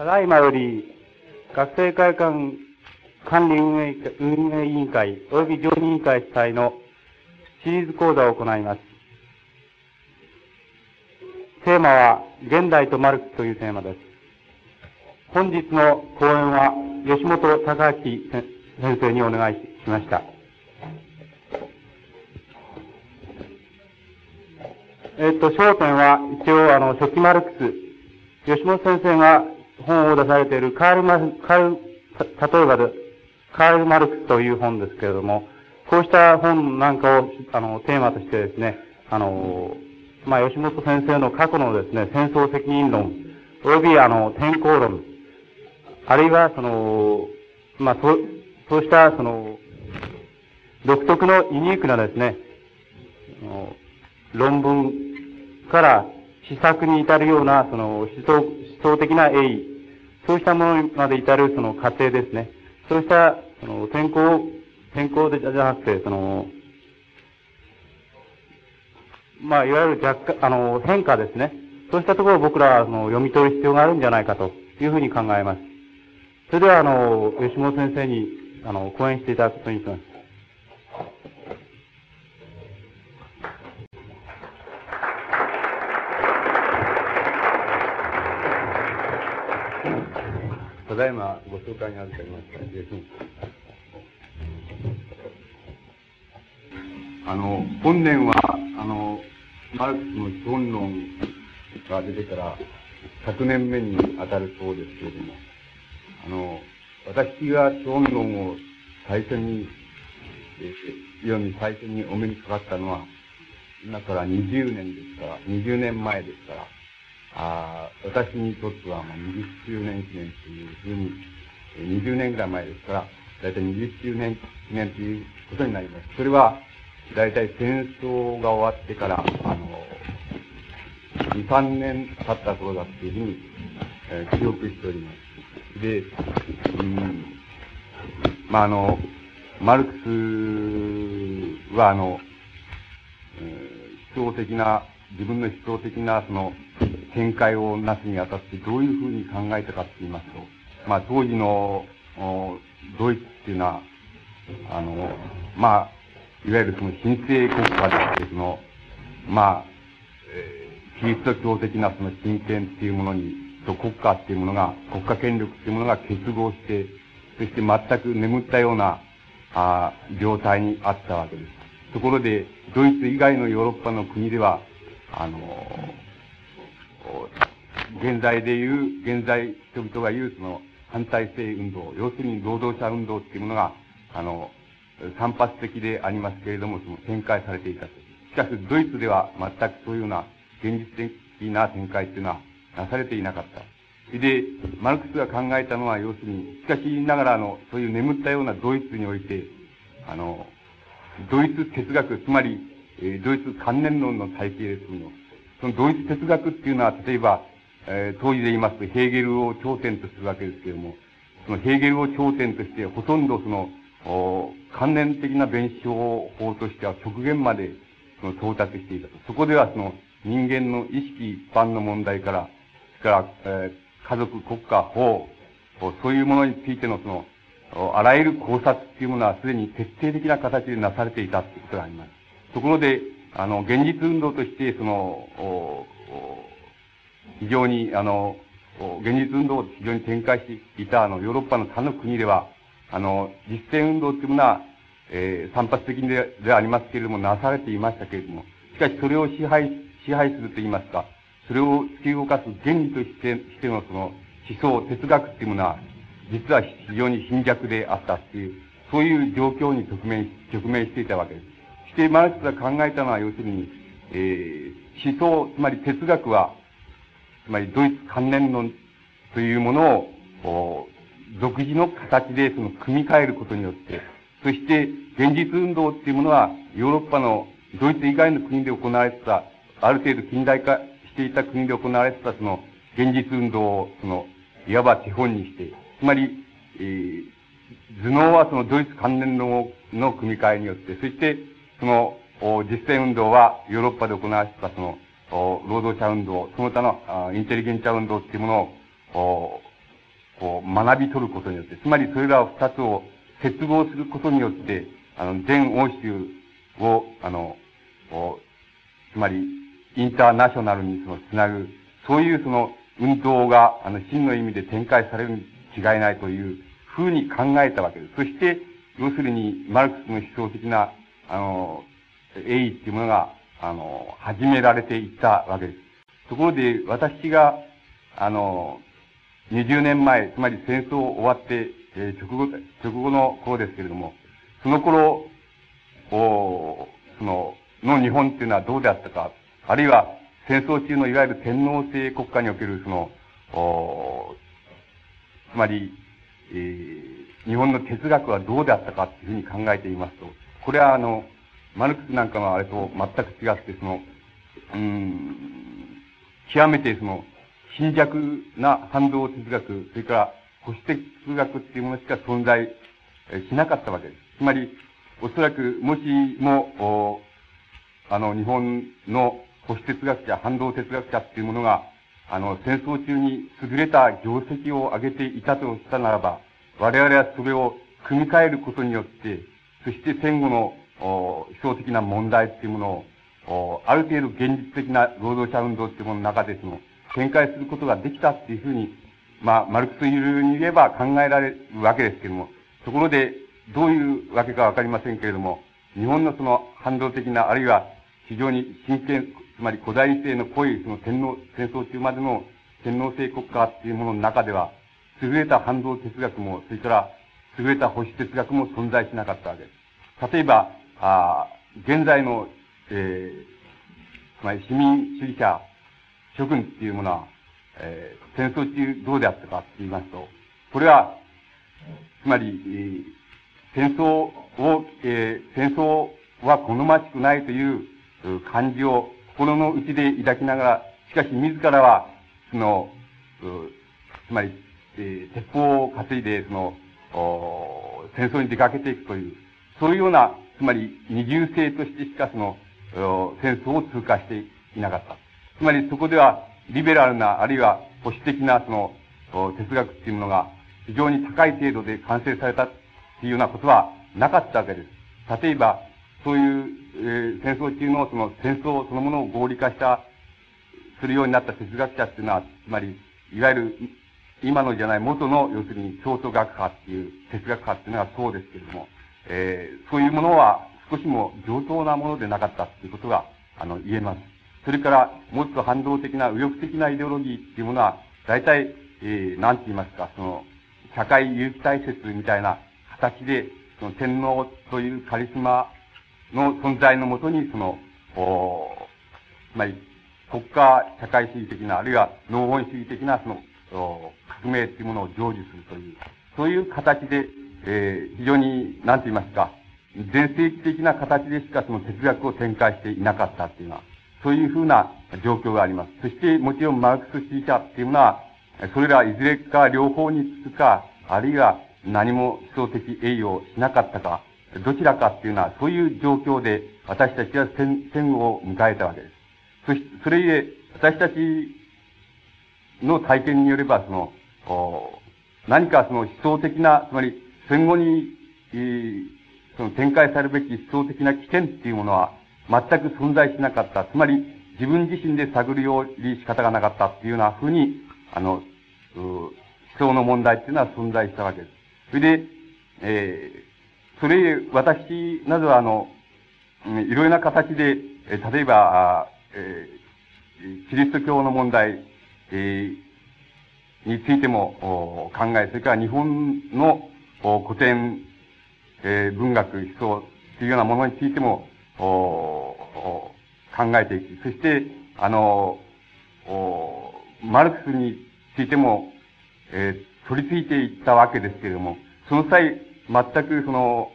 ただいまより、学生会館管理運営運営委員会及び常任委員会主催のシリーズ講座を行います。テーマは、現代とマルクスというテーマです。本日の講演は、吉本隆明先生にお願いしました。えっと、焦点は、一応、あの、初期マルクス、吉本先生が本を出されているカールマル、カール、例えばで、カール・マルクという本ですけれども、こうした本なんかを、あの、テーマとしてですね、あの、まあ、吉本先生の過去のですね、戦争責任論、およびあの、天候論、あるいはその、まあ、そう、そうした、その、独特のユニークなですね、論文から施策に至るような、その、思想、思想的な栄意、そうしたものまで至るその過程ですね。そうした、その、天候、天候でじゃなくて、その、まあ、いわゆる若干、あの、変化ですね。そうしたところを僕らは、あの、読み取る必要があるんじゃないかというふうに考えます。それでは、あの、吉本先生に、あの、講演していただくことにします。ただいまご紹介に預かりました。あの、本年は、あの、マルクスの基本論が出てから100年目に当たるそうですけれども、あの、私が基本論を最初に、え、読み最初にお目にかかったのは、今から20年ですから、20年前ですから、あ私にとってはまあ20周年記念というふうに、20年ぐらい前ですから、だいたい20周年記念ということになります。それは、大体戦争が終わってから、あの、2、3年経った頃だっていうふうに、えー、記憶しております。で、うん、まあ、あの、マルクスは、あの、えー、思想的な、自分の思想的な、その、見解をなすにあたってどういうふうに考えたかって言いますと、まあ、当時の、ドイツっていうのは、あの、まあ、いわゆるその神聖国家であって、その、まあ、え、キリスト教的なその神権っていうものに、と国家っていうものが、国家権力っていうものが結合して、そして全く眠ったような、あ状態にあったわけです。ところで、ドイツ以外のヨーロッパの国では、あの、現在でいう、現在人々が言うその反体制運動、要するに労働者運動っていうものが、あの、散発的でありますけれども、その展開されていたと。しかし、ドイツでは全くそういうような現実的な展開っていうのはなされていなかった。で、マルクスが考えたのは、要するに、しかしながら、あの、そういう眠ったようなドイツにおいて、あの、ドイツ哲学、つまり、えー、ドイツ観念論の体系ですの。そのドイツ哲学っていうのは、例えば、えー、当時で言いますと、ヘーゲルを頂点とするわけですけれども、そのヘーゲルを頂点として、ほとんどその、観念的な弁証法としては極限までその到達していたと。そこではその人間の意識一般の問題から、それから、えー、家族、国家、法、そういうものについてのその、あらゆる考察っていうものはすでに徹底的な形でなされていたということがあります。ところで、あの、現実運動として、その、非常に、あの、現実運動を非常に展開していた、あの、ヨーロッパの他の国では、あの、実践運動っていうものは、えー、散発的ででありますけれども、なされていましたけれども、しかしそれを支配、支配すると言いますか、それを突き動かす原理としてしてのその思想、哲学っていうものは、実は非常に貧弱であったっていう、そういう状況に直面、直面していたわけです。してマルクスが考えたのは、要するに、えー、思想、つまり哲学は、つまりドイツ関連論というものを、独自の形でその組み替えることによって、そして現実運動っていうものはヨーロッパのドイツ以外の国で行われてた、ある程度近代化していた国で行われてたその現実運動をその、いわば手本にして、つまり、えー、頭脳はそのドイツ関連論の組み替えによって、そしてその実践運動はヨーロッパで行われたその労働者運動、その他のインテリゲンチャ運動っていうものをこう、学び取ることによって、つまりそれらを二つを接合することによって、あの、全欧州を、あの、つまり、インターナショナルにその、つなぐ、そういうその、運動が、あの、真の意味で展開されるに違いないというふうに考えたわけです。そして、要するに、マルクスの思想的な、あの、栄意っていうものが、あの、始められていったわけです。ところで、私が、あの、20年前、つまり戦争終わって、えー、直後、直後の頃ですけれども、その頃、おその、の日本っていうのはどうであったか、あるいは戦争中のいわゆる天皇制国家におけるその、おつまり、えー、日本の哲学はどうであったかっていうふうに考えていますと、これはあの、マルクスなんかのあれと全く違って、その、うん、極めてその、貧弱な反動哲学、それから保守的哲学っていうものしか存在しなかったわけです。つまり、おそらく、もしも、あの、日本の保守哲学者、反動哲学者っていうものが、あの、戦争中に優れた業績を上げていたとしたならば、我々はそれを組み替えることによって、そして戦後の、思想的な問題っていうものを、ある程度現実的な労働者運動っていうものの中でその、展開することができたっていうふうに、まあ、マルクス流に言えば考えられるわけですけれども、ところで、どういうわけかわかりませんけれども、日本のその反動的な、あるいは非常に真剣、つまり古代性の濃いその天皇、戦争中までの天皇制国家っていうものの中では、優れた反動哲学も、それから優れた保守哲学も存在しなかったわけです。例えば、あ現在の、えー、つまり市民主義者諸君っていうものは、えー、戦争中どうであったかって言いますと、これは、つまり、えー、戦争を、えー、戦争は好ましくないという感じを心の内で抱きながら、しかし自らは、その、つまり、えー、鉄砲を担いで、その、戦争に出かけていくという、そういうような、つまり二重性としてしかその、戦争を通過していなかった。つまりそこでは、リベラルな、あるいは保守的なその、哲学っていうものが非常に高い程度で完成されたっていうようなことはなかったわけです。例えば、そういう、えー、戦争中のその戦争そのものを合理化した、するようになった哲学者っていうのは、つまり、いわゆる、今のじゃない元の、要するに、京都学派っていう、哲学派っていうのはそうですけれども、えー、そういうものは少しも上等なものでなかったっていうことが、あの、言えます。それから、もっと反動的な、右翼的なイデオロギーっていうものは、大体、えー、なんて言いますか、その、社会有機体説みたいな形で、その天皇というカリスマの存在のもとに、その、おつまり、国家社会主義的な、あるいは農本主義的な、その、革命っていうものを成就するという、そういう形で、えー、非常に、なんて言いますか、前世紀的な形でしかその哲学を展開していなかったっていうのは、そういうふうな状況があります。そして、もちろんマークス主義者っていうのは、それらいずれか両方につくか、あるいは何も思想的栄誉をしなかったか、どちらかっていうのは、そういう状況で私たちは戦後を迎えたわけです。そして、それゆえ、私たちの体験によれば、その、何かその思想的な、つまり戦後に、えー、その展開されるべき思想的な起点っていうものは、全く存在しなかった。つまり、自分自身で探るように仕方がなかったっていうような風に、あの、思想の問題っていうのは存在したわけです。それで、えー、それ、私などはあの、いろいろな形で、例えば、えー、キリスト教の問題、えー、についても考え、それから日本の古典、えー、文学、思想というようなものについても考えていき、そして、あの、マルクスについても、えー、取り付いていったわけですけれども、その際、全くその、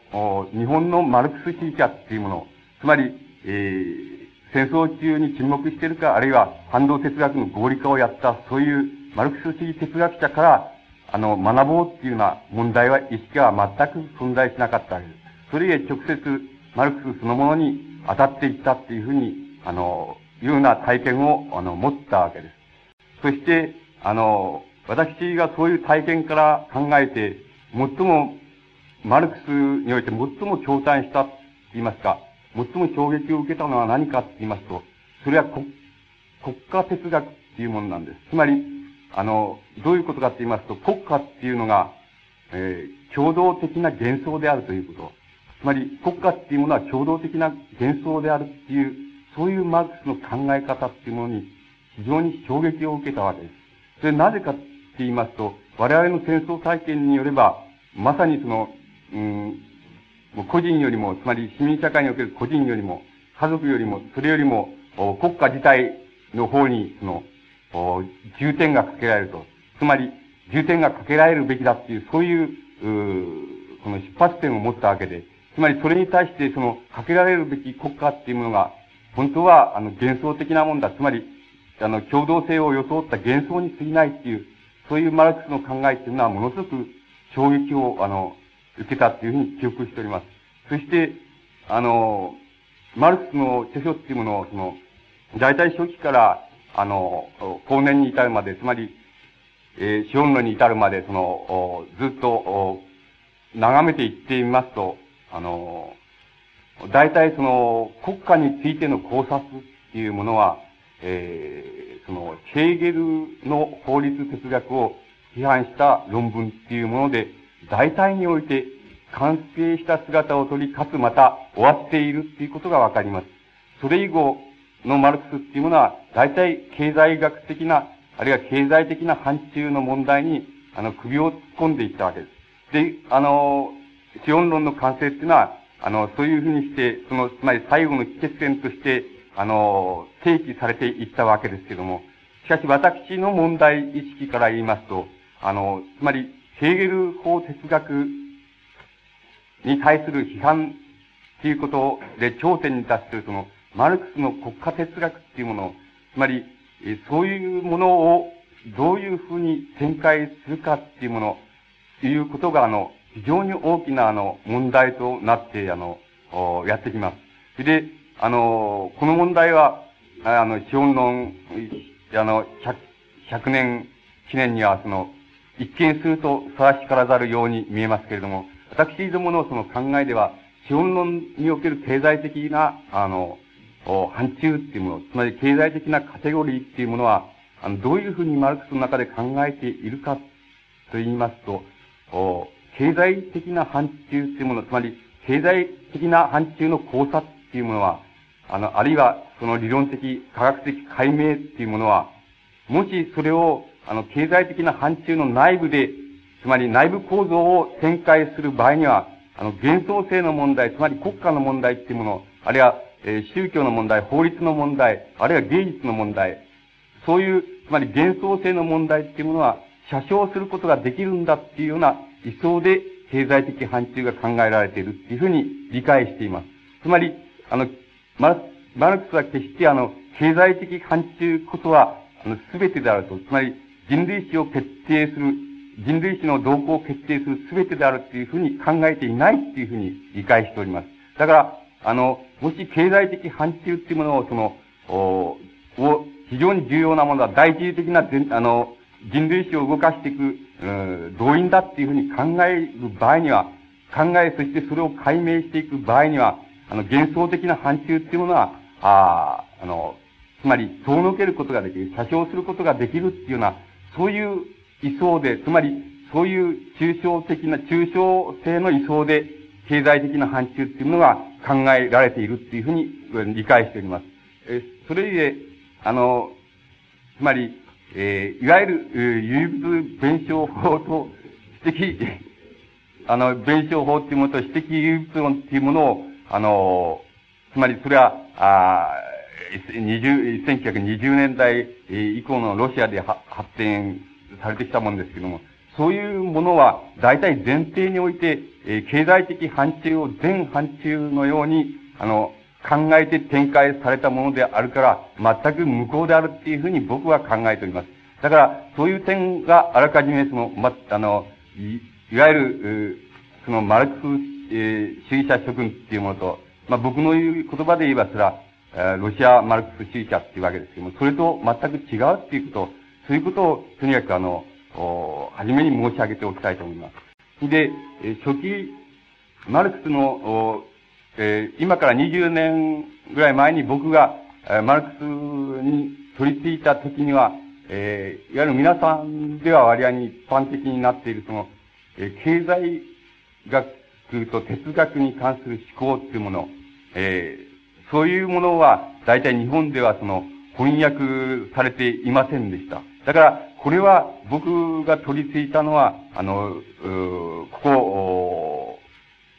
日本のマルクス主義者っていうもの、つまり、えー、戦争中に沈黙しているか、あるいは反動哲学の合理化をやった、そういうマルクス主義哲学者から、あの、学ぼうっていうような問題は、意識は全く存在しなかったわけです。それへ直接、マルクスそのものに当たっていったっていうふうに、あの、いうような体験を、あの、持ったわけです。そして、あの、私がそういう体験から考えて、最も、マルクスにおいて最も共感したと言いますか、最も衝撃を受けたのは何かと言いますと、それは国家哲学っていうものなんです。つまり、あの、どういうことかと言いますと、国家っていうのが、えー、共同的な幻想であるということ。つまり、国家っていうものは共同的な幻想であるっていう、そういうマルクスの考え方っていうものに非常に衝撃を受けたわけです。それなぜかって言いますと、我々の戦争体験によれば、まさにその、うん、個人よりも、つまり市民社会における個人よりも、家族よりも、それよりも、国家自体の方に、その、重点がかけられると。つまり、重点がかけられるべきだっていう、そういう、うこの出発点を持ったわけで、つまりそれに対して、その、かけられるべき国家っていうものが、本当は、あの、幻想的なもんだ。つまり、あの、共同性を装った幻想に過ぎないっていう、そういうマルクスの考えっていうのは、ものすごく衝撃を、あの、受けたっていうふうに記憶しております。そして、あの、マルクスの著書っていうものを、その、大体初期から、あの、後年に至るまで、つまり、えー、資本論に至るまで、その、ずっと、眺めていってみますと、あの、大体その、国家についての考察っていうものは、えー、その、ヘーゲルの法律哲学を批判した論文っていうもので、大体において完成した姿を取り、かつまた終わっているっていうことがわかります。それ以後のマルクスっていうものは、大体経済学的な、あるいは経済的な範疇の問題に、あの、首を突っ込んでいったわけです。で、あの、資本論の完成っていうのは、あの、そういうふうにして、その、つまり最後の帰結点として、あの、提起されていったわけですけども、しかし私の問題意識から言いますと、あの、つまり、ヘーゲル法哲学に対する批判っていうことで頂点に達するその、マルクスの国家哲学っていうもの、つまり、そういうものをどういうふうに展開するかっていうもの、いうことが、あの、非常に大きな、あの、問題となって、あの、やってきます。それで、あの、この問題は、あの、資本論、あの、100, 100年記念には、その、一見すると差しからざるように見えますけれども、私どものその考えでは、資本論における経済的な、あの、範疇っていうもの、つまり経済的なカテゴリーっていうものは、あの、どういうふうにマルクスの中で考えているかと言いますと、経済的な範疇っていうもの、つまり経済的な範疇の考察っていうものは、あの、あるいはその理論的、科学的解明っていうものは、もしそれを、あの、経済的な範疇の内部で、つまり内部構造を展開する場合には、あの、幻想性の問題、つまり国家の問題っていうもの、あるいは、えー、宗教の問題、法律の問題、あるいは芸術の問題、そういう、つまり幻想性の問題っていうものは、写生することができるんだっていうような理想で経済的範疇が考えられているっていうふうに理解しています。つまり、あの、マルマルクスは決してあの、経済的範疇こそは、あの、すべてであると。つまり、人類史を決定する、人類史の動向を決定するすべてであるっていうふうに考えていないっていうふうに理解しております。だから、あの、もし経済的範疇っていうものを、その、お、を、非常に重要なものは、第一次的な、あの、人類史を動かしていく、うん、動員だっていうふうに考える場合には、考え、そしてそれを解明していく場合には、あの、幻想的な範疇っていうものは、ああ、あの、つまり、遠のけることができる、写生することができるっていうような、そういう位相で、つまり、そういう抽象的な、抽象性の位相で、経済的な範疇っていうのが考えられているっていうふうに理解しております。え、それゆえ、あの、つまり、えー、いわゆる、えー、有物弁証法と指摘、あの、弁証法っていうものと指摘有物論っていうものを、あの、つまりそれは、あ20 1920年代以降のロシアで発展されてきたものですけども、そういうものは、大体前提において、え、経済的範疇を全範疇のように、あの、考えて展開されたものであるから、全く無効であるっていうふうに僕は考えております。だから、そういう点があらかじめ、その、ま、あの、いいわゆる、その、マルクス、えー、主義者諸君っていうものと、まあ、僕の言う言葉で言えば、それは、え、ロシアマルクス主義者っていうわけですけども、それと全く違うっていうこと、そういうことを、とにかくあの、はじめに申し上げておきたいと思います。で、え初期、マルクスの、えー、今から20年ぐらい前に僕が、え、マルクスに取り付いた時には、えー、いわゆる皆さんでは割合に一般的になっているその、えー、経済学と哲学に関する思考っていうもの、え、そういうものは、大体日本ではその、翻訳されていませんでした。だから、これは僕が取り付いたのは、あの、ここ、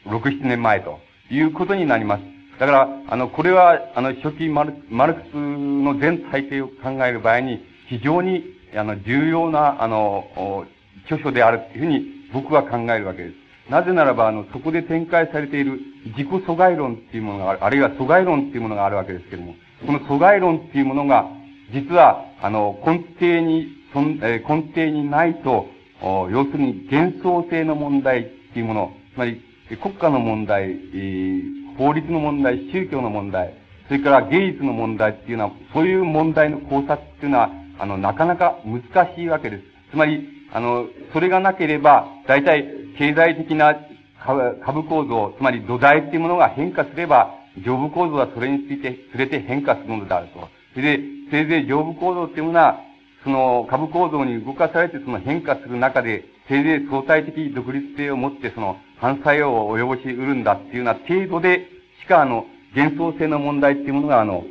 6、7年前ということになります。だから、あの、これは、あの、初期マルマルクスの全体系を考える場合に、非常に、あの、重要な、あの、著書であるというふうに僕は考えるわけです。なぜならば、あの、そこで展開されている自己阻害論っていうものがある、あるいは阻害論っていうものがあるわけですけれども、この阻害論っていうものが、実は、あの、根底に、そんえー、根底にないと、要するに幻想性の問題っていうもの、つまり国家の問題、えー、法律の問題、宗教の問題、それから芸術の問題っていうのは、そういう問題の考察っていうのは、あの、なかなか難しいわけです。つまり、あの、それがなければ、大体、経済的な株構造、つまり土台っていうものが変化すれば、上部構造はそれについて、触れて変化するのであると。それで、せいぜい上部構造っていうものは、その株構造に動かされてその変化する中で、せいぜい相対的独立性を持ってその反作用を及ぼし得るんだっていうような程度でしかあの、幻想性の問題っていうものがあの、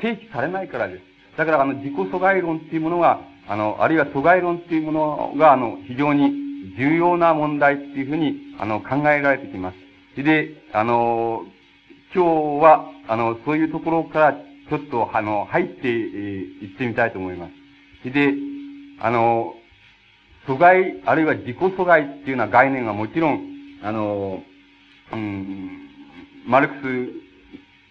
提起されないからです。だからあの、自己阻害論っていうものが、あの、あるいは阻害論っていうものがあの、非常に重要な問題っていうふうに、あの、考えられてきます。で、あの、今日は、あの、そういうところからちょっと、あの、入っていってみたいと思います。で、あの、阻害、あるいは自己阻害っていうような概念はもちろん、あの、うん、マルク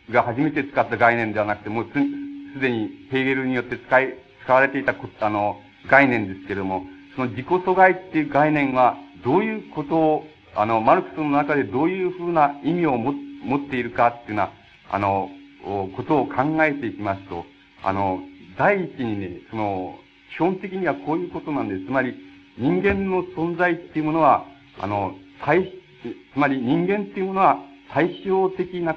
スが初めて使った概念ではなくて、もうすでにヘーゲルによって使い、使われていた、あの、概念ですけれども、その自己阻害っていう概念は、どういうことを、あの、マルクスの中でどういうふうな意味を持っているかっていうような、あの、ことを考えていきますと、あの、第一にね、その、基本的にはこういうことなんです。つまり、人間の存在っていうものは、あの、対、つまり人間っていうものは、対照的な、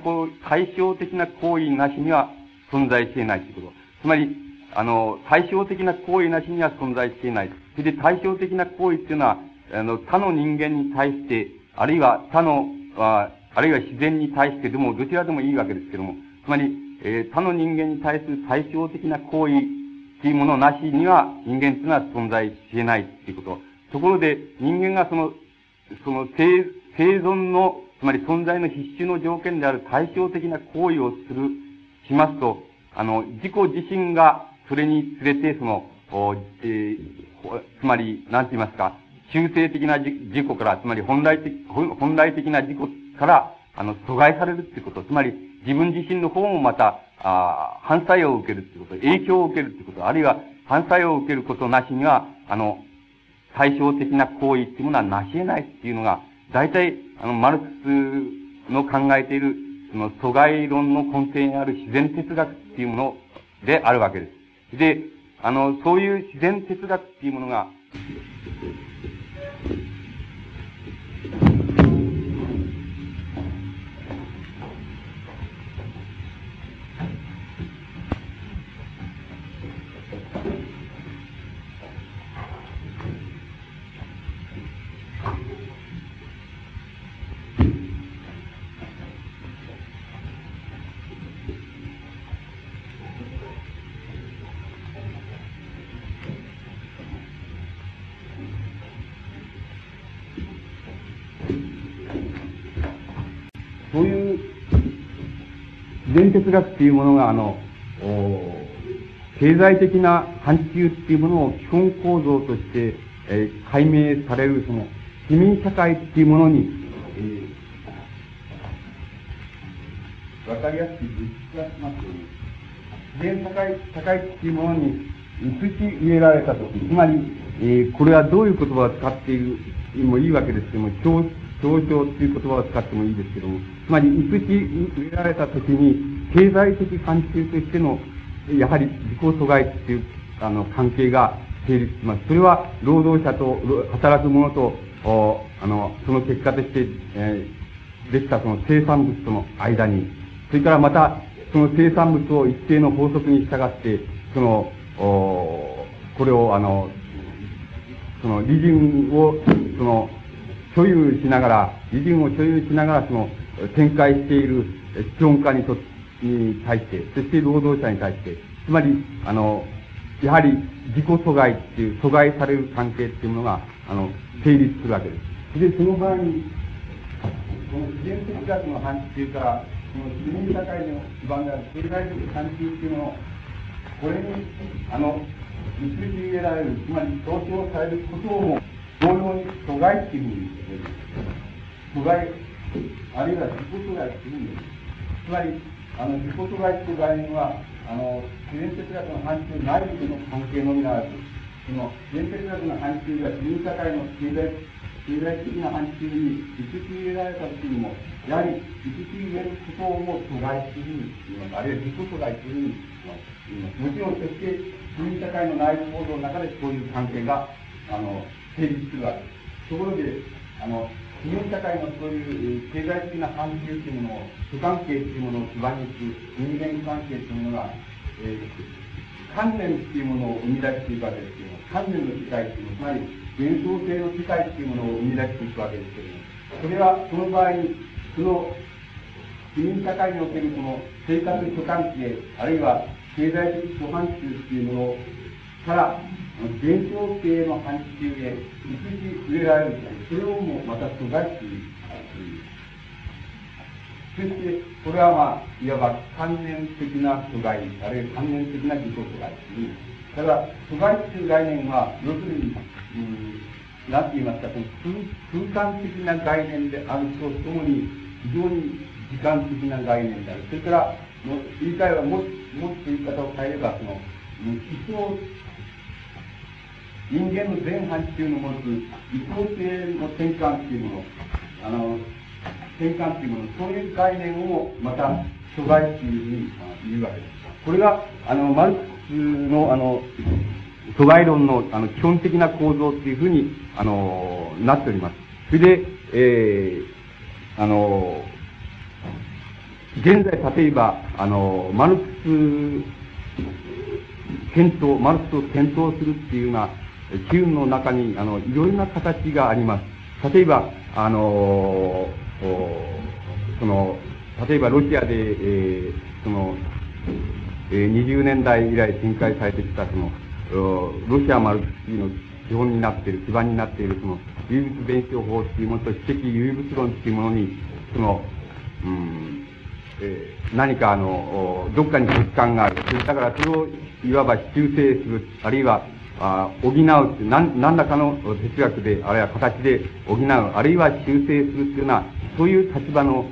対照的な行為なしには存在していないということ。つまり、あの、対照的な行為なしには存在していない。それで対照的な行為っていうのは、あの、他の人間に対して、あるいは他の、ああるいは自然に対してでも、どちらでもいいわけですけども、つまり、えー、他の人間に対する対照的な行為っていうものなしには、人間っていうのは存在し得ないっていうこと。ところで、人間がその、その生、生存の、つまり存在の必須の条件である対照的な行為をする、しますと、あの、自己自身がそれにつれて、その、おえー、つまり、なんて言いますか、中性的な自己から、つまり本来的、本来的な自己から、あの、阻害されるってこと。つまり、自分自身の方もまた、あ反作用を受けるってこと、影響を受けるってこと、あるいは反作用を受けることなしには、あの、対照的な行為っていうものはなし得ないっていうのが、大体、あの、マルクスの考えている、その阻害論の根底にある自然哲学っていうものであるわけです。で、あの、そういう自然哲学っていうものが、哲学っていうものが、あの、経済的な範疇っていうものを基本構造として、えー、解明される、その、市民社会っていうものに、えー、わかりやすく実質がしますように、自然社会、社会っていうものに移し入れられたとき、つまり、えー、これはどういう言葉を使っている、もいいわけですけども、協調っていう言葉を使ってもいいですけども、つまり、移し入れられたときに、経済的範疇としての、やはり自己阻害っていう、あの、関係が成立します。それは、労働者と、働く者と、あの、その結果として、えー、できたその生産物との間に、それからまた、その生産物を一定の法則に従って、その、おこれを、あの、その、利潤を、その、所有しながら、利潤を所有しながら、その、展開している資本家にとって、に対して、そして労働者に対して、つまり、あの、やはり自己阻害っていう、阻害される関係っていうものが、あの、成立するわけです。で、その場合に、この自然哲学の範疇から、この自然社会の基盤である経済的範疇っていうのを、これに、あの、結び入れられる、つまり強調されることをも、同様に阻害っていうふうに言って阻害、あるいは自己阻害っていうふうに言つまり、あの、自己阻害っていう概念は、あの、自然哲学の範疇内部での関係のみならず、その、自然哲学の範疇が自由社会の経済、経済的な範疇に移し入れられた時にも、やはり移し入れることをも阻害するに。あるいは自己阻害するに。もちろん、そして、自由社会の内部構造の中でそういう関係が、あの、成立するわけです。ところで、あの、日本社会のそういう経済的な関係というものを、不関係というものを基盤にする人間関係というものが、えー、観念というものを生み出していくわけですけども、観念の世界というのは、つまり幻想性の世界というものを生み出していくわけですけども、それはその場合に、その市民社会におけるその生活諸関係、あるいは経済的諸範疇というものから現象系の範疇へ移し入れられるそれをもまた阻害している。そして、これはまあ、いわば観念的な阻害、あるいは観念的な自己阻害に、ただ、阻害という概念は、要するに、うん、なんて言いますか、その空間的な概念であるとともに、非常に時間的な概念である。それから、も言い換えはも、もっと言い方を変えれば、その、一層人間の全範疇のを持つ移行性の転換っていうもの、あの、転換っていうもの、そういう概念をまた阻害っていうふうに言うわけです。これが、あの、マルクスの、あの、阻害論のあの基本的な構造っていうふうに、あの、なっております。それで、えー、あの、現在、例えば、あの、マルクス、検討、マルクスを検討するっていうような、機運の中に、あの、いろいろな形があります。例えば、あの、その、例えばロシアで、えー、その、えー、20年代以来展開されてきた、その、ロシアマルクスの基本になっている、基盤になっている、その、有物弁証法っていうものと、私的有物論っていうものに、その、うん、えー、何かあの、どっかに欠陥がある。だからそれをいわば修正する、あるいはあ補うって何、何らかの哲学で、あるいは形で補う、あるいは修正するっていうような、そういう立場の、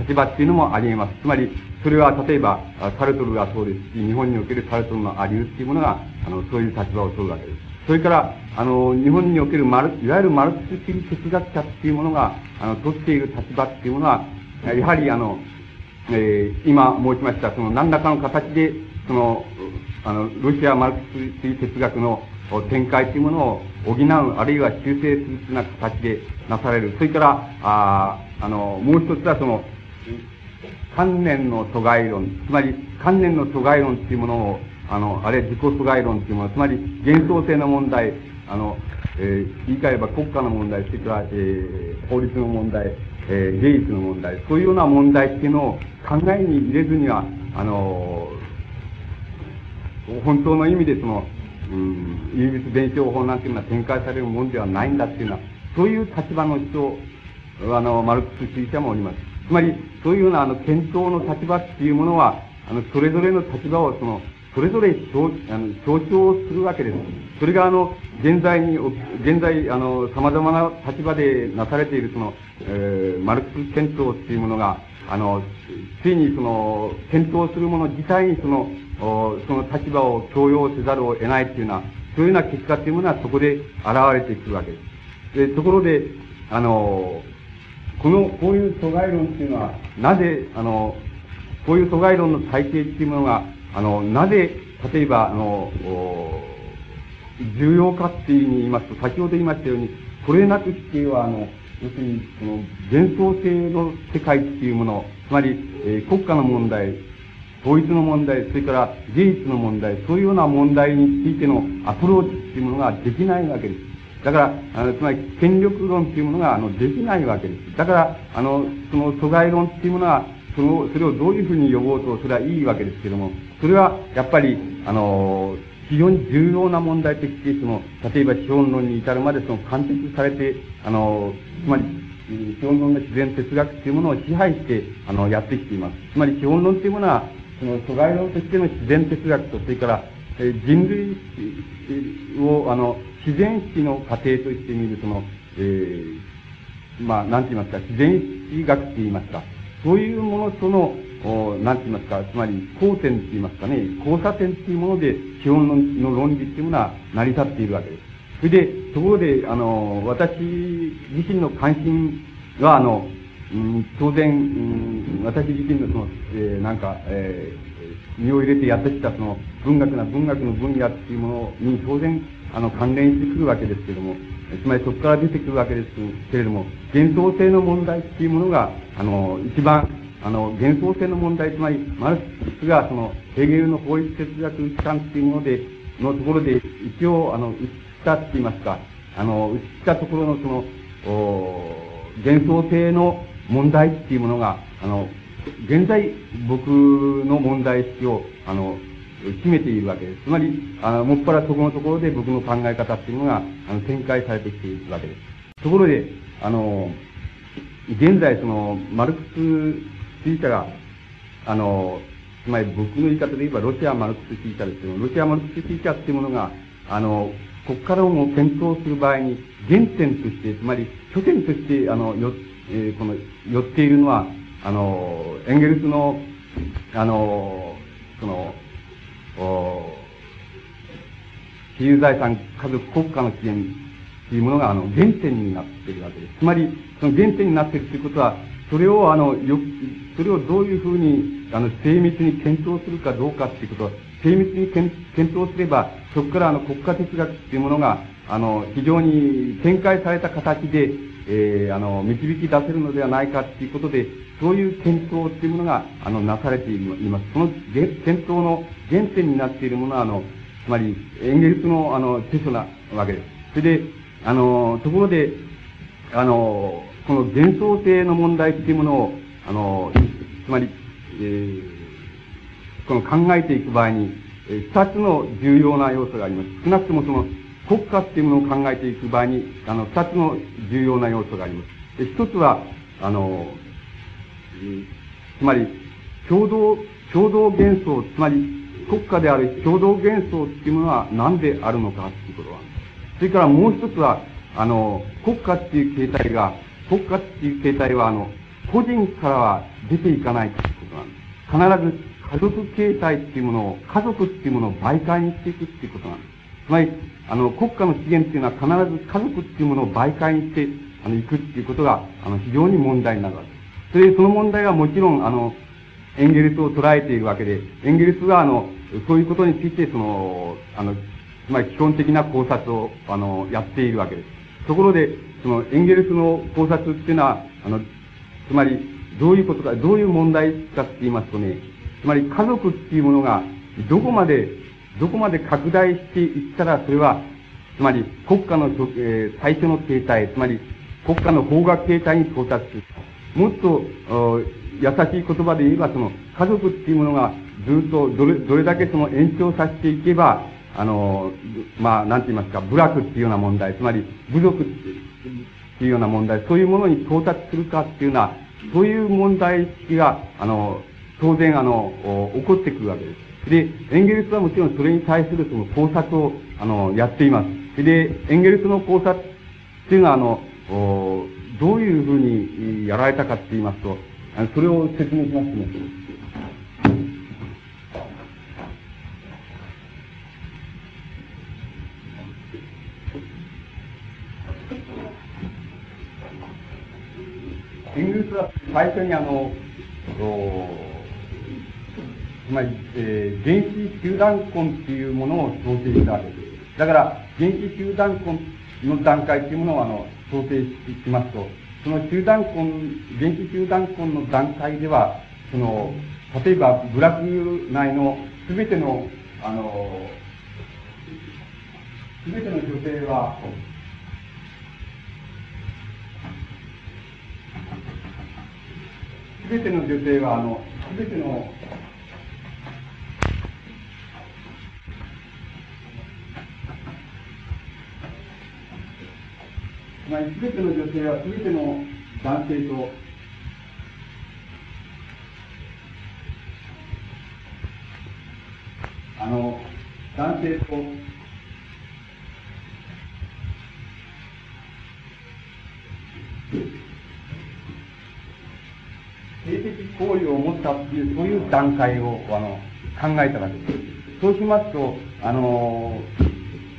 立場っていうのもあり得ます。つまり、それは例えば、サルトルがそうですし、日本におけるサルトルのありうっていうものが、あの、そういう立場を取るわけです。それから、あの、日本におけるマル、いわゆるマルクス主義哲学者っていうものが、あの、取っている立場っていうものは、やはりあの、えー、今申しました、その何らかの形で、その、あの、ロシアマルクス主義哲学の展開というものを補う、あるいは修正するような形でなされる。それから、ああの、もう一つはその、観念の阻害論、つまり観念の阻害論っていうものを、あの、あれ自己阻害論っていうもの、つまり幻想性の問題、あの、えー、言い換えれば国家の問題、それから、えー、法律の問題、えー、芸術の問題、そういうような問題っていうのを考えに入れずには、あの本当の意味でその、うん、有物弁証法なんていうのは展開されるものではないんだっていうのは、そういう立場の人、あの、マルクス主義者もおります。つまり、そういうような、あの、検討の立場っていうものは、あの、それぞれの立場を、その、それぞれ強あの強調するわけです。それが、あの、現在に、現在、あの、様々な立場でなされている、その、えー、マルクス検討っていうものが、あの、ついにその、検討するもの自体にその、その立場を強要せざるを得ないっていうような、そういうような結果っていうものはそこで現れてくるわけです。で、ところで、あの、この、こういう阻害論っていうのは、なぜ、あの、こういう阻害論の体系っていうものが、あの、なぜ、例えば、あの、重要かっていうふうに言いますと、先ほど言いましたように、これなくしては、あの、要するに、その、幻想性の世界っていうもの、つまり、えー、国家の問題、統一の問題、それから芸術の問題、そういうような問題についてのアプローチっていうものができないわけです。だから、あの、つまり、権力論っていうものが、あの、できないわけです。だから、あの、その、阻害論っていうものは、その、それをどういうふうに呼ぼうと、それはいいわけですけども、それは、やっぱり、あの、非常に重要な問題として、その、例えば資本論に至るまでその貫徹されて、あの、つまり、資本論の自然哲学というものを支配して、あの、やってきています。つまり資本論というものは、その、阻害論としての自然哲学と、それから、え人類を、あの、自然史の過程として見る、その、えー、まあ、なんて言いますか、自然史学って言いますか、そういうものとの、おなんて言いますか、つまり、交点って言いますかね、交差点っていうもので、基本の論理っていうものは成り立っているわけです。それで、ところで、あの、私自身の関心は、あの、うん、当然、うん、私自身のその、えー、なんか、えー、身を入れてやってきたその文学な文学の分野っていうものに当然、あの、関連してくるわけですけれども、つまりそこから出てくるわけですけれども、幻想性の問題っていうものが、あの、一番あの、幻想性の問題、つまり、マルクスが、その、ヘーゲルの法律哲学機関っていうもので、のところで、一応、あの、打ちしたって言いますか、あの、打ちしたところの、その、お幻想性の問題っていうものが、あの、現在、僕の問題意識を、あの、決めているわけです。つまり、あの、もっぱらそこのところで僕の考え方っていうのが、あの、展開されてきているわけです。ところで、あの、現在、その、マルクス主義者が、あの、つまり僕の言い方で言えばロシアマルクス主義者ですけど、ロシアマルクス主義者っていうものが、あの、ここからも検討する場合に、原点として、つまり、拠点として、あの、よ、えー、この、寄っているのは、あの、エンゲルスの、あの、その、お私有財産、家族、国家の起源というものが、あの、原点になっているわけです。つまり、その原点になっているということは、それを、あの、よ、それをどういうふうに、あの、精密に検討するかどうかっていうこと、精密に検討すれば、そこからあの、国家哲学っていうものが、あの、非常に展開された形で、えー、あの、導き出せるのではないかっていうことで、そういう検討っていうものが、あの、なされています。その検討の原点になっているものは、あの、つまり、エンゲルスの、あの、著書なわけです。それで、あの、ところで、あの、この幻想性の問題っていうものを、あの、つまり、えー、この考えていく場合に、えー、二つの重要な要素があります。少なくともその、国家っていうものを考えていく場合に、あの、二つの重要な要素があります。で一つは、あの、つまり、共同、共同幻想、つまり、国家である共同幻想っていうものは何であるのかっていうことは。それからもう一つは、あの、国家っていう形態が、国家っていう形態は、あの、個人からは出ていかないということなんです。必ず家族形態っていうものを、家族っていうものを媒介にしていくっていうことなんです。つまり、あの、国家の資源っていうのは必ず家族っていうものを媒介にして、あの、行くっていうことが、あの、非常に問題になるわけです。それで、その問題はもちろん、あの、エンゲルスを捉えているわけで、エンゲルスは、あの、そういうことについて、その、あの、つまり基本的な考察を、あの、やっているわけです。ところで、そのエンゲルスの考察っていうのは、あの、つまり、どういうことか、どういう問題かって言いますとね、つまり家族っていうものが、どこまで、どこまで拡大していったら、それは、つまり国家の、えー、最初の形態、つまり国家の法学形態に到達する。もっと、優しい言葉で言えば、その、家族っていうものがずっとどれ、どれだけその延長させていけば、あの、まあ、なんて言いますか、部落っていうような問題、つまり部族っていうような問題、そういうものに到達するかっていうような、そういう問題が、あの、当然、あの、起こってくるわけです。で、エンゲルスはもちろんそれに対するその考察を、あの、やっています。で、エンゲルスの考察っていうのは、あの、どういうふうにやられたかって言いますと、それを説明しますね。エンゲルスは最初にあの、つまり、えー、原子集団根っていうものを想定したわけです。だから、原子集団根の段階っていうものを、あの、想定しますと、その集団根、原子集団根の段階では、その、例えば、部落内のすべての、あの、すべての女性は、べての女性は、あの、すべての、つまり、すべての女性は、すべての男性と、あの、男性と、性的行為を持ったっていう、そういう段階を、あの、考えたわけです。そうしますと、あの、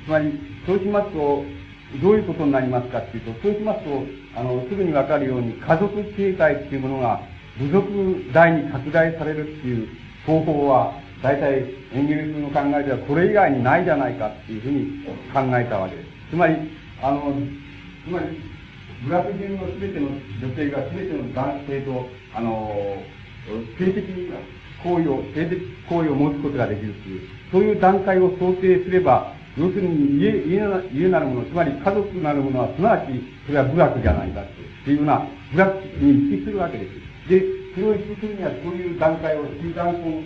つまり、そうしますと、どういうことになりますかっていうと、そうしますと、あの、すぐにわかるように、家族形態っていうものが、部族大に拡大されるっていう方法は、大体、エンゲルスの考えでは、これ以外にないじゃないかっていうふうに考えたわけです。つまり、あの、つまり、ブラジルのすべての女性がすべての男性と、あの、性的行為を、性的行為を持つことができるという、そういう段階を想定すれば、要するに家、家な家なるもの、つまり家族なるものは、すなわち、それは部落じゃないかというような、部落に一致するわけです。で、それを一致するには、そういう段階を集団婚、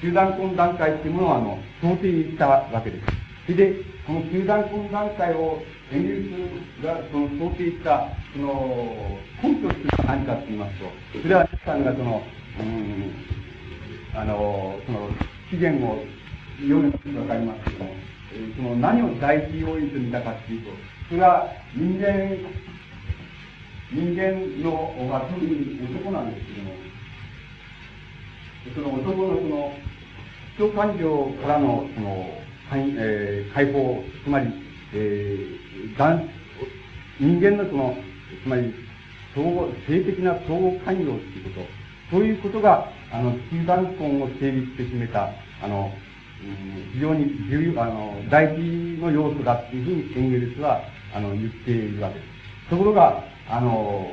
集団婚段階っていうものを、あの、想定したわけです。それで、この集団婚段階をエンゲルスがその想定した、その、根拠というのは何かと言いますと、それはさんがその、うん、あの、その、起源を読むとわかりますけども、その何を第一要因と見たかっていうと、それは人間、人間の、まあ、特に男なんですけども、その男のその、基礎感情からの、その、えー、解放、つまり、えー、人間のその、つまり、相互、性的な相互関与ということ、そういうことが、あの、集団婚を成立して決めた、あの、うん、非常に重要、あの、大事の要素だっていうふうにエンゲルスは、あの、言っているわけです。ところが、あの、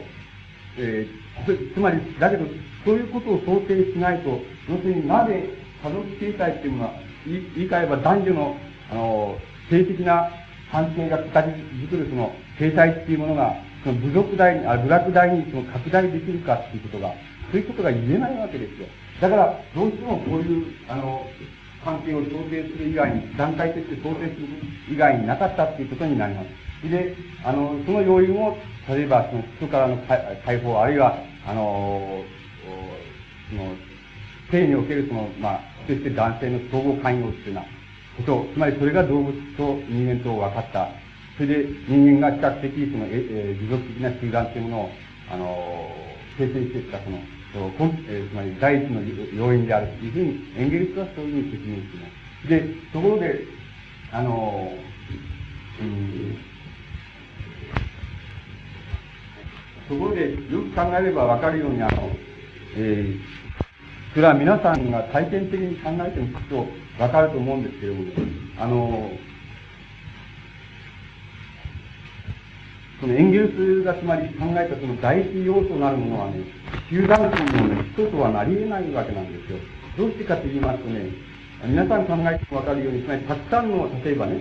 えー、つまり、だけど、そういうことを想定しないと、要するになぜ家族形態っていうのは、言い換えば男女の、あの、性的な関係が形作るその形態っていうものが、その部族大に、あ部落大にその拡大できるかっていうことが、そういうことが言えないわけですよ。だから、どうしてもこういう、あの、関係を想定する以外に、段階として想定する以外になかったっていうことになります。で、あの、その要因を、例えば、その人からの解放、あるいは、あの、その、性におけるその、まあ、そして男性の相互関与っていうなこと、つまりそれが動物と人間と分かった。それで人間が比較的その、ええ持続的な集団というものを、あの、形成してきたその、えー、つまり第一の要因であるというふうに、エンゲルスはそういうふうに説明しています。で、ところで、あの、うん、ところで、よく考えればわかるように、あの、えー、それは皆さんが体験的に考えてみるとわかると思うんですけれども、あの、そのエンゲルスがつまり考えたその第一要素なるものはね、集団婚のね、人とはなり得ないわけなんですよ。どうしてかと言いますとね、皆さん考えてもわかるように、つまりたくさんの、例えばね、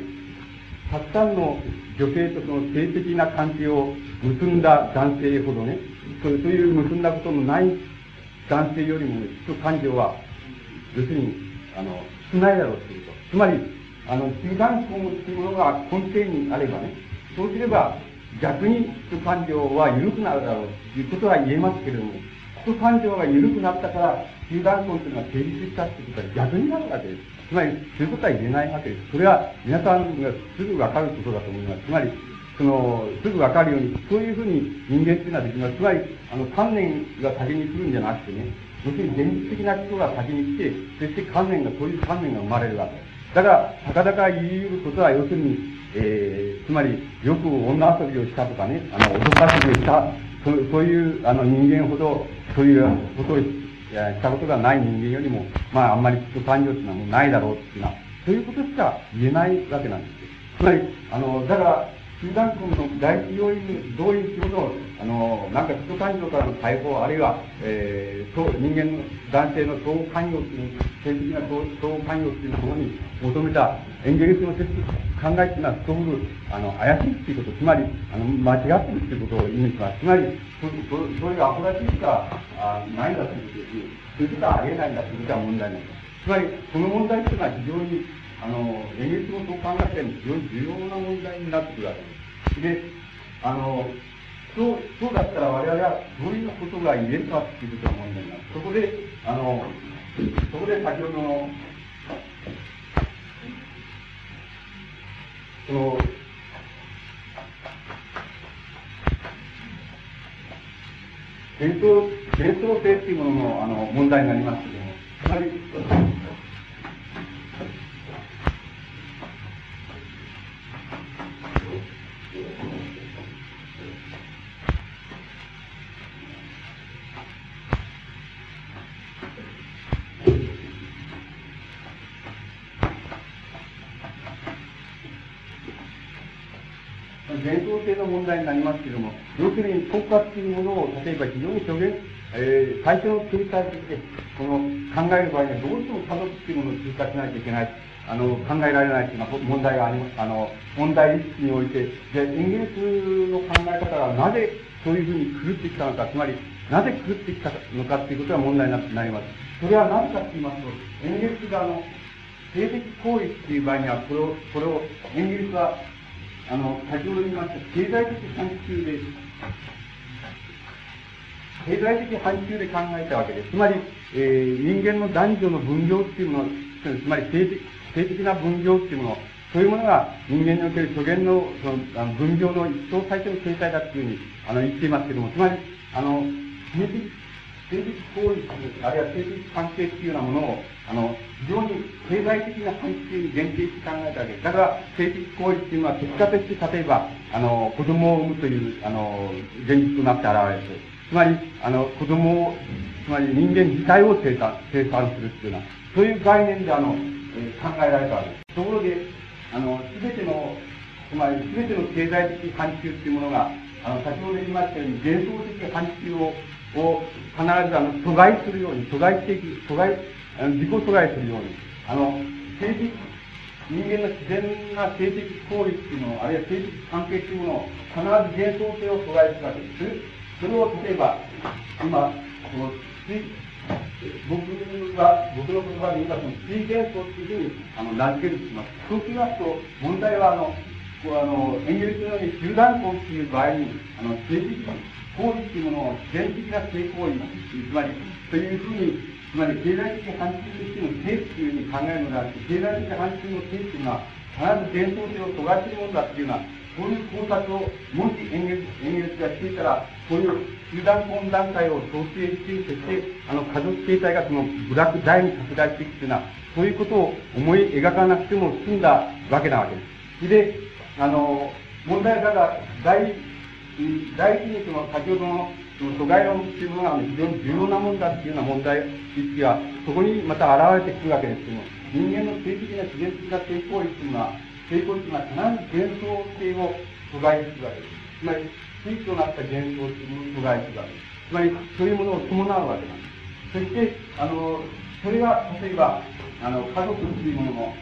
たくさんの女性とその性的な関係を結んだ男性ほどね、そういう結んだことのない男性よりも、ね、基礎感情は、要するに、あの、少ないだろうということ。つまり、あの、集団婚というものが根底にあればね、そうすれば、逆に基礎感情は緩くなるだろうということは言えますけれども、基礎感情が緩くなったから、集団婚というのは成立したということは逆になるわけです。つまり、そういうことは言えないわけです。それは皆さんがすぐわかることだと思います。つまり、その、すぐわかるように、そういうふうに人間っていうのはできます。つまり、あの、観念が先に来るんじゃなくてね、要するに現実的な人が先に来て、そして観念が、そういう観念が生まれるわけ。だから、たかだか言い得ることは、要するに、えー、つまり、よく女遊びをしたとかね、あの、脅かしをしたそそういう、あの、人間ほど、そういうことをしたことがない人間よりも、まあ、あんまり基礎感情っていうのはもうないだろうっていうのは、そういうことしか言えないわけなんですよ。つまり、あの、だから、集団君の第一要因にどういう仕事を、あの、なんか基礎感情からの解放、あるいは、えー、人間の、男性の相互関与っていう、性的な相互関与っていうものに求めたエンゲルスの説考えっていうのは、すごく、あの、怪しいっていうこと、つまり、あの、間違ってるっていうことを意味します。つまり、そそそれがアホらしいしかあないんだということです。そういうことはありえないんだということは問題なんです。つまり、この問題っていうのは非常に、あの、エンゲルスもそう考えたように非常に重要な問題になってくるわけです。で、あの、そう、そうだったら我々はどういうことが言えるかっていうことが問題になる。そこで、あの、そこで先ほどの、その、幻想、幻想性っていうものの、あの、問題になりますけども、つまり、伝統性の問題になりますけれども、要するに国家っていうものを、例えば非常に表現、えー、最初の形態として、この考える場合にはどうしても家族っていうものを通過しないといけない。あの、考えられないというような問題があります。あの、問題意識において、じゃイギリスの考え方がなぜそういうふうに狂ってきたのか、つまり、なぜ狂ってきたのかっていうことが問題になります。それは何かと言いますと、エンゲルスがあの、性的行為っていう場合には、これを、これを、エンゲルスはあの、先ほど言いました、経済的範疇で、経済的範疇で考えたわけです。つまり、えー、人間の男女の分業っていうもの、つまり性的性的な分業っていうもの、そういうものが人間における諸言のそのあの分業の一層最初の形態だっていうふうにあの言っていますけども、つまり、あの、性的政治行為、あるいは政治関係っていうようなものを、あの、非常に経済的な範疇に限定して考えたわけです。だから、政治行為っていうのは結果として、例えば、あの、子供を産むという、あの、現実となって現れて、つまり、あの、子供を、つまり人間自体を生産、生産するっていうような、そういう概念で、あの、えー、考えられたわけです。ところで、あの、すべての、つまり、すべての経済的範疇っていうものが、あの、先ほど言いましたように、幻想的範疇をを必ずあの阻害するように、阻害していく、阻害、自己阻害するように、あの、政治、人間の自然な性的行為っていうのを、あるいは性的関係っていうものを、必ず幻想性を阻害するわけです。それを例えば、今、この、僕は、僕の言葉で言えば、その水幻想っていうふうにあの名付けるとします。そうしますと、問題は、あの、こうあの、演劇のように集団婚っていう場合に、あの、政治行為っていうものを自然的な性行為、つまり、というふうに、つまり経済的範疇としての性っていうふうに考えるのであって、経済的範疇の性っていうのは、必ず伝統性を阻害するものだっていうような、そういう考察を、もし演劇、演劇がしていたら、そういう集団婚段階を想定して、そして、あの、家族形態がそのブラック大に拡大していくというのは、そういうことを思い描かなくても済んだわけなわけです。で、あの、問題はだから、大第一にその先ほどのその阻害論っていうものが非常に重要なもんだっていうような問題意識がそこにまた現れてくるわけですけども、人間の性的な自然的な抵抗力っていうのは、抵抗力が必ず幻想性を阻害するわけです。つまり、地となった幻想っていうものを阻害するわけです。つまり、そういうものを伴うわけなんです。そして、あの、それが、例えば、あの、家族っていうものの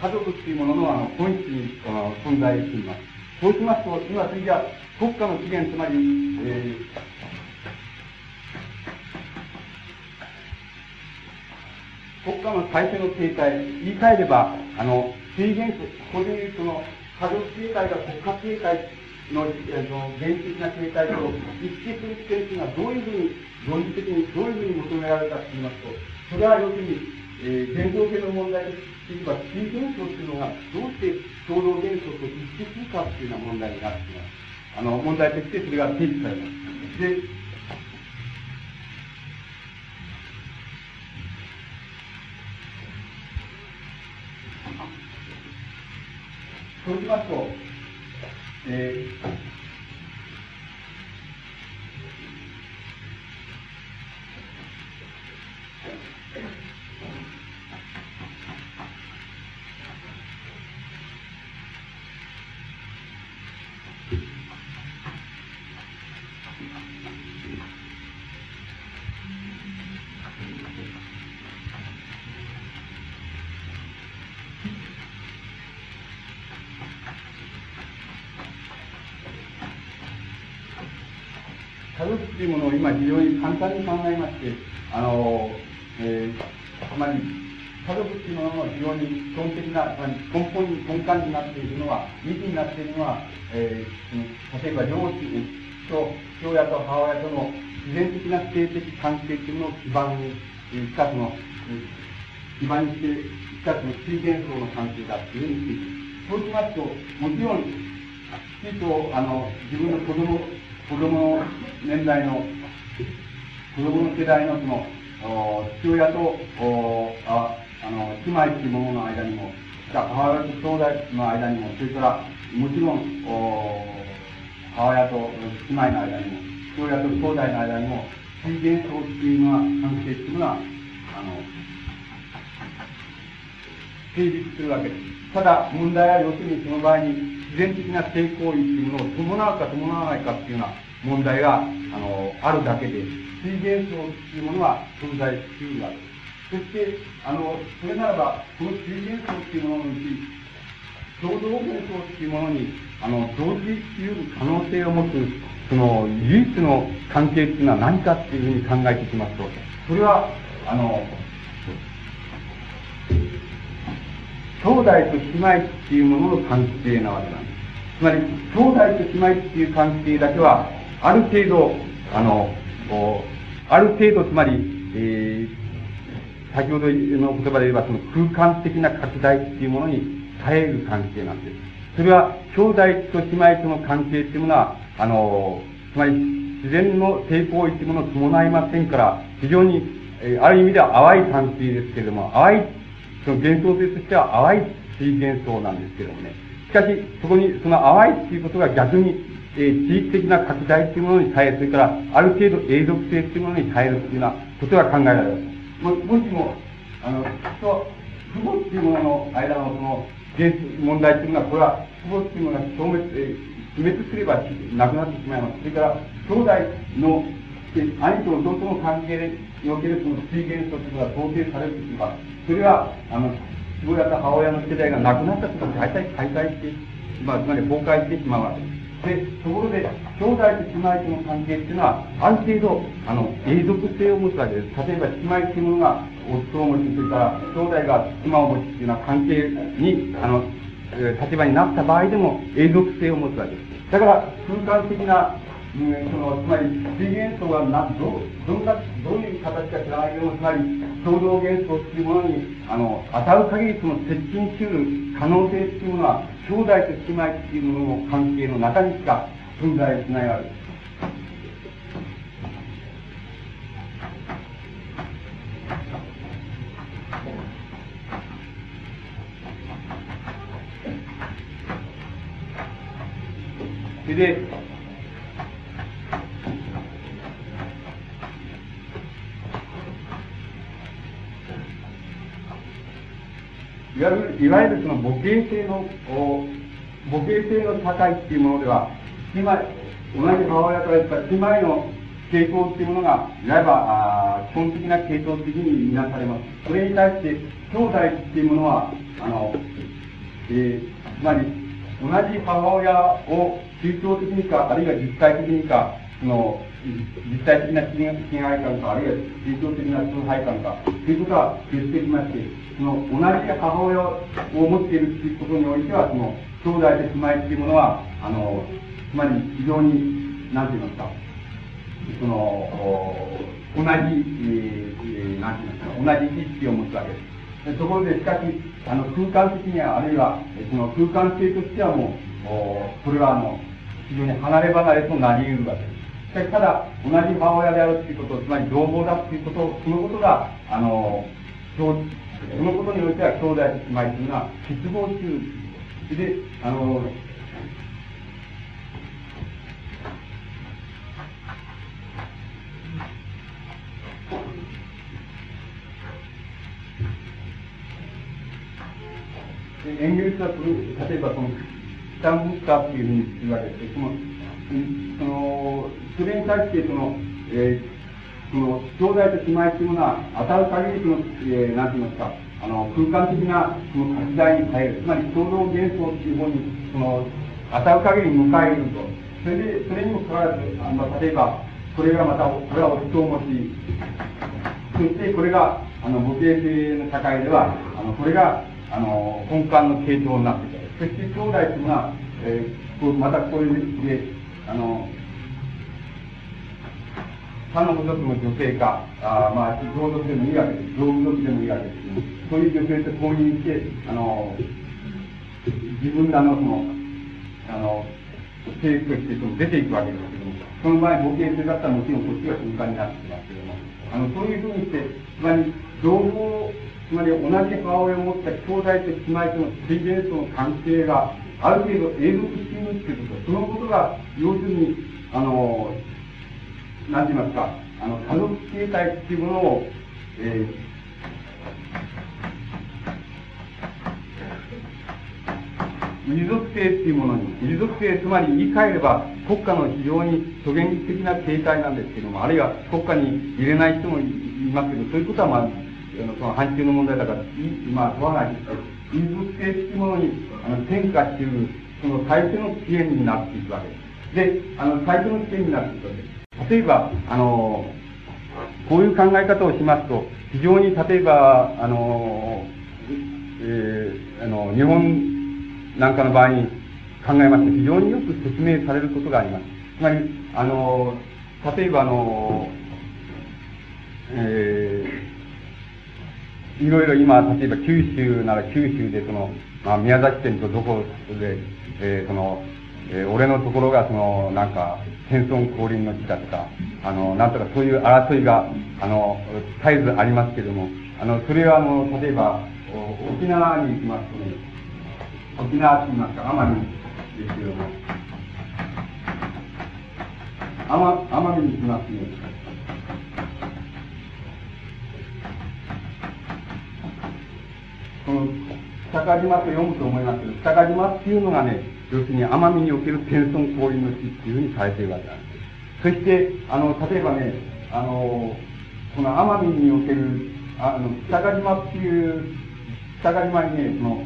家族っていうもののあの本質にあの存在しています。そうしますと、今次は国家の起源、つまり、えー、国家の最初の形態、言い換えれば、あの、水源、ここでいうその、家族形態が国家形態の、えー、の原始的な形態と一致する点というのはどういうふうに、論理的にどういうふうに求められるかと言いますと、それは要するに、えー、現像系の問題です。というか、地現象というのが、どうして共同現象と一致するかというような問題になっています。あの、問題としてそれが提示されます。で、そうしますと、えー。っていうものを今非常に簡単に考えまして、あの、えー、つまり、家族っていうものの非常に基本的な、つまり根本に、根幹になっているのは、幹になっているのは、えー、例えば両親と父親と母親との自然的な性的関係っていうものを基盤にしたその、基盤にしてしたその水元層の関係だっていうふうにそうしますと、もちろん、きちんと、あの、自分の子供子供の年代の、子供の世代のその、父親と、ああの、姉妹というものの間にも、母親と兄弟の間にも、それから、もちろん、母親と姉妹の間にも、父親と兄弟の間にも、水元層っていうのは、関係っていうのは、あの、成立するわけです。ただ、問題は要するにその場合に、自然的な性行為っていうものを伴うか伴わないかっていうような問題が、あの、あるだけです、水元素っていうものは存在しうるわけです。そして、あの、それならば、この水元素っていうもののうち、共同元素っていうものに、あの、同時しうる可能性を持つ、その、唯一の関係っていうのは何かっていうふうに考えていきますと、それは、あの、兄弟と姉妹っていうものの関係なわけなんです。つまり、兄弟と姉妹っていう関係だけは、ある程度、あの、ある程度、つまり、えー、先ほどの言葉で言えば、その空間的な拡大っていうものに耐える関係なんです。それは、兄弟と姉妹との関係っていうものは、あの、つまり、自然の抵抗っていうものを伴いませんから、非常に、えー、ある意味では淡い関係ですけれども、淡いその幻想性としては淡い水幻想なんですけどもね。しかし、そこに、その淡いっていうことが逆に、えー、地域的な拡大っていうものに耐え、それから、ある程度永続性っていうものに耐えるっていうようなことが考えられます。ももしも、あの、と、父母っていうものの間のその、現問題っていうのは、これは、父母っていうものが消滅、えー、滅すればなくなってしまいます。それから、兄弟の、え兄と弟の関係におけるその水元素というのが統制されるというか、それは、あの、父親と母親の世代が亡くなったことで大体解体して、まあ、つまり崩壊してしまうわけです。で、ところで、兄弟と姉妹との関係っていうのは、ある程度、あの、永続性を持つわけです。例えば、姉妹っていうものが夫を持ち、それから兄弟が妻を持ちっていうような関係に、あの、立場になった場合でも永続性を持つわけです。だから、空間的なうん、そのつまり水元素がなどどんなどういう形か知らないけどもつまり共同元素っていうものにあの当たる限りその接近しうる可能性っていうものは兄弟と姉妹っていうものの関係の中にしか存在しないわけです。で、いわゆる、いわゆるその母系性の、母系性の社会っていうものでは、姉妹、同じ母親から言った姉妹の傾向っていうものが、いわば、あ基本的な系統的に見なされます。それに対して、兄弟っていうものは、あの、えー、つまり、同じ母親を宗教的にか、あるいは実体的にか、その、実体的な親愛感か、あるいは宗教的な崇拝感か、ということは決してきまして、その同じ母親を持っているということにおいては、その兄弟で姉妹っていうものは、あの、つまり非常に、なんて言いますか、その、同じ、えー、なんて言いますか、同じ意識を持つわけです。ところで、しかし、あの、空間的には、あるいは、その空間性としてはもう、おそれはあの、非常に離れ離れとなり得るわけです。しかし、ただ、同じ母親であるということ、つまり同胞だということ、そのことが、あの、そのことにおいては兄弟姉妹というのは結合中で、あの、エンゲルスは例えばこのスタンブッカーっていうふうに言われて、その、その、それに対してその、えー、その、兄弟と姉妹っていうものは、当たる限りその、えー、なんて言いますか、あの、空間的なその拡大に変える。つまり、共同幻想っていう方に、その、当たる限り迎えると。それで、それにもかかわらず、あの、例えば、これがまた、これは夫を持ち、そしてこれが、あの、母系性の社会では、あの、これが、あの、根幹の系統になっていた。そして兄弟というのは、えー、またこういうで、あの、他の部族の女性か、あまあ、同族でもいいわけです。同部族でもいいわけです、ね。そういう女性と購入して、あの、自分らのその、あの、生としてその出ていくわけですけども、その場合、母系性だったらもちろんこっちが瞬間になってきますけども、あの、そういうふうにして、つまり、同胞、つまり同じ母親を持った兄弟と姉妹との水源との関係が、ある程度永続しているっていうこと、そのことが、要するに、あの、なんて言いますか、あの、家族形態っていうものを、えー、遺族性っていうものに、遺族性、つまり言い換えれば、国家の非常に初言的な形態なんですけども、あるいは国家に入れない人もいますけど、そういうことはまあ、あのその範疇の問題だから、まあ、問わない。ですけど、遺族性っていうものに、あの、転化している、その最初の起源になっていくわけです。で、あの、最初の起源になっていくわけです。例えば、あの、こういう考え方をしますと、非常に例えば、あの、えー、あの、日本なんかの場合に考えますと、非常によく説明されることがあります。つまり、あの、例えばあの、えー、いろいろ今、例えば九州なら九州でその、まあ、宮崎県とどこで、えー、その、えー、俺のところがその、なんか、戦争降臨の地だとか、あの、なんとかそういう争いが、あの、絶えずありますけども、あの、それはあの、例えば、沖縄に行きますとね、沖縄と言いますか、奄美ですけれども、奄美に行きますね、この、北島と読むと思いますけど、北島っていうのがね、要するに奄美における天孫降臨の地っていうふうにされているわけなんです。そして、あの、例えばね、あの、この奄美における、あの、北島っていう、北ヶ島にね、その、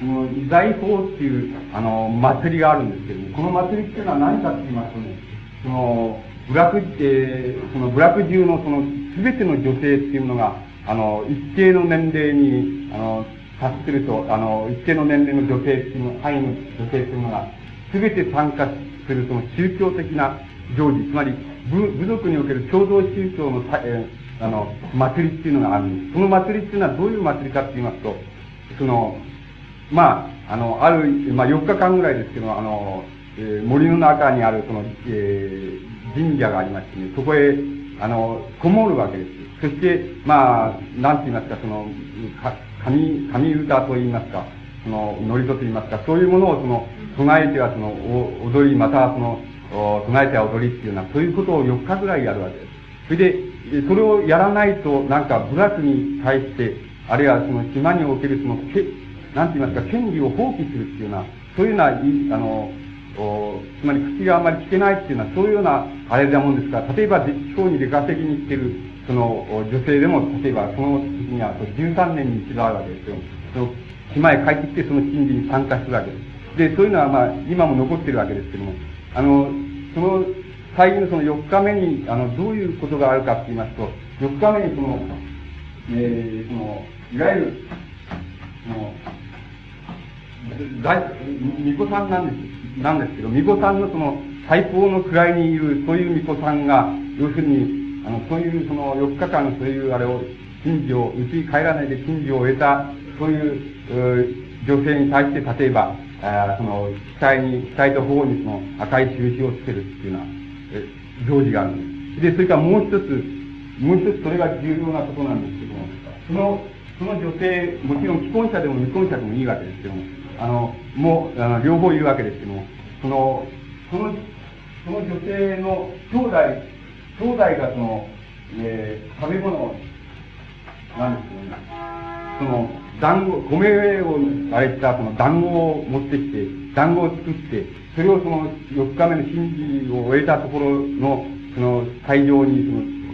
この、遺財法っていう、あの、祭りがあるんですけども、この祭りっていうのは何かって言いますとね、その、部落、えー、その部落中のその全ての女性っていうのが、あの、一定の年齢に、あの、達すると、あの、一定の年齢の女性っていうの、範囲の女性っていうのが、全て参加するその宗教的な行事、つまり部部族における共同宗教の、えー、あの、祭りっていうのがあるんです。その祭りっていうのはどういう祭りかって言いますと、その、まあ、あの、ある、まあ、4日間ぐらいですけど、あの、えー、森の中にある、その、えー、神社がありましてね、そこへ、あの、こもるわけです。そして、まあ、なんて言いますか、その、か、神、神歌と言いますか、その、祝詞と言いますか、そういうものをその、唱えてはその、お踊り、またはその、唱えては踊りっていうのは、そういうことを4日ぐらいやるわけです。それで、それをやらないと、なんか部落に対して、あるいはその島におけるその、け、なんて言いますか、権利を放棄するっていうような、そういうような、あの、つまり口があまり聞けないっていうのは、そういうような、あれだもんですから、例えば、地方に出稼ぎに来てる、その、女性でも、例えば、その時には、13年に一度あるわけですよ。その、島へ帰ってきて、その神事に参加するわけです。で、そういうのは、まあ、今も残ってるわけですけども、あの、その、最近のその4日目に、あの、どういうことがあるかって言いますと、4日目にその、えー、その、いわゆる、その、大、巫女さんなんです。なんですけど、巫女さんのその、最高の位にいる、そういう巫女さんが、要するに、あの、そういうその4日間、そういうあれを、神事を、うちに帰らないで神事を得た、そういう、女性に対して、例えば、あその、額に、額と頬にその赤い印をつけるっていうような、え行事があるんです。で、それからもう一つ、もう一つそれが重要なことなんですけども、その、その女性、もちろん既婚者でも未婚者でもいいわけですけども、あの、もう、あの両方いるわけですけども、その、その、その女性の兄弟、兄弟がその、えー、食べ物、なんですけどね、その、団子、米をあれしたその団子を持ってきて、団子を作って、それをその4日目の神事を終えたところの、その会場に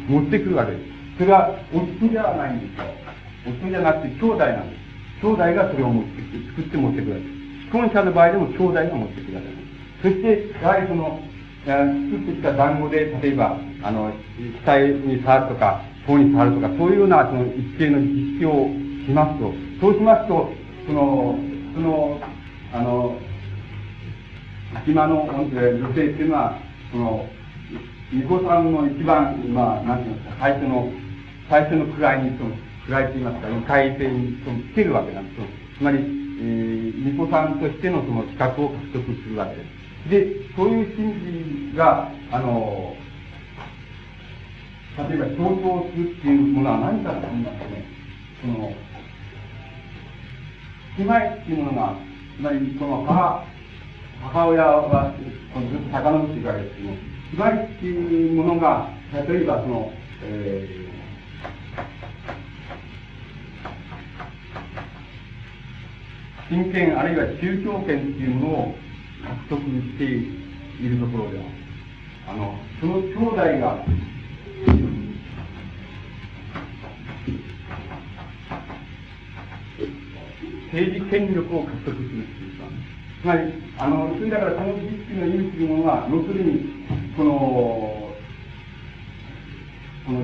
その持ってくるわけです。それは夫じゃないんですよ。夫じゃなくて兄弟なんです。兄弟がそれを持ってきて、作って持ってくるわけです。既婚者の場合でも兄弟が持ってくるわけです。そして、やはりその、作ってきた団子で、例えば、あの、額に触るとか、頬に触るとか、そういうような、その、一定の儀式をしますと、そうしますと、その、その、あの、今の女性っていうのは、その、巫女さんの一番、まあ、なんて言いますか、最初の、最初の位に、その、位と言いますか、異界性に、その、つけるわけなんですよ。つまり、えー、巫女さんとしてのその資格を獲得するわけです。で、そういう心理が、あの、例えば、象徴するっていうものは何かと言いますとね、その、姉妹っていうものが、つまり、この母、母親は、このずっと遡っていくわけですけども、姉妹っていうものが、例えばその、えー、親権あるいは宗教権っていうものを獲得しているところでは、あの、その兄弟が、政治権力を獲得するっていうか、つまり、あの、それだからこの儀式の意味というものは、要するに、この、この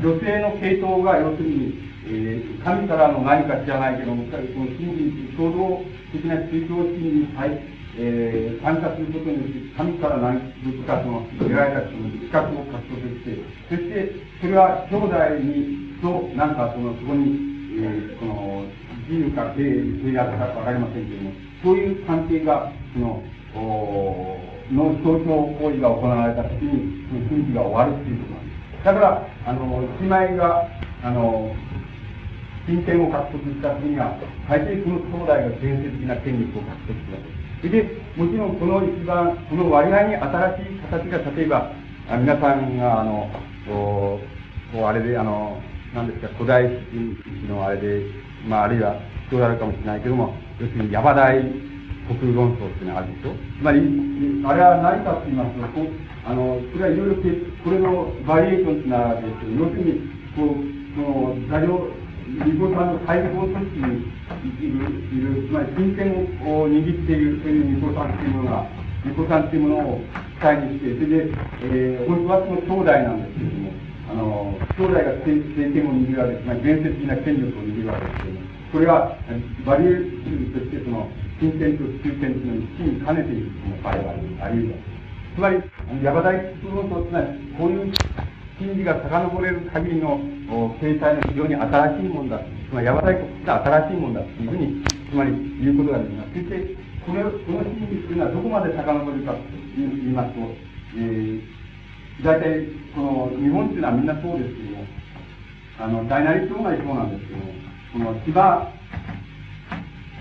女性の系統が要するに、えー、神からの何か知らないけども、この真理、創造的な宗教心に対、えー、参加することによって、神から何物かその、得られたその資格を獲得して、そして、それは兄弟に、と、なんかその、そこに、えー、この、自由か契約かわかりませんけども、そういう関係が、その、おの象徴行為が行われた時に、その雰囲気が終わるっていうことなんです。だから、あの、姉妹が、あの、金銭を獲得した時には、大抵その兄弟が伝説的な権力を獲得するわけです。で、もちろんこの一番、この割合に新しい形が、例えば、あ皆さんが、あの、こう、あれで、あの、何ですか、古代史のあれで、まあ、あるいは必要あるかもしれないけども、要するに、ヤバ大国論争っていうのがあるでしょつまり、あれは何かと言いますと、こうあの、それはいろいろ、これのバリエーションっていうのはですけど、要するに、こう、その、座上、日本さんの解放組織にいる、いる、つまり、金権を握っている、そういう日本さんっていうものが、日本さんっていうものを機会にして、それで、えー、本当はその兄弟なんですけれども、あの、兄弟が政権を握るわけです。つまり、伝説的な権力を握るわけですけれども、これは、バリエーシとして、その、金銭と中堅というのを一に兼ねている場合があるわけです。つまり、ヤバ大論争つまり、こういう真理が遡れる限りの形態の非常に新しいものだ。つまり、ヤバ大国って新しいものだというふうに、つまり、言うことができます。そして、これ、この真理というのはどこまで遡るかと言いますと、えー大体、この、日本っていうのはみんなそうですけども、あの、大なり小なりそうなんですけども、この島、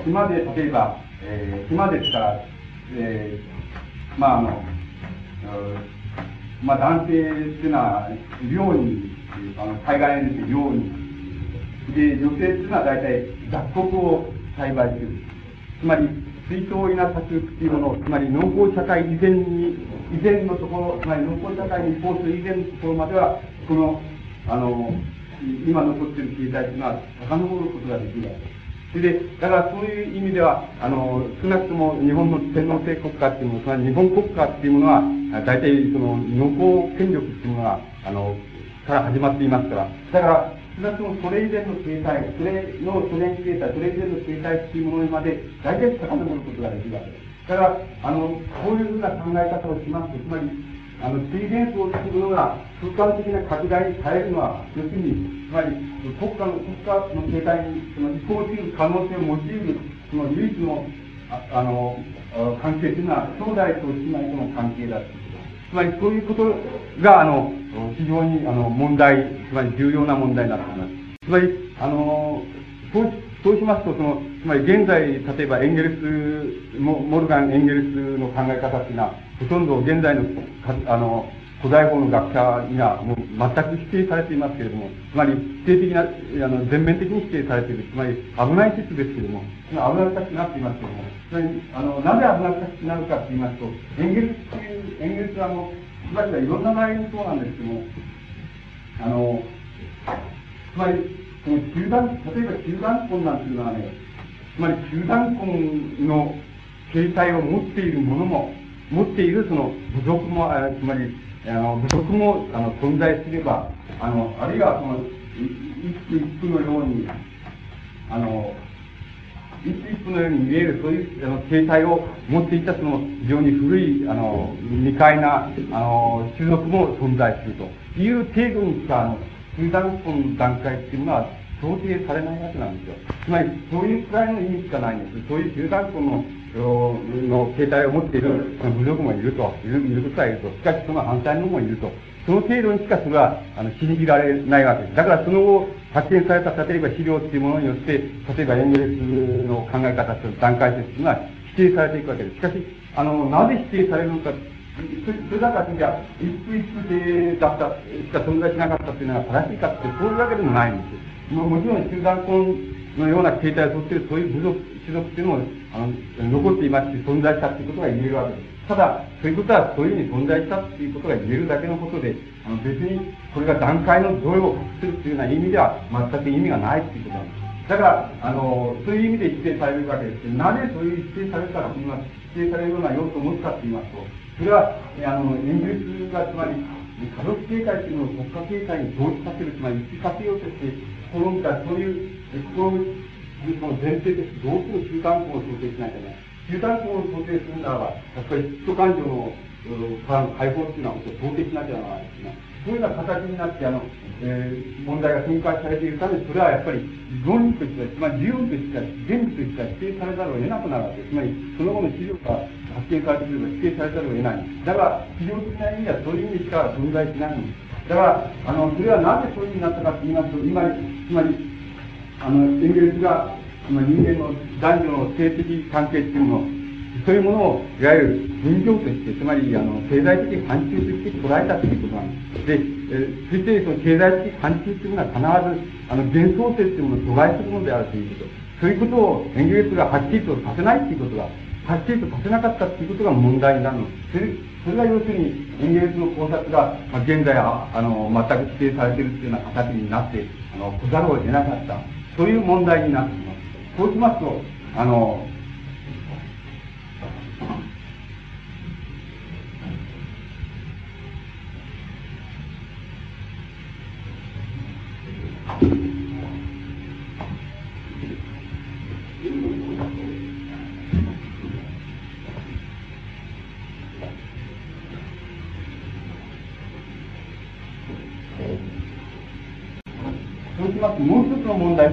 島で、例えば、えー、島ですから、えー、まああの、まあ男性っていうのは、寮に、あの、海外に寮に、で、女性っていうのは大体雑穀を栽培する。つまり、水筒稲作っていうもの、つまり農耕社会以前に、以前のところ、つまり農耕社会に移行する以前のところまでは、この、あの、今残ってる経済というのは遡ることができない。それで、だからそういう意味では、あの、少なくとも日本の天皇制国家っていうもの、つまり日本国家っていうものは、大体その農耕権力っていうものが、あの、から始まっていますから、だから、少なくともそれ以前の形態、それのソ連形態、それ以前の形態っていうものまで、大体遡ることができるわけです。だから、あの、こういうふうな考え方をしますと、つまり、あの、水元素を作るのが空間的な拡大に変えるのは、要するに、つまり、国家の、国家の形態に、その移行する可能性を用いる、その唯一の、ああの、関係というのは、兄弟と姉妹との関係だということつまりそういうことが、あの、非常に、あの、問題、つまり重要な問題になっています。つまり、あの、そうそうしますと、その、つまり現在、例えばエンゲルス、モモルガン・エンゲルスの考え方っていうのは、ほとんど現在の、あの、古代法の学者にはもう全く否定されていますけれども、つまり否定的な、あの、全面的に否定されている。つまり危ない説ですけれども、危なくなっていますけれども、つまり、あの、なぜ危なくなるかと言いますと、エンゲルスっていう、エンゲルスはもう、つまりはいろんな場合にそうなんですけども、あの、つまり、その集団、例えば集団婚なんていうのはね、つまり集団婚の形態を持っているものも、持っているその部族も、つまり、あの、部族も、あの、存在すれば、あの、あるいはその、一夫一夫のように、あの、一夫一夫のように見える、そういう、あの、形態を持っていた、その、非常に古い、あの、未開な、あの、種族も存在するという程度にしか、あの、集団婚の段階っていうのは、想定されないわけなんですよ。つまり、そういうくらいの意味しかないんです。そういう集団婚のの形態を持っている部族もいると、いるいることはいると。しかしその反対のもいると。その程度にしかそれは、あの、信じられないわけです。だからその後、発見された、例えば資料っていうものによって、例えばエンゲレスの考え方と段階説っていうのは否定されていくわけです。しかし、あの、なぜ否定されるのか、それだからじゃ一夫一夫制だった、しか存在しなかったっていうのは正しいかって、そういうわけでもないんです。ももちろん集団婚のような形態をとっているそういう部族、種族っていうのも、あの、残っていますし、存在したっていうことが言えるわけです。ただ、そういうことはそういうふうに存在したっていうことが言えるだけのことで、あの別にこれが段階の像を隠するというような意味では全く意味がないっていうことなんです。だから、あの、そういう意味で否定されるわけです、なぜそういう否定されるかと言います、否定されるような要素を持つかと言いますと、それは、あの、イギリスがつまり、家族形態というのを国家形態に同時させる、つまり一致させようとして、試みた、そういう、この、前提です。どうしても集団婚を想定しないとね。集団婚を想定するならば、やっぱり人感情の、からの解放っていうのは想定しなきゃならないですね。そういうような形になって、あの、えー、問題が展開されているため、それはやっぱり論理としては、つまり理論としては、原理としては否定されざるを得なくなるわけです。つまり、その後の資料が発見されてくれば否定されざるを得ない。だから、企業的な意味ではそういう意味しか存在しないんです。だから、あの、それはなぜそういうふうになったかと言いますと、今、つまり、あの、エンゲルスが、人間の男女の性的関係っていうものそういうものを、いわゆる分業として、つまり、あの、経済的範疇として捉えたということなんです。で、えそしてその経済的範疇というのは必ず、あの、幻想性というものを阻害するものであるということ。そういうことをエンゲルスがはっきりとさせないということが、はっきりとさせなかったということが問題になるのそれ、が要するに、エンゲルスの考察が、まあ、現在は、あの、全く否定されているというような形になって、あの、来ざるを得なかった。そういう問題になっています。そうしますと、あの、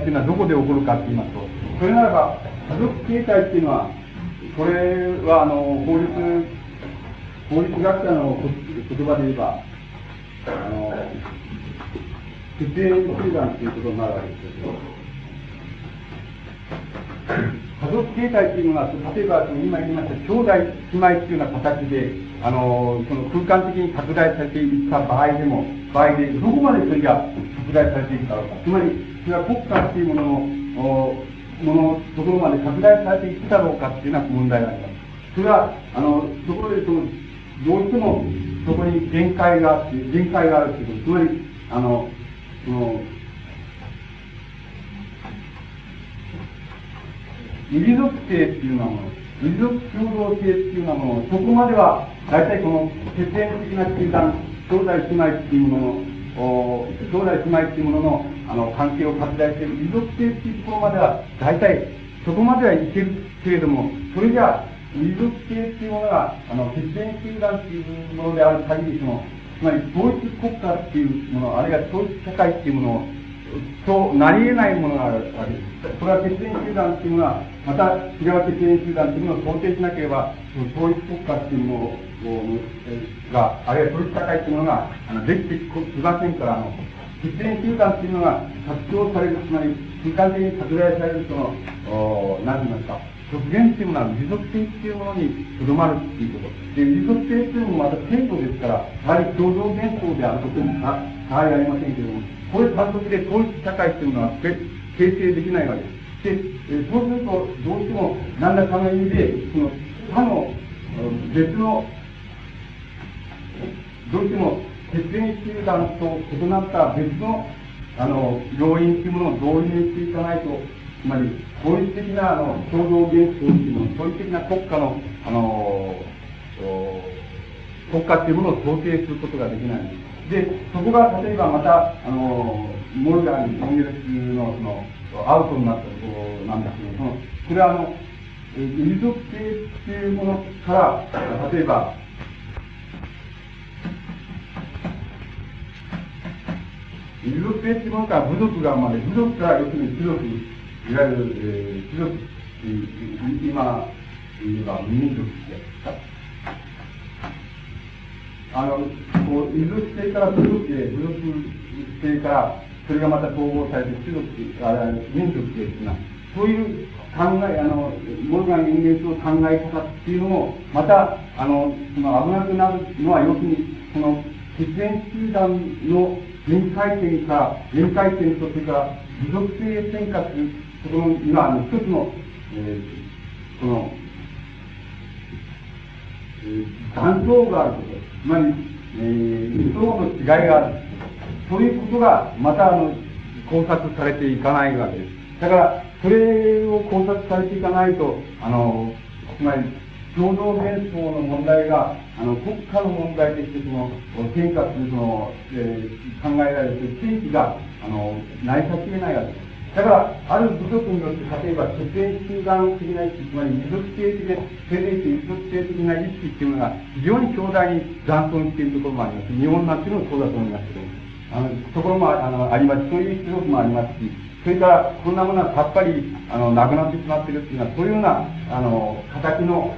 っていうのはどこで起こるかって言いますと、それならば、家族形態っていうのは、これはあの法律、法律学者の言葉で言えば、あの、血縁集団っていうことになるわけですけど、家族形態っていうのは、例えば今言いました兄弟姉妹っていうような形で、あの、その空間的に拡大されていった場合でも、場合で、どこまでそれが拡大されていくだろうか。つまり、それは国家っていうものの、ものところまで拡大されていくだろうかっていうような問題があります。それは、あの、そころでその、どうしてもそこに限界があって、限界があるっていうこと。つまり、あの、その、民族性っていうようなもの、民族共同性っていうようなもの、そこまでは、大体この血縁的な集団、兄弟姉妹っていうものの、お兄弟姉妹っていうもののあの関係を拡大している民族性っていうところまでは、大体そこまではいけるけれども、それじゃ民族性っていうものが、あの、血縁集団っていうものである限り、その、つまり統一国家っていうもの、あるいは統一社会っていうものを、そうなり得ないものがあるわけです。それは決戦集団っていうのは、また違う決戦集団っていうものを想定しなければ、統一国家っていうものをが、あるいは統一社会っていうものが、あの、できてきませんから、あの、決戦集団っていうのが発表される、つまり、空間的に拡大されるその、お何て言いますか、極限っていうものは持続性っていうものにとどまるっていうこと。で、持続性っていうのもまた制度ですから、やはり共同幻想であることに変わりありませんけれども、これ単独で統一社会っていうのは形成できないわけです。で、えそうすると、どうしても何らかの意味で、その他の別の、どうしても血縁集団と異なった別のあの要因というものを導入していかないと、つまり、統一的なあの共同幻想というもの統一的な国家の、あの国家っていうものを想定することができないで。そこが例えばまた、あの、モルガン、コンゲルスのその、アウトになったところなんですけど、その、これはあの、民族性っていうものから、例えば、民族性っていうものから部族が生まれ、部族から要するに部族、いわゆる、えー、部族っていう、今言えば民族ってやつ。あの、こう、異族性から部族へ、部族性から、それがまた統合されて、種族、あ民族性っていうな、そういう考え、あの、モルガン人間の考え方っていうのも、また、あの、その危なくなるのは、要するに、その、血縁集団の臨界点から、臨界点と、それから、部族性変化するところには、あの、一つの、えー、その、えー、断層があること。つまり、えー、理想の違いがある。そういうことが、また、あの、考察されていかないわけです。だから、それを考察されていかないと、あの、つまり、共同幻想の問題が、あの、国家の問題として、その、変化する、その、えー、考えられる地域が、あの、成り立ち得ないわけです。だから、ある部族によって、例えば、血縁集団的な意識、つまり民族性的な、性的民族性的な意識っていうのが、非常に強大に残存しているところもあります。日本なんていうのもそうだと思いますけど、あの、ところもあのあります。そういう種族もありますし、それから、こんなものはさっぱり、あの、なくなってしまっているっていうのは、そういうような、あの、形の、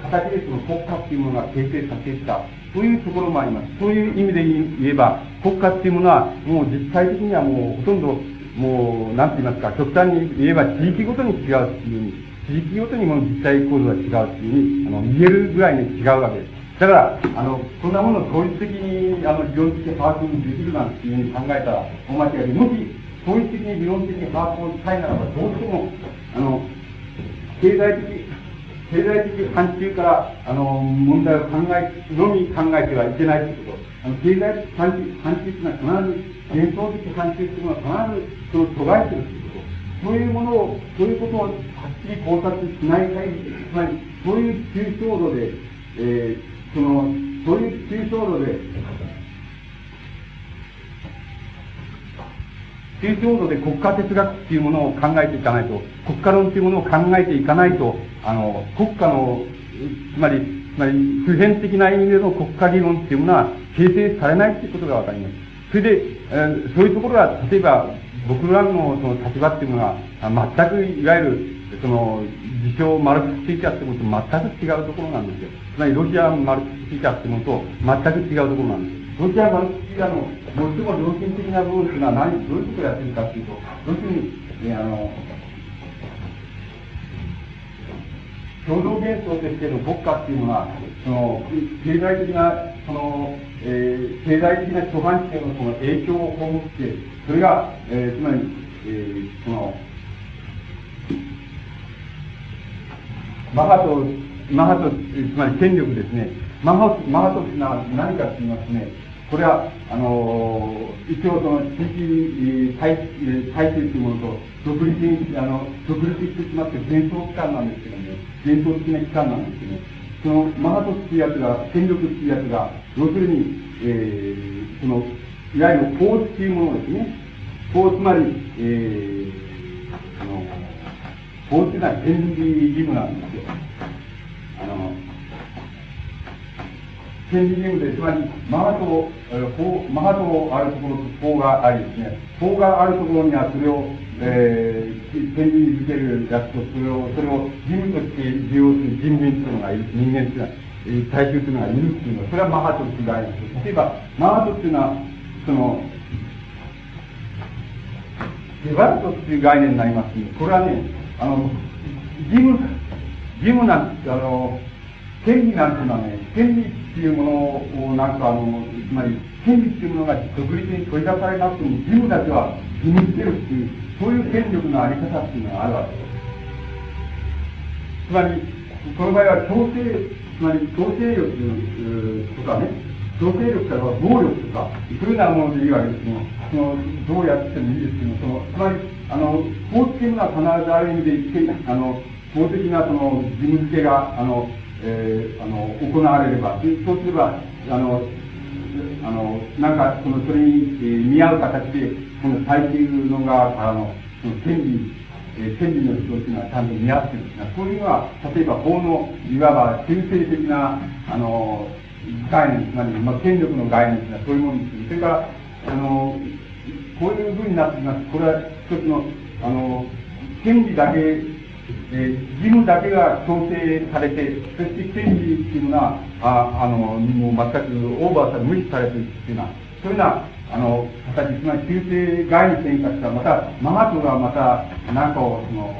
形でその国家っていうものが形成させてきた。そういうところもあります。そういう意味で言えば、国家っていうものは、もう実際的にはもうほとんど、もう、なんて言いますか、極端に言えば地域ごとに違うっていうふうに、地域ごとにも実際構造が違うっていうふうに、あの、言えるぐらいに違うわけです。だから、あの、そんなものを統一的に、あの、理論的に把握できるなんていうふうに考えたら、お間違いで、もし、統一的に理論的に把握をしたいならば、どうしても、あの、経済的、経済的範疇から、あの、問題を考え、のみ考えてはいけないということ。あの、経済的範疇、範疇というのは必ず、幻想的範疇というのは必ずその阻害するということ。そういうものを、そういうことをはっきり考察しない限り、つまり、そういう抽象度で、えー、その、そういう抽象度で、抽象度で国家哲学っていうものを考えていかないと、国家論っていうものを考えていかないと、あの、国家の、つまり、つまり、普遍的な意味での国家理論っていうものは形成されないっていうことがわかります。それで、えー、そういうところが、例えば、僕らのその立場っていうのが、全く、いわゆる、その、自称マルクス主義者ってものと全く違うところなんですよ。つまり、ロシアマルクス主義者ってものと全く違うところなんです。ロシアマルクス主義者の最も良心的な部分っていうのは何、どういうことをやってるかっていうと、要するに、え、あの、共同幻想としての国家っていうのは、その、経済的な、その、えー、経済的な諸般地のその影響を被って、それが、えー、つまり、えー、その、マハト、マハト、つまり権力ですね。マハト、マハトっていうのは何かと言いますね、これは、あの、一応その地域体体制というものと独立に、あの、独立してしまって戦争機関なんですけどね、伝統的な機関なんですけどね、そのマハトっていうやつが、権力っていうやつが、要するに、えー、その、いわゆる法っていうものですね。法つまり、えー、あの、法っていうのは権利義務なんですよ。権利義務で、つまり、マハト、法、マハトあるところと法がありですね、法があるところにはそれを、えー、権利づけるやつと、それを、それを義務として利用する人民というのがいる、人間というのは、えー、大衆というのがいるっていうのは、それはマハトという概念です。例えば、マハトっていうのは、その、デバルトっていう概念になりますので、これはね、あの、義務、義務なん、あの、権利なんていうのはね、権利っていうものをなんかあの、つまり、権利っていうものが独立に取り出されなくても、義務だけは義務付けるっていう、そういう権力のあり方っていうのがあるわけです。つまり、この場合は強制、つまり強制力とかね、強制力とか暴力とか、そういうようなものでいいわけですけど、その、どうやってもいいですけど、その、つまり、あの、法っていうのは必ずある意味で言って、あの、法的なその義務付けが、あの、えー、あの、行われれば、そうすれば、あの、あの、なんか、その、それに、えー、見合う形で、この最終の側からの、その権利、えー、権利の主張というのはちゃんと見合ってるんですが、そういうのは、例えば法の、いわば中性的な、あの、概念、つまり、まあ、権力の概念というのはそういうものです。それから、あの、こういうふうになってきます。これは一つの、あの、権利だけえー、義務だけが強制されて、そして権利っていうのは、ああの、もう全くオーバーされ、無視されてるっていうのは、そういうような、あの、形、つまり修正外に転化した、また、ママトがまた、なんかを、その、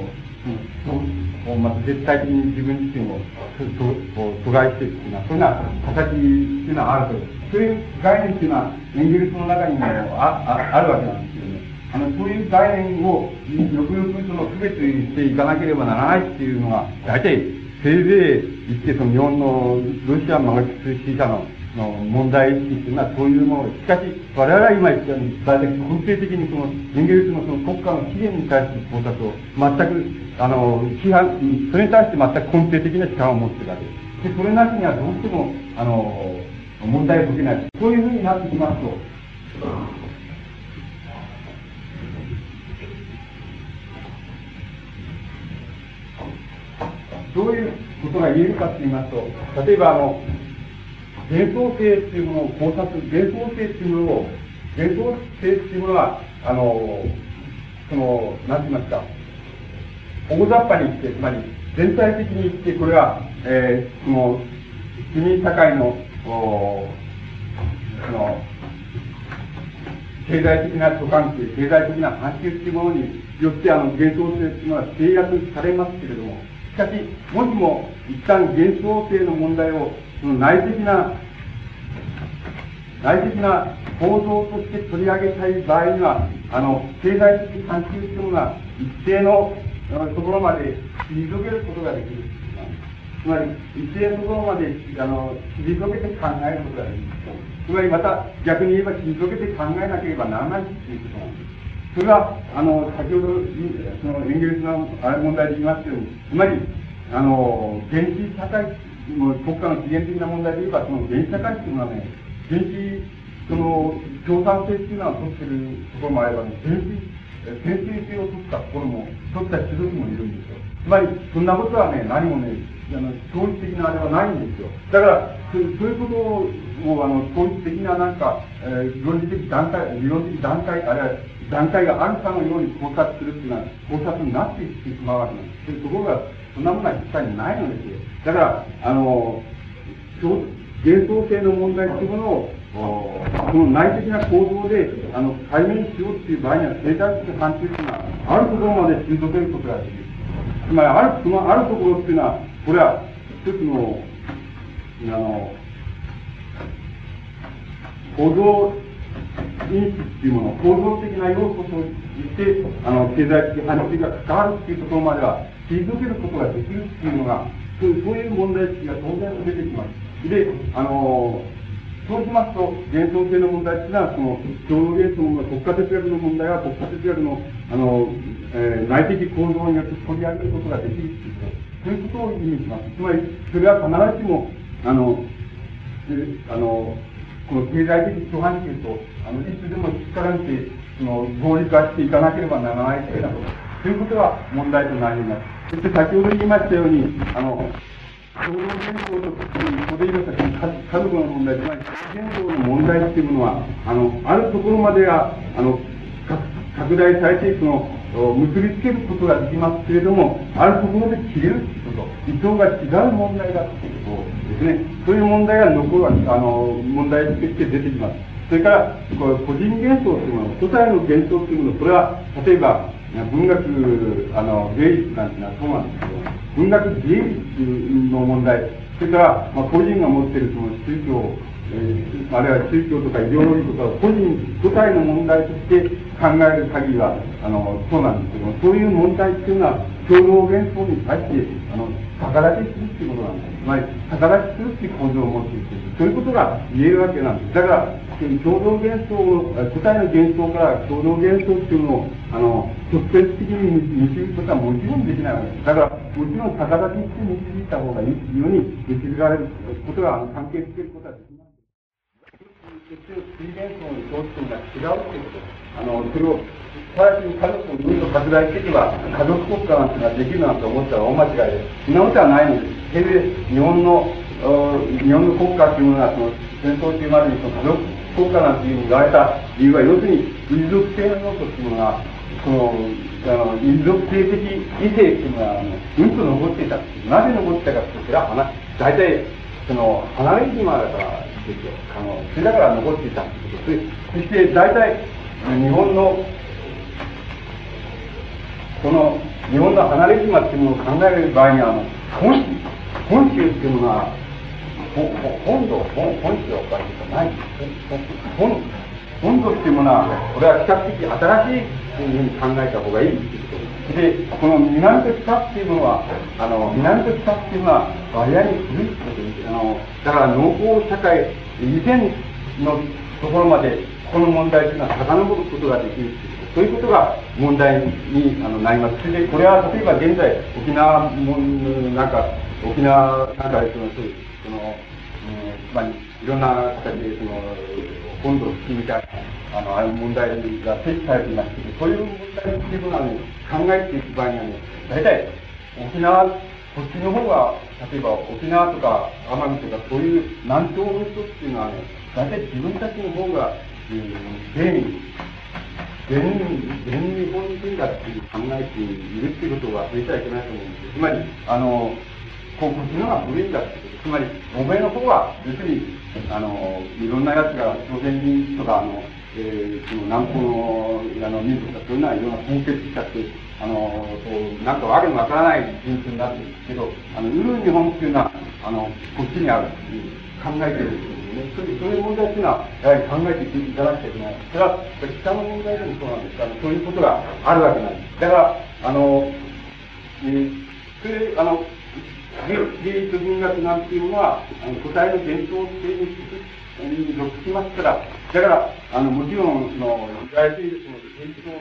そのまた絶対的に自分自身を阻害していくっていうのは、そういうような形っていうのはあると。そういう概念っていうのは、エンゲルスの中にもあああるわけなんです。あの、そういう概念をよくよくその区別していかなければならないっていうのが、大体、せいぜい言ってその日本のロシアマルクス主義者のの問題意識っていうのはそういうものしかし、我々は今言ったように、大体根底的にその、エンゲルスのその国家の起源に対する考察を全く、あの、批判、それに対して全く根底的な批判を持ってるわけです。で、それなしにはどうしても、あの、問題を解けない。そういうふうになってきますと、どういうことが言えるかと言いますと、例えばあの、幻想性っていうものを考察、幻想性っていうものを、幻想性っていうものは、あの、その、なんて言いますか、大雑把に言って、つまり全体的に言って、これは、えー、その、市民社会の、その、経済的な諸関係、経済的な関係っていうものによって、あの、幻想性っていうのは制約されますけれども、しかし、もしも一旦幻想性の問題を、その内的な、内的な構造として取り上げたい場合には、あの、経済的関係というものが一定のところまで退けることができる。つまり、一定のところまで、あの、退けて考えることができる。つまりまた逆に言えば退けて考えなければならないということなんです。それは、あの、先ほど、その、エンゲルスの問題で言いますけどつまり、あの、原始社会、もう国家の起源的な問題で言えば、その原始社会っていうのはね、原始、その、共産性っていうのは取ってるところもあればね、原始、先制性を取ったところも、取った種族もいるんですよ。つまり、そんなことはね、何もね、あの、統一的なあれはないんですよ。だから、そういうことを、あの、統一的ななんか、えー、論理的段階、理論的段階、あるいは段階があるかのように考察するっていうのは、考察になっていってしまうわけなんです。ところが、そんなものは実際にないのですよ。だから、あの、幻想性の問題というものを、その内的な構造で、あの、解明しようっていう場合には、生態的な範疇っていうのは、あるところまで退けることができる。つまり、ある、そのあるところっていうのは、これは、一つの、あの、構造認識っていうもの、構造的な要素として、あの、経済的反応が関わるっていうところまでは、退けることができるっていうのが、そういう問題意識が当然出てきます。で、あの、そうしますと、幻想性の問題っていうのは、その、共同幻想の国家哲学の問題は、国家哲学の、あの、えー、内的構造によって取り上げることができるっていうこと、そういうことを意味します。つまり、それは必ずしも、あの、あの、この経済的諸範疇と、あの、いつでも力にて、その、合理化していかなければならないということ。ということが問題となります。そして先ほど言いましたように、あの、共同原稿と、ここで言いました、家族の問題、つまり、現象の問題っていうものは、あの、あるところまでは、あの、拡大されて、その、結びつけることができますけれども、あるところで切れるってこと、意図が違う問題だっていうことですね。そういう問題が残る、あの、問題として出てきます。それから、これ個人幻想というもの、個体の幻想というもの、これは、例えば、文学、あの、芸術なんていうのはそうなんですけど、文学芸術の問題、それから、まあ、個人が持っているその宗教、え、あるいは宗教とかイデオロギーとか個人、個体の問題として考える限りは、あの、そうなんですけども、そういう問題っていうのは、共同幻想に対して、あの、逆立ちするっていうことなんです。つまり、逆立ちするっていう構造を持っているそういうことが言えるわけなんです。だから、共同幻想を、個体の幻想から共同幻想っていうのを、あの、直接的に導くことはもちろんできないわけです。だから、もちろん逆立ちして導いた方がいいように導かれることが、関係していることはできない。決して水元層の教室が違うっていうことあの、それを、最初に家族をぐんと拡大していけば、家族国家なんてのはできるなんて思ったら大間違いでそんなことはないのです。せいぜい日本の、日本の国家っていうものは、その、戦争中までにその家族国家なんていうふうに言われた理由は、要するに、民族性の要素っていうものが、その、あの、民族性的異性っていうのが、あの、うんと残っていたなぜ残っていたかって言ったら、大体、その、離れ島だからですよ。あの、それだから残っていたってことで、そして大体、日本の、この、日本の離れ島っていうものを考える場合には、あの、本州っていうものは、本土、本本州はおかしいかない。本本土っていうものは、これは比較的新しいというふうに考えた方がいいっていうことです。で、この南と北っていうのは、あの、南と北っていうのは割合に古いってことです。あの、だから農耕社会以前のところまで、この問題というのは遡ることができるそういうことが問題にあのなります。それで、これは例えば現在、沖縄も、なんか、沖縄なんかでその、その、うん、つまり、いろんな形で、その、本土を含みたいあの、ああいう問題が設置されていますけど、そういう問題っていうのはね、考えていく場合にはね、大体、沖縄、こっちの方が、例えば沖縄とか奄美とかそういう南東の人っていうのはね、大体自分たちの方が、うん、全、全、全日本人だっていう考えているっていうことを忘れちゃいけないと思うんです。つまり、あの、こっちの方が古いんだってこと。つまり、欧米の方は、要するに、あの、いろんな奴が朝鮮人とか、あの、えー、その南方のあの民族がそういうのはいろんな根血しちゃって、あの、そう、なんかわけのわからない人種になってるけど、あの、売る日本っていうのは、あの、こっちにあるっていう考えてるんですよね。そういう問題っていうのは、やはり考えていただきたいと思い。それは、北の問題でもそうなんですあの、そういうことがあるわけなんです。だから、あの、えー、それ、あの、芸術文学なんていうのは、あの個体の伝統性にに属しますから、だから、あの、もちろん、その、いわゆるその、伝統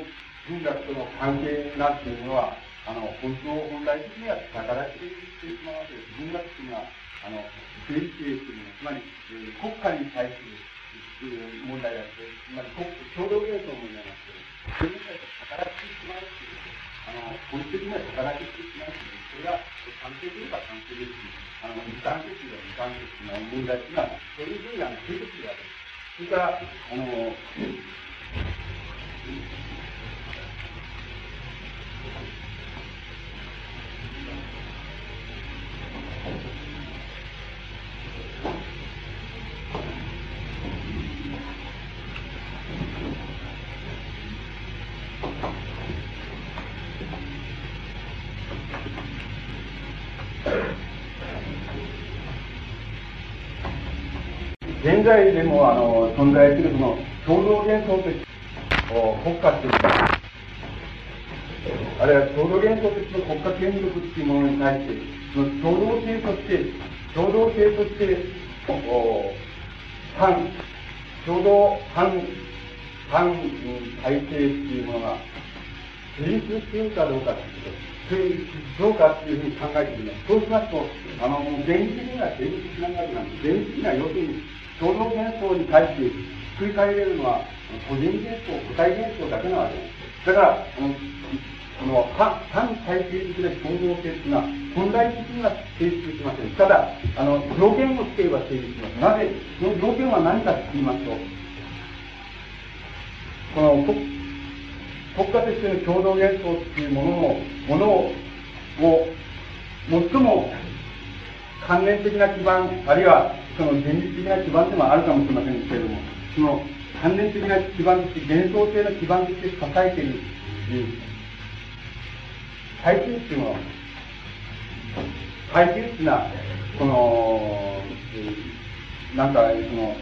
文学との関係なんていうのは、あの、本当、本来的には逆らってしてしまうわけです。文学っていうのは、あの、政治っていうのは、つまり、えー、国家に対する問題であって、つまり国、共同芸術の問題なんですけど、そういう問題と逆らってしまうっていう、あの、本質的には逆らってしまうっていう、それが関係というか関係ですし、あの、無関係というか無関係の問題というのは、そういうふうにあの出てくるわけです。それから、あの、現在でもあの存在するその共同幻想として国家というあるいは共同幻想としての国家権力っていうものに対して、その共同性として、共同性として、反、共同反、反体制っていうものが成立しているかどうかということ、どうかっていうふうに考えてみます。そうしますと、あの、現実には成立しないわけなんです。現実には要するに、共同幻想に対してひっくり返れるのは、個人幻想、個体幻想だけなわけです。だから、あのこの反体系的な共同性というのは、本来的には成立しません。ただ、あの、条件をつければ成立します。なぜ、その条件は何かと言いますと、この国国家としての共同幻想っていうものの、ものを、最も関連的な基盤、あるいはその現実的な基盤でもあるかもしれませんけれども、その関連的な基盤として、幻想性の基盤として支えている、階級っていうもの、階級っていうのは、この、なんか、その、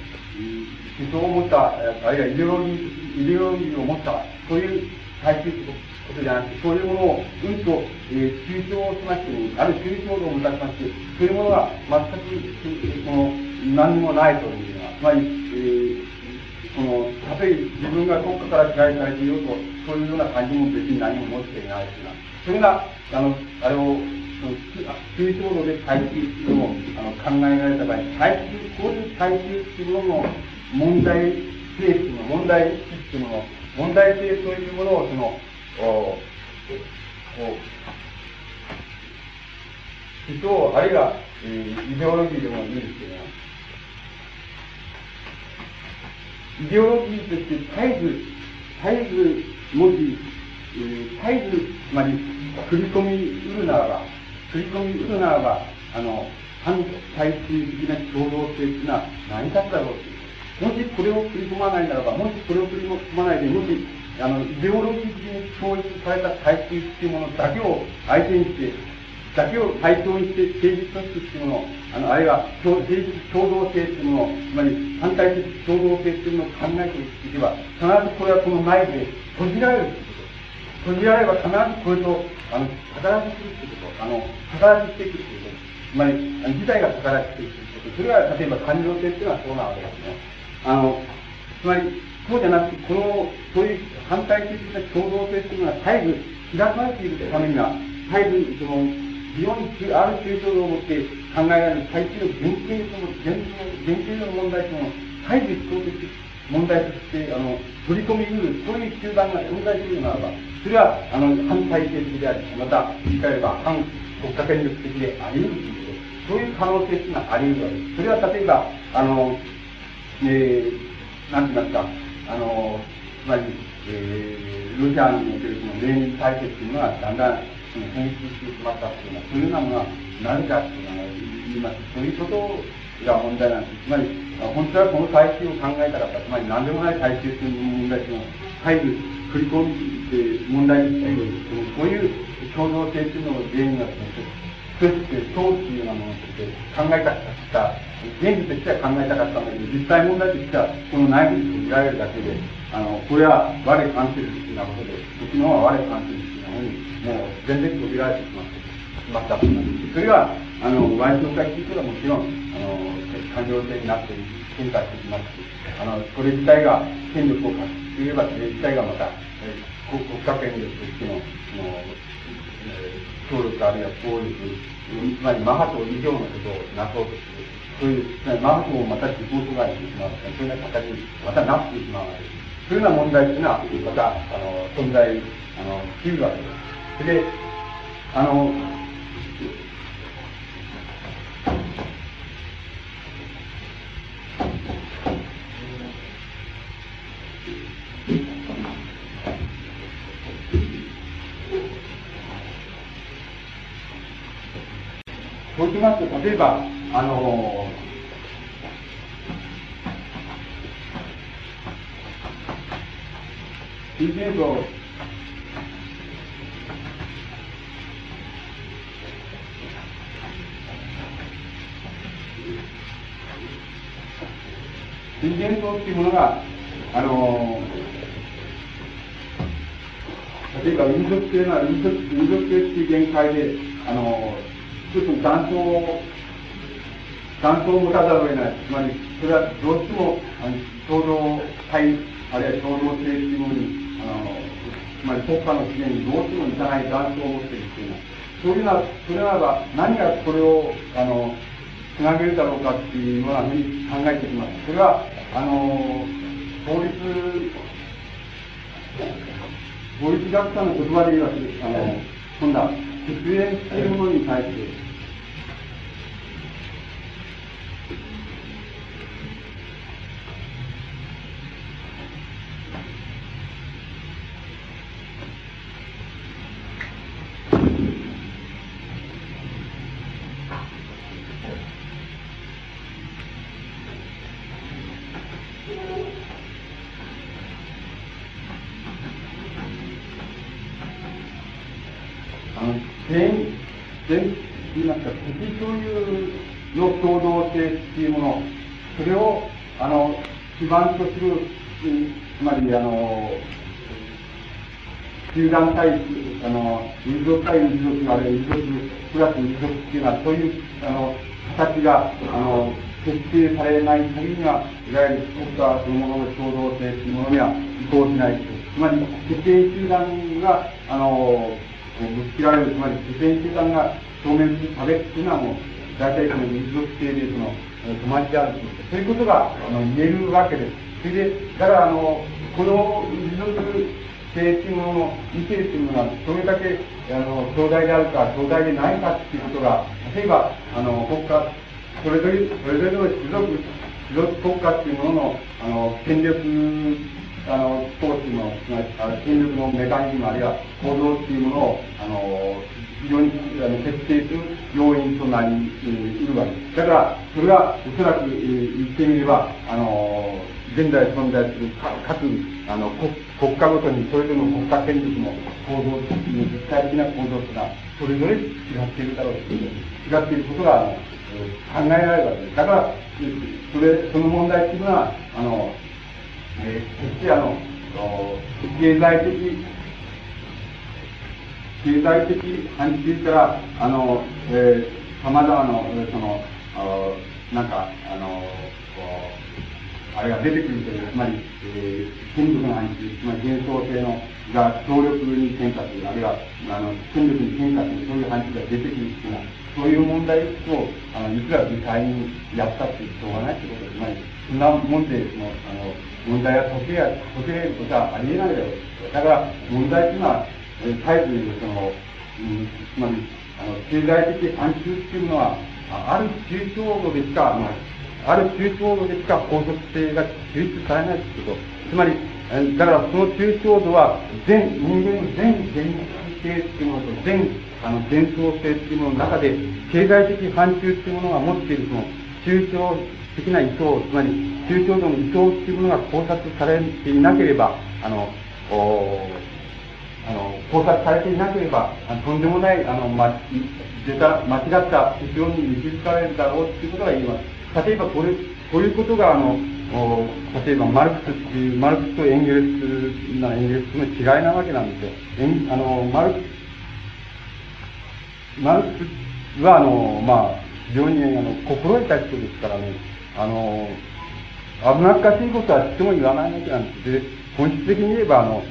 思想を持った、あるいはイデオロギー、イデオロギーを持った、そういう階級ってことじゃなくて、そういうものをうんと、えー、抽象しまして、ある抽象度を持たせまして、そういうものが全く、この、何にもないというのは、つまり、えーその、たとえ自分が国家から支配されていようと、そういうような感じも別に何も持っていないというのは、それが、あの、あれを、その、抽象度で対比するのを、あの、考えられた場合、対比、こういう対比っていうものの問題性っていうの、問題意識っていうもの、問題性というものを、その、こう、思想、あるいは、えー、イデオロギーでもいいですけどイデオロギーとして絶えず、絶えず文字、えー、絶えず、つまり、繰り込みうるならば、繰り込みうるならば、あの、反対中的な共同性というのは成り立つだろうともしこれを繰り込まないならば、もしこれを繰り込まないで、もし、あの、イデオロギー的に統一された対中っていうものだけを相手にして、だけを対象にして政治組織っていうもの、あの、あるいは政治共同性っていうものを、つまり反対的共同性っていうものを考えていけば、必ずこれはこの内部で閉じられるってこと。閉じられれば必ずこれと、あの、逆立ちするってこと。あの、逆立ちしていくってこと。つまり、事態が逆立ちしていくってこと。それは、例えば感情性っていうのはそうなわけですね。あの、つまり、そうじゃなくて、この、そういう反対的な共同性っていうのは絶えず開かれているためには、絶えず、その、非常にある抽象度を持って考えられる最中の原型の原型の問題というのを絶えず思考的問題としてあの取り込みうるそういう集団が存在するならばそれはあの反体制的でありまた言い換えれば反国家権力的であり得るということそういう可能性というのはあり得るわけですそれは例えばあの、えー、なんて言いますかあのつまり、えー、ロシアにおけるそのレーニン体制というのはだんだんその変質してしまったっていうのは、そういうようなものは何かっていうのは言います。そういうことが問題なんです。つまり、本当はこの体系を考えたかった。つまり何でもない体系という問題というのを、入る、振り込んで問題にしている。こういう共同性っていうのを原因がですね、そしてそうっていうようなものとして考えたかった。現実としては考えたかったんだけど、実際問題としては、この内部に見られるだけで、あの、これは我関する的なことで、こっちのは我関する的なのに、もう全然閉じられてしまってしまったと思います。それは、あの、賠償会ということはもちろん、あの、感情性になって変化してきますし、あの、これ自体が権力を発揮すれば、それ自体がまた、え国家権力としての、その、えー、協力あるいは暴力、つまりマハト以上のことをなそうとする。そういう、マハトをまた自己阻害してしまう、そういうような形にまたなってしまうわけです。そういうような問題というのは、また、あの、存在、あの、しうるわけです。で、あの、そうしますと、例えば、あの、人間と水源層っていうものが、あのー、例えば民族性な民族民族性っていう限界で、あのー、一つの断層を、断層を持たざるを得ない。つまり、それはどうしても、あの共同体、あるいは共同性っていうものに、あのつまり国家の資源にどうしても満たない断層を持っているっていうのは、そういうのは、それならば、何がこれを、あの、つなげるだろうかっていうようなふうに考えてきます。それは、あの、法律、法律学者の言葉で言います、あの、今度は、出演しているものに対して、盤とする、つまり、あの、集団対、あの、民族対民族あるいは民族プラス民族っていうのは、そういう、あの、形が、あの、決定されない限りには、いわゆる国家そのものの共同性というものには移行しないつまり、決定集団が、あの、ぶつけられる、つまり、決定集団が表面する差別っていうのはもう、大体その民族性で、その、止まってあるそういうことがあの言えるわけです。それで、だからあの、この持続性っていうものの見てるっていうものは、どれだけあの壮大であるか、壮大でないかっていうことが、例えば、あの、国家、それぞれ、それぞれの種族、種族国家っていうものの、あの、権力、あの、装置の、権力のメカニズムあるいは構造っていうものを、あの、非常にあの徹底する要因となりうるわけです。だから、それはおそらく、えー、言ってみれば、あの現在存在する各あの国国家ごとにそれぞれの国家権力の構造、実体的な構造というのは、それぞれ違っているだろうという、違っていることが、考えられるわけです。だから、それ、その問題というのは、あの、えー、決してあの、経済的経済的範疇から、あの、えー、様々な、その、なんか、あの、あれが出てくるという、つまり、えー、権力の範疇、つまり幻想性の、が協力に変化する、あるいは、あの、権力に変化する、そういう範疇が出てくるというのは、そういう問題を、あの、いくら具体にやったってしょうがないということで、つまり、そんなもんで、その、あの、問題は解けや、解けることはありえないだろう。だから、問題というのは、絶えずその、うん、つまりあの経済的範疇っていうのはある抽象度でしか、まあ、ある抽象度でしか法則性が抽出されないということつまりだからその抽象度は全人間の全現実性っていうものと全あの幻想性っていうものの中で経済的範疇っていうものが持っているその抽象的な意図つまり抽象度の意図っていうものが考察されていなければあのおあの、考察されていなければ、とんでもない、あの、ま、出た、間違った結論に導かれるだろうということが言えます。例えば、これ、こういうことが、あの、例えば、マルクスっていう、マルクスとエンゲルスな、エンゲルスの違いなわけなんですよ。あの、マルクス、マルクスは、あの、まあ、非常に、あの、心得た人ですからね、あの、危なっかしいことはとても言わないわけなんです。で、本質的に言えば、あの、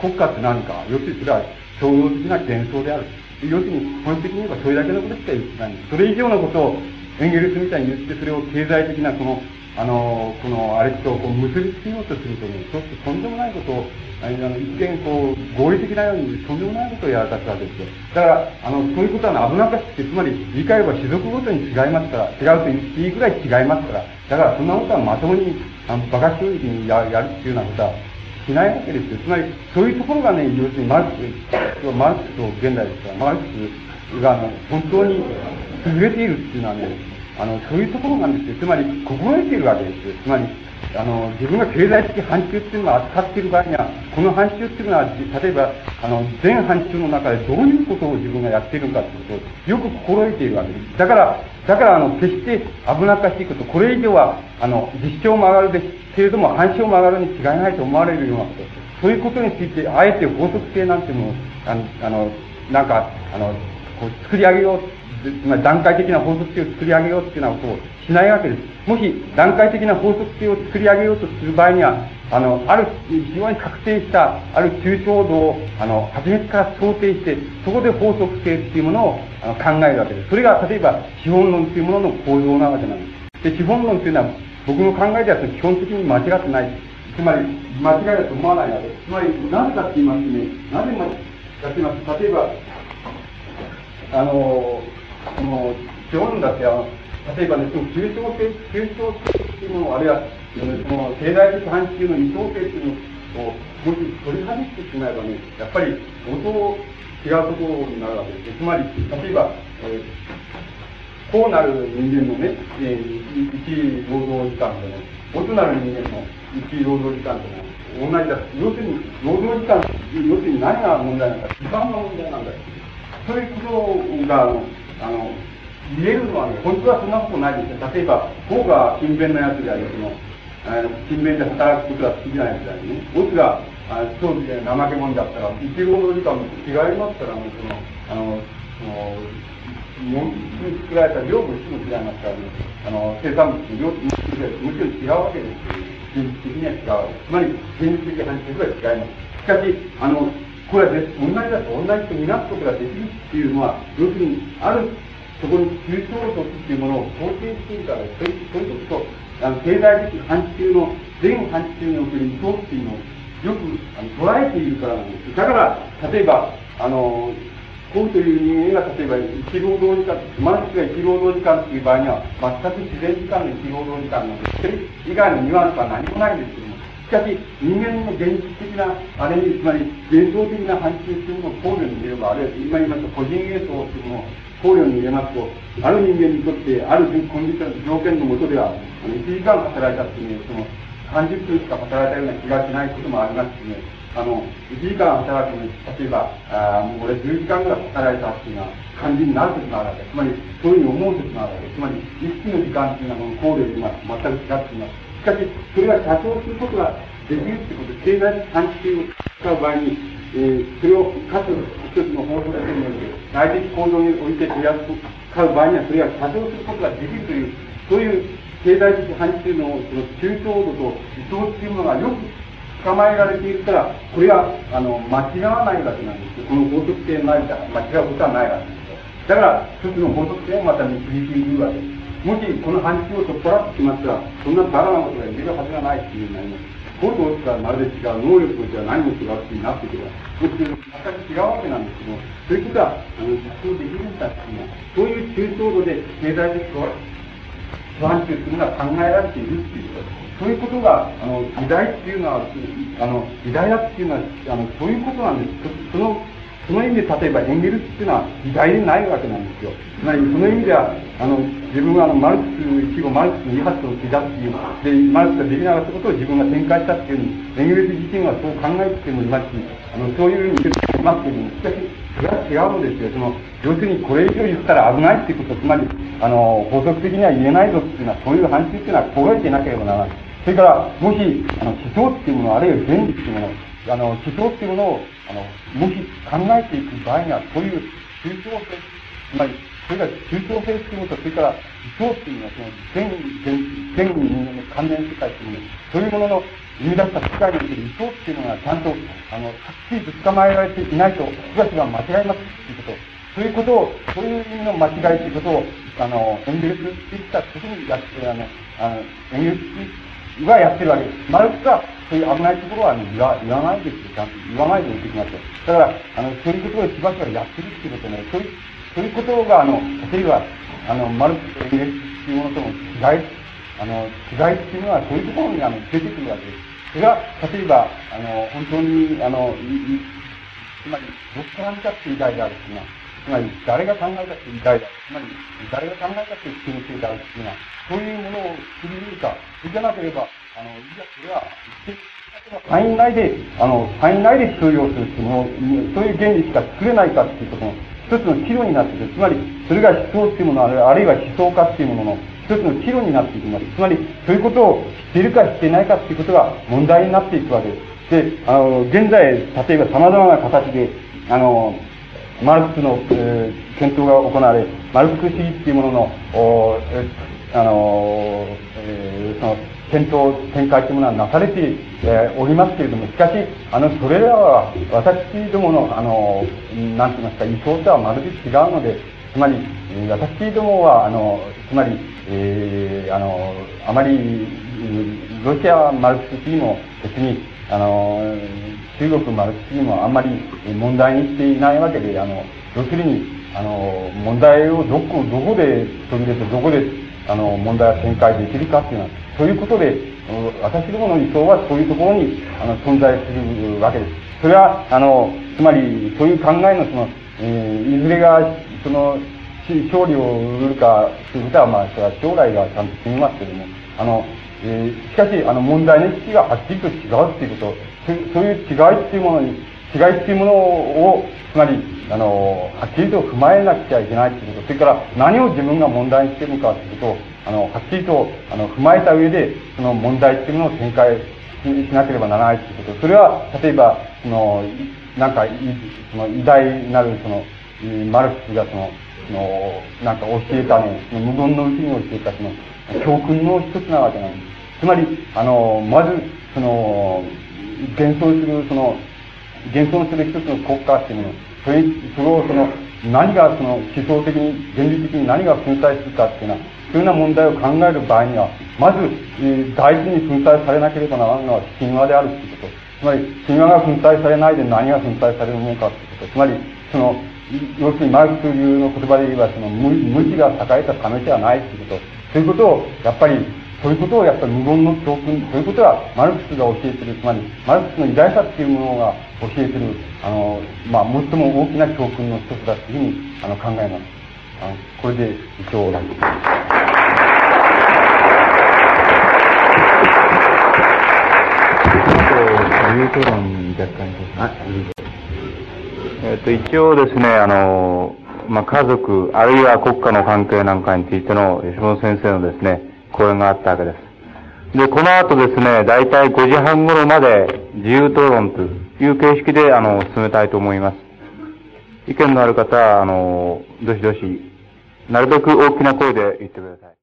国家って何か、要するにそれは商業的な幻想である。要するに、本質的に言えばそれだけのことしか言ってない。それ以上のことをエンゲルスみたいに言って、それを経済的なこの、あの、この、あれとこう結びつけようとするとね、そうするととんでもないことを、あの、一見こう、合理的なようにとんでもないことをやらかすわけですよ。だから、あの、そういうことは危なかって、つまり、理解は種族ごとに違いますから、違うと言っていいぐらい違いますから、だからそんなことはまともに、あの、馬鹿正直にややるっていうようなことは、しないわけですよ。つまり、そういうところがね、要するにマルクス、マルクスと現代ですから、マルクスが、あの、本当に優れているっていうのはね、あの、そういうところなんですよ。つまり、心得ているわけですよ。つまり、あの、自分が経済的範疇っていうのを扱っている場合には、この範疇っていうのは、例えば、あの、全範疇の中でどういうことを自分がやっているかっていうことをよく心得ているわけです。だから、だから、あの、決して危なっかしいこと、これ以上は、あの、実証も上がるべきけれども、反証も上がるに違いないと思われるようなこと、そういうことについて、あえて法則性なんてものあの、あの、なんか、あの、こう作り上げよう、つまり段階的な法則性を作り上げようっていうようなことをしないわけです。もし段階的な法則性を作り上げようとする場合には、あの、ある、非常に確定した、ある抽象度を、あの、初めから想定して、そこで法則性っていうものをあの考えるわけです。それが、例えば、資本論っていうものの構造なわけなんです。で、資本論っていうのは、僕の考えでは基本的に間違ってない。つまり、間違いだと思わないわけです。つまり、なぜかって言いますね、なぜかってます？例えば、あの、この、基本だって、あの、例えばね、その抽象性、抽象性っていうもの、あるいは、その経済的範疇の二等性っていうのを、もし取り外してしまえばね、やっぱり、相当違うところになるわけです。つまり、例えば、えー、こうなる人間のね、えー、一労働時間とね、こうなる人間の一労働時間とね、同じだ。要するに、労働時間、要するに何が問題なのか、時間が問題なんだよ。そういうことが、あの、言えるのはね、本当はそんなことないですよ。例えば、僕が勤勉なやつである、その、あの勤勉で働くことが好きなやつであるね。オスが、あ当時で怠け者だったら、一労働時間も違いますから、もうその、あの、その、もに作られた量も質も違いますからね、あの、生産物の量ももちろん違うわけですよ。現実的には違う。つまり、現実的な話は違います。しかし、あの、これは同じだと同じと見なすことができるっていうのは、要するに、ある、そこに抽象度っていうものを肯定しているから、そういうそういうことと、あの経済的範疇の、全範疇における意図っていうのをよくあの捉えているからなんです。だから、例えば、あの、こうという人間が例えば一労働時間、マルクスが一労働時間という場合には、全く自然時間の一労働時間なんです。それ以外のニュアンスは何もないんですけども、しかし、人間の現実的な、あれに、つまり、幻想的な範疇というのを考慮に入れれば、あるいは今言いますと、個人幻想というものを考慮に入れますと、ある人間にとって、あるコンディション、条件のもとでは、あの1時間働いたっていう、その、30分しか働いたような気がしないこともありますしね、あの、1時間働くのに、例えば、あもう俺10時間ぐらい働いたっていうような感じになる時もあるわけ。つまり、そういうふうに思う時もあるわけ。つまり、意識の時間っていうのは、この考慮に全く違っています。しかし、それが多少することができるってこと、経済的探知を使う場合に、えー、それをかつ一つの法則によって、内的行動において取り扱う場合には、それが多少することができるという、そういう経済的範疇のをその中等度と理想っていうものがよく捕まえられているから、これは、あの、間違わないわけなんですよ。この法則性ないか、間違うことはないわけです。だから、一つの法則性をまた導いているわけです。もしこの範疇を取っ払ってしまったら、そんなバカなことが言えるはずがないっていうふうになります。行動とはまるで違う、能力としては何も違うってなってくる。そして全く違うわけなんですけど、そういうことは、あの、実装できるんだっていうのは、そういう中等度で経済的不安定というのが考えられているっていうこと。そういうことが、あの、偉大っていうのは、あの、偉大だっていうのは、あの、そういうことなんです。そのその意味で例えばエンゲルスっていうのは偉大でないわけなんですよ。つまりその意味では、あの、自分はあの、マルクス、一語マルクスの威発を刻っていう、で、マルクスができなかったことを自分が展開したっていうふうに、エンゲルス自身はそう考えてもいますし、あの、そういうふうに言っていますけども、しかし、それは違うのですよ。その、要するにこれ以上言ったら危ないっていうこと、つまり、あの、法則的には言えないぞっていうのは、そういう話っていうのは心得ていなければならない。それから、もし、あの、思想っていうもの、あるいは現実っていうもの、あの、思想っていうものを、あの、もし考えていく場合には、そういう宗教性、つまり、それが宗教性っていうこと、それから思想っていうのは、その全、全、全人間の関連世界っていうの、そういうものの生み出した世界における意図っていうのが、ちゃんと、あの、はっきりと捕まえられていないと、僕たちが間違いますっていうこと。そういうことを、そういう意味の間違いということを、あの、エンゲルスって言った時にやって、あの、あのエンゲルスはやってるわけです。マルクスはそういう危ないところは、ね、言わ言わないです。ちゃんと言わないでおいてきますよ。だから、あの、そういうことをしばしばやってるっていうことね、そういう、そういうことが、あの、例えば、あの、マルクスとエンゲルスっていうものとの違い、あの、違いっていうのはそういうところにあの出てくるわけです。それが、例えば、あの、本当に、あの、つまり、どっから見たって偉大であるっていうのは、つまり、誰が考えたって偉大だ。つまり、誰が考えたって危険性であるっていうのは、そういうものを知り抜いた。そうじゃなければ、あの、いや、それは、範囲内で、あの、範囲内で通用するってもの、そういう原理しか作れないかっていうことの一つの岐路になっていく。つまり、それが思想っていうもの、あるいは思想家っていうものの一つの岐路になっていきます。つまり、そういうことを知っているか知っていないかっていうことが問題になっていくわけです。で、あの、現在、例えば様々な形で、あの、マルクスの、えー、検討が行われ、マルクス主義っていうものの、おあの、えー、その、検討、展開というものはなされて、えー、おりますけれども、しかし、あの、それらは、私どもの、あの、なんて言いますか、意想とはまるで違うので、つまり、私どもは、あの、つまり、えー、あの、あまり、ロシアはマルクス主義も、別に、あの、中国マルクスにもあんまり問題にしていないわけで、あの、要するに、あの、問題をどこ、どこで取り入れて、どこで、あの、問題が展開できるかっていうのは、そういうことで、私どもの理想はそういうところに、あの、存在するわけです。それは、あの、つまり、そういう考えのその、えー、いずれが、その、勝利を売るかということは、まあ、それは将来がちゃんと決めますけども、あの、えー、しかし、あの、問題の意識がはっきりと違うっていうこと、そういう違いっていうものに、違いっていうものを、つまり、あの、はっきりと踏まえなくちゃいけないっていうこと、それから何を自分が問題にしてるのかっていうことを、あの、はっきりと、あの、踏まえた上で、その問題っていうものを展開しなければならないっていうこと。それは、例えば、その、なんか、その偉大なる、その、マルクスがその、その、なんか教えたね、その無言のうちに教えたその、教訓の一つなわけなんです。つまり、あの、まず、その、現存する、その、現存する一つの国家っていうもの、それ、それをその、何がその思想的に、原理的に何が粉砕するかっていうのは、そういうような問題を考える場合には、まず、えー、大事に粉砕されなければならないのは神話であるということ。つまり、神話が粉砕されないで何が粉砕されるものかということ。つまり、その、要するにマルクス流の言葉で言えば、その無、無知が栄えたためではないということ。そういうことを、やっぱり、そういうことをやっぱり無言の教訓、そういうことはマルクスが教えてる、つまり、マルクスの偉大さっていうものが教えてる、あの、まあ、最も大きな教訓の一つだというふうに、あの、考えます。あの、これで一応、なん自由討論若干えっ、と、一応ですね、あの、まあ、家族、あるいは国家の関係なんかについての吉本先生のですね、講演があったわけです。で、この後ですね、だいたい5時半頃まで自由討論という形式で、あの、進めたいと思います。意見のある方は、あの、どしどし、なるべく大きな声で言ってください。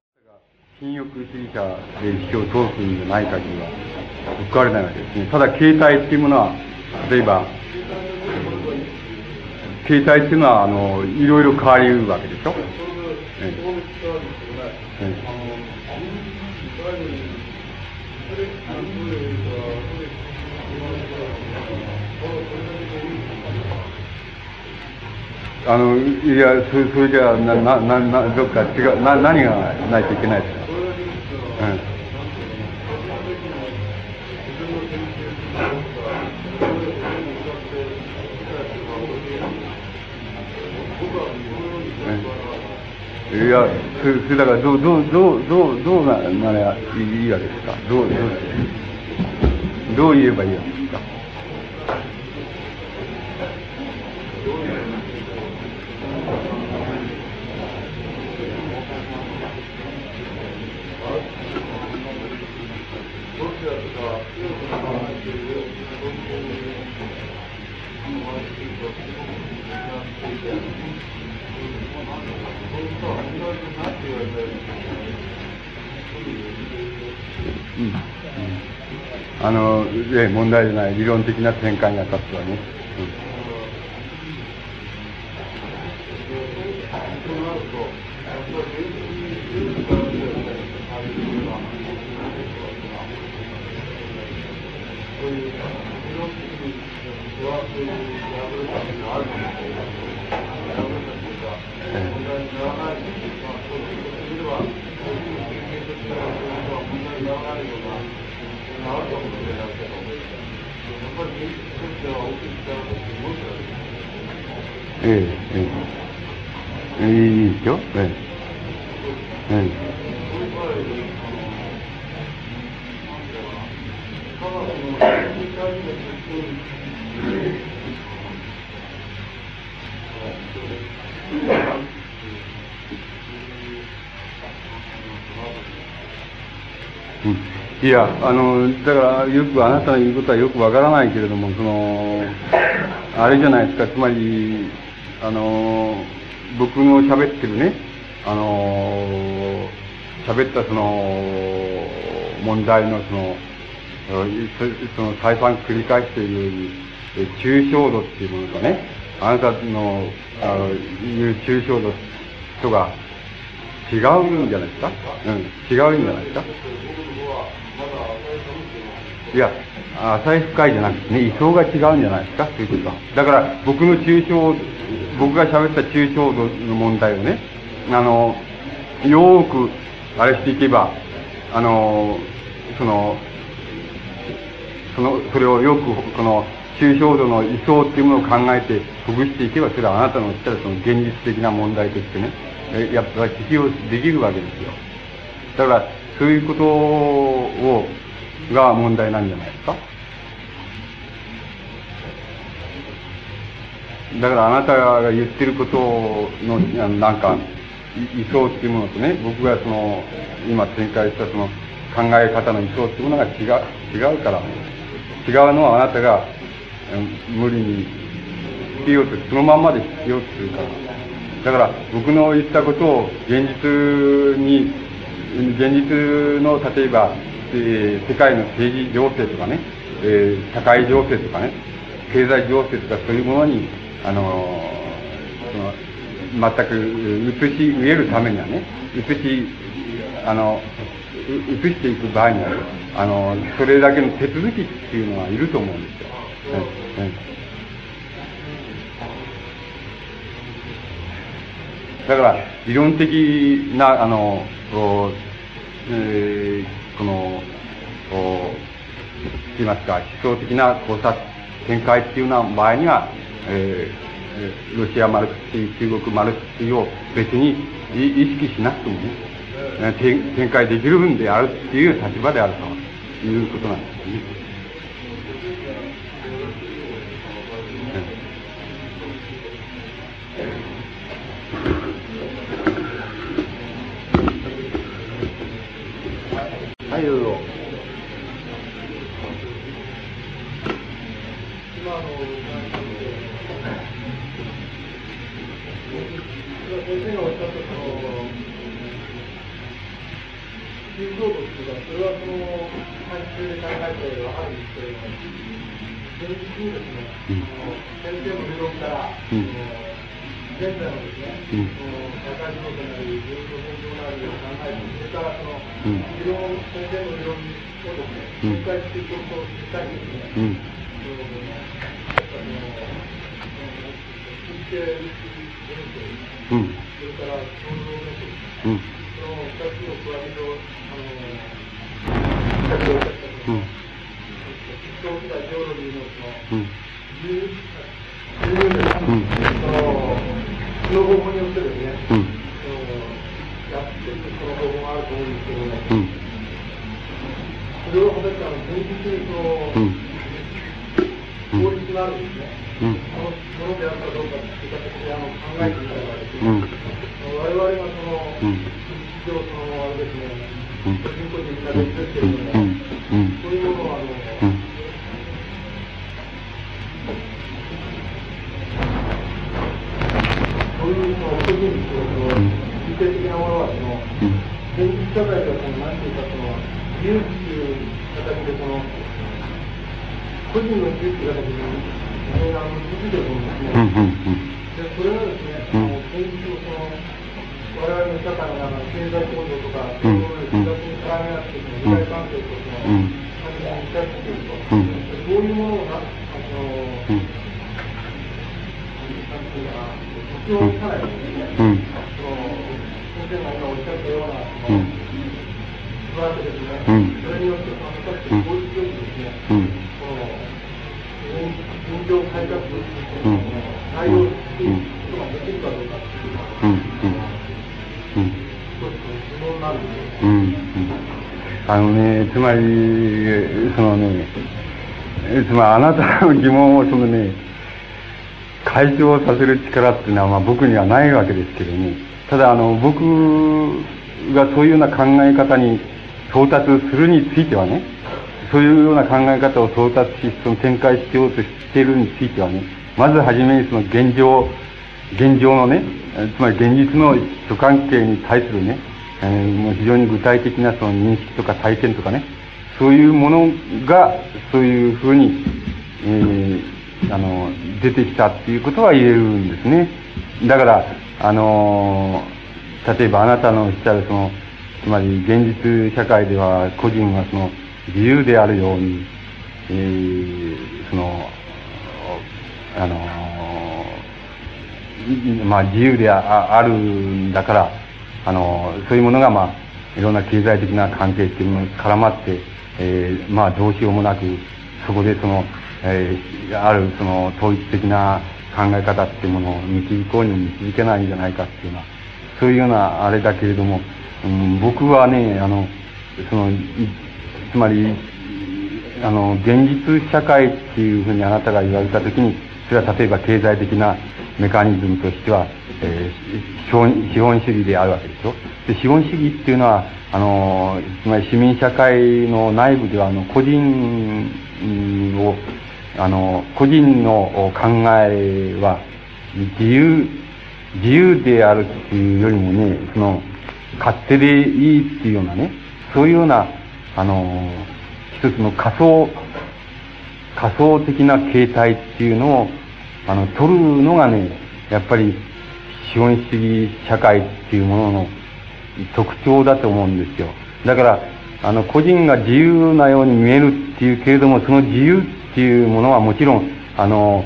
禁欲主義者で意思を通すんじゃない限りは、報われないわけですね。ただ、形態っていうものは、例えば、形態っていうのは、あの、いろいろ変わりうるわけでしょ？ええあの、いや、それそれじゃあ、な、な、な、な、どっか違う、な、何がないといけないですか。うん。いや、それ、それだから、どう、どう、どう、どう、どうな、ないいわけですか？どう、どう、どう言えばいいわけですか？あの、え問題じゃない理論的な展開が立つわね。うんええ、ええ。いいですよ。ええ。ええ。いや、あの、だから、よく、あなたの言うことはよくわからないけれども、その、あれじゃないですか、つまり、あの、僕の喋ってるね、あの、喋ったその、問題のその、その再三繰り返している抽象度っていうものとね、あなたの、あの、いう抽象度とが違うんじゃないですか？うん、違うんじゃないですか？いや、浅い深いじゃなくてね、位相が違うんじゃないですか、ということは。だから、僕の抽象、僕が喋った抽象度の問題をね、あの、よーく、あれしていけば、あの、その、その、それをよく、この、抽象度の位相っていうものを考えて、ほぐしていけば、それはあなたの言ったらその現実的な問題としてね、やっぱ適用できるわけですよ。だから、そういうことを、が問題なんじゃないですかだからあなたが言ってることの、なんか、位相っていうものとね、僕がその、今展開したその考え方の位相っていうものが違う、違うから、違うのはあなたが、無理に必要と、そのまんまで必要とするから。だから僕の言ったことを現実に、現実の例えば、えー、世界の政治情勢とかね、えー、社会情勢とかね、経済情勢とかそういうものに、あの、その全く移し植えるためにはね、移し、あの、移していく場合には、あの、それだけの手続きっていうのはいると思うんですよ。だから、理論的な、あの、えー、この、言いますか、思想的な考察、展開っていうような場合には、えー、ロシアマルクス主義、中国マルクス主義を別に意識しなくてもね、展開できるんであるっていう立場であるということなんですね。はい、どうぞ。中強度っていうかそれはその範疇で考えてわかるん。ですけれども現実にですね、先生の理論から、うん。現在のですね、うん、社会仕事なり、自分の勉強なりを考えて、それからその、うん、理論、先生の理論をですね、理解していくことを実際にですね、うん、その、推定原理、うん、それから創造メソッド、うん、その二つの加えと、その、方法によってですね、うん、やっていくその方法があると思うん。ですけども、うん、それを果たしてあの現実にその、うん、法律があるん。ですね、そのものであるかどうかという形であの考えてみたらですね、うん、我々がその、うん、一応そのあれですね、個人個人みん。な別ですけれども、そういうものをあの、そういうその個人の実践的なものはその、現実社会ではその何ていうかそのう形でその個人の自由っていう形で非常にあの続いてると思うん。現実をその我々の社会の中の経済構造とか、そういう複雑に絡め合ってその利害関係とその、関係に至っていると、そういうものをなあの、なん。ていうかな必要さないですね。うん。その、先生が今おっしゃったような、その、うん。素晴らしいですね。うん。それによって、その、果たして効率よくですね、うん。その、現状改革というのを対応していくことができるかどうかっていうのは、うん。うん。一つ疑問なんですよ。うん。あのね、つまり、そのね、つまりあなたの疑問をそのね、解消させる力っていうのは、まあ、僕にはないわけですけども、ただあの僕がそういうような考え方に到達するについてはねそういうような考え方を到達しその展開しようとしているについてはねまずはじめにその現状現状のねつまり現実の諸関係に対するね、えー、もう非常に具体的なその認識とか体験とかねそういうものがそういうふうに、えーあの、出てきたっていうことは言えるんですね。だから、あの、例えばあなたのおっしゃるその、つまり現実社会では個人はその自由であるように、えー、その、あのまあ、自由であるんだから、あのそういうものが、まあ、いろんな経済的な関係っていうものに絡まって、えー、まあ、どうしようもなく、そこでその、えー、あるその統一的な考え方っていうものを導こうに導けないんじゃないかっていうのは、そういうようなあれだけれども、うん、僕はね、あの、その、つまり、あの、現実社会っていうふうにあなたが言われたときに、それは例えば経済的なメカニズムとしては、えー、資本資本主義であるわけでしょ？で、資本主義っていうのは、あの、つまり市民社会の内部では、あの、個人を、あの、個人の考えは、自由、自由であるっていうよりもね、その、勝手でいいっていうようなね、そういうような、あの、一つの仮想、仮想的な形態っていうのを、あの、取るのがね、やっぱり資本主義社会っていうものの特徴だと思うんですよ。だから、あの、個人が自由なように見えるっていうけれども、その自由っていうものはもちろん、あの、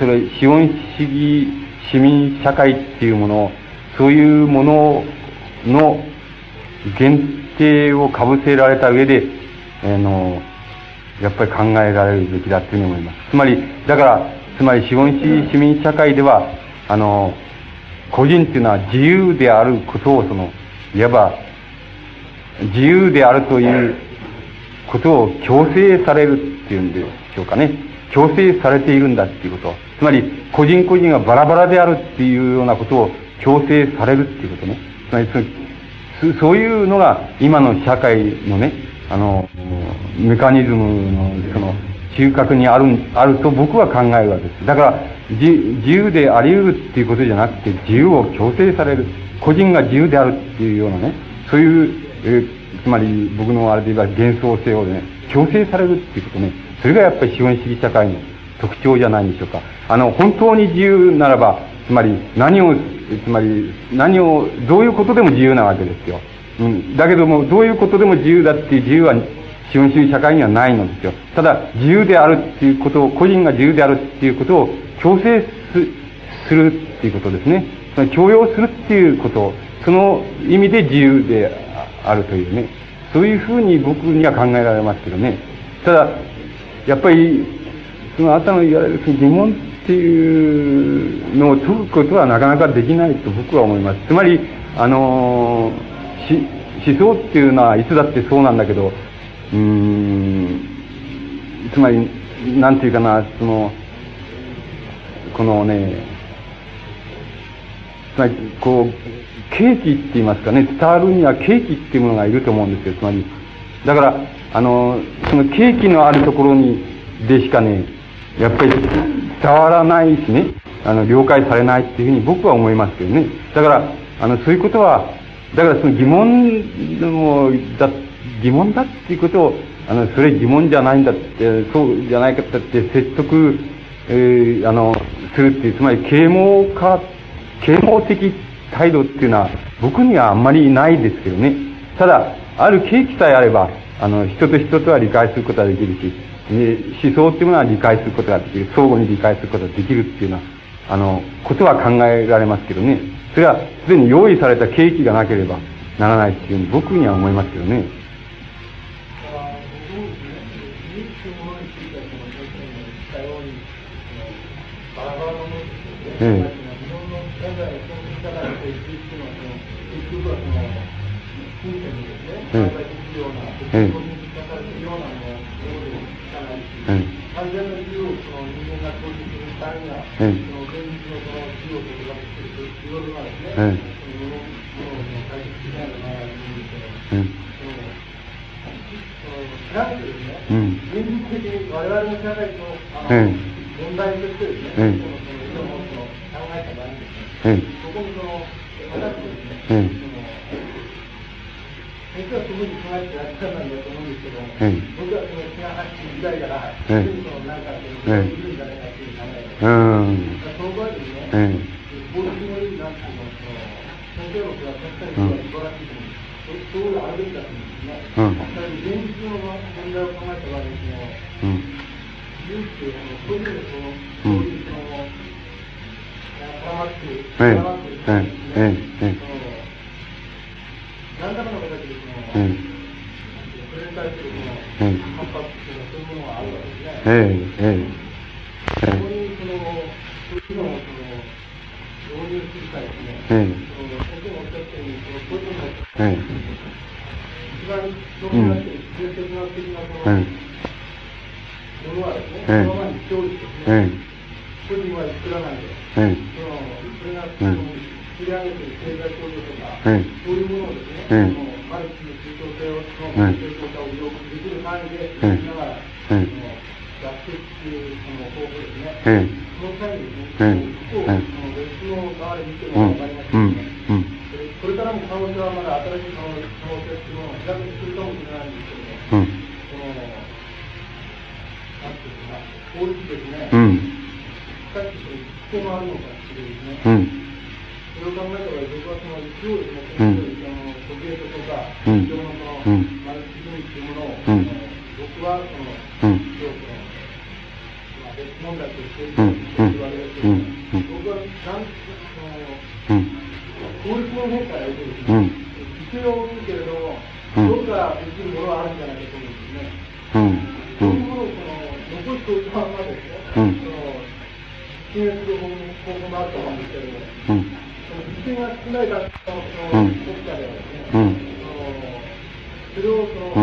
それ、資本主義市民社会っていうもの、そういうものの限定をかぶせられた上で、あの、やっぱり考えられるべきだというふうに思います。つまり、だから、つまり資本主義市民社会では、あの、個人っていうのは自由であることを、その、いわば、自由であるということを強制されるっていうんでしょうかね。強制されているんだっていうこと。つまり、個人個人がバラバラであるっていうようなことを強制されるっていうことね。つまりそ、そういうのが今の社会のね、あの、メカニズムの、その、中核にある、あると僕は考えるわけです。だから、自由であり得るっていうことじゃなくて、自由を強制される。個人が自由であるっていうようなね、そういう、え、つまり僕のあれで言えば幻想性をね、強制されるっていうことね、それがやっぱり資本主義社会の特徴じゃないんでしょうか。あの、本当に自由ならば、つまり何を、つまり何を、どういうことでも自由なわけですよ。うん。だけども、どういうことでも自由だっていう自由は資本主義社会にはないのですよ。ただ、自由であるっていうことを、個人が自由であるっていうことを強制するっていうことですね。つまり強要するっていうこと、その意味で自由であるというね。そういうふうに僕には考えられますけどね。ただ、やっぱり、そのあなたの言われる疑問っていうのを解くことはなかなかできないと僕は思います。つまり、あの思想っていうのはいつだってそうなんだけど、うーん、つまり、なんていうかな、その、このね、つまり、こう、契機って言いますかね、伝わるには契機っていうものがいると思うんですよ、つまり。だから、あの、その契機のあるところに、でしかね、やっぱり伝わらないしね、あの、了解されないっていうふうに僕は思いますけどね。だから、あの、そういうことは、だからその疑問でも、だ、疑問だっていうことを、あの、それ疑問じゃないんだって、そうじゃないかって説得、えー、あの、するっていう、つまり啓蒙化、啓蒙的態度っていうのは、僕にはあんまりないですけどね。ただ、ある契機さえあれば、あの、人と人とは理解することができるし、思想っていうものは理解することができる。相互に理解することができるっていうのは、あの、ことは考えられますけどね。それは、すでに用意された契機がなければならないっていうふうに僕には思いますけどね。ええ。ええ。ええ。完全な自由をその人間が享受するためには、その現実のその自由を取り分けていくということがですね、そのものを解決しないとならないん。ですけど、その、その、ですね、現実的に我々の社会と、あの、問題としてですね、の、考えた場合にですね、そこにその、私ですね、その、先生はすぐに考えてらっしゃるん。だと思うん。ですけど、僕はその知らなく時代から、そのなん。かその、いるん。じゃないかっていう考えが、うん、その場合ですね、法律の意味なん。ていうのは、先生のは確かに素晴らしいと思うん。です。そういうあるべきだと思うん。ですね。うん。現実の問題を考えた場合に、その、うん。自由って、あの、そういうその、そういうその、絡まって、絡まってるですね、何らかの形でその、うん、それに対するその、反発っていうのはそういうものがあるわけですね。ええ、ええ。はですね、そのままにしておいてですね、個人は作らないで、その、それが、その、作り上げている経済構造とか、そういうものをですね、その、マルチの中長性の、正当化を利用できる範囲で、しながら、その、脱出っていうその方法ですね。その際にですね、ここを、その別の側で見ても分かりますけどね、これからも可能性はまだ新しい可能性っていうのを開けてくるかもしれないんですけども、その、なんていうかな、法律ですね、しかしその、必要があるのかっていうですね、うん。それを考えた場合、僕はその一応ですね、うん。その時計とか、非常のその、マルチ分っていうものを、うん。僕はその、うん。一応その、まあ、別問題として言われるけど、うん。僕はなん。その、うん。法律の面から言うとですね、必要をけれども、どこかできるものはあるん。じゃないかと思うん。ですね。うん。うん。そういうものをその残しておいたままですね、うん。その、支援する方法もあると思うん。ですけども、が少ないから、その、国家ではですね、うん、それをその、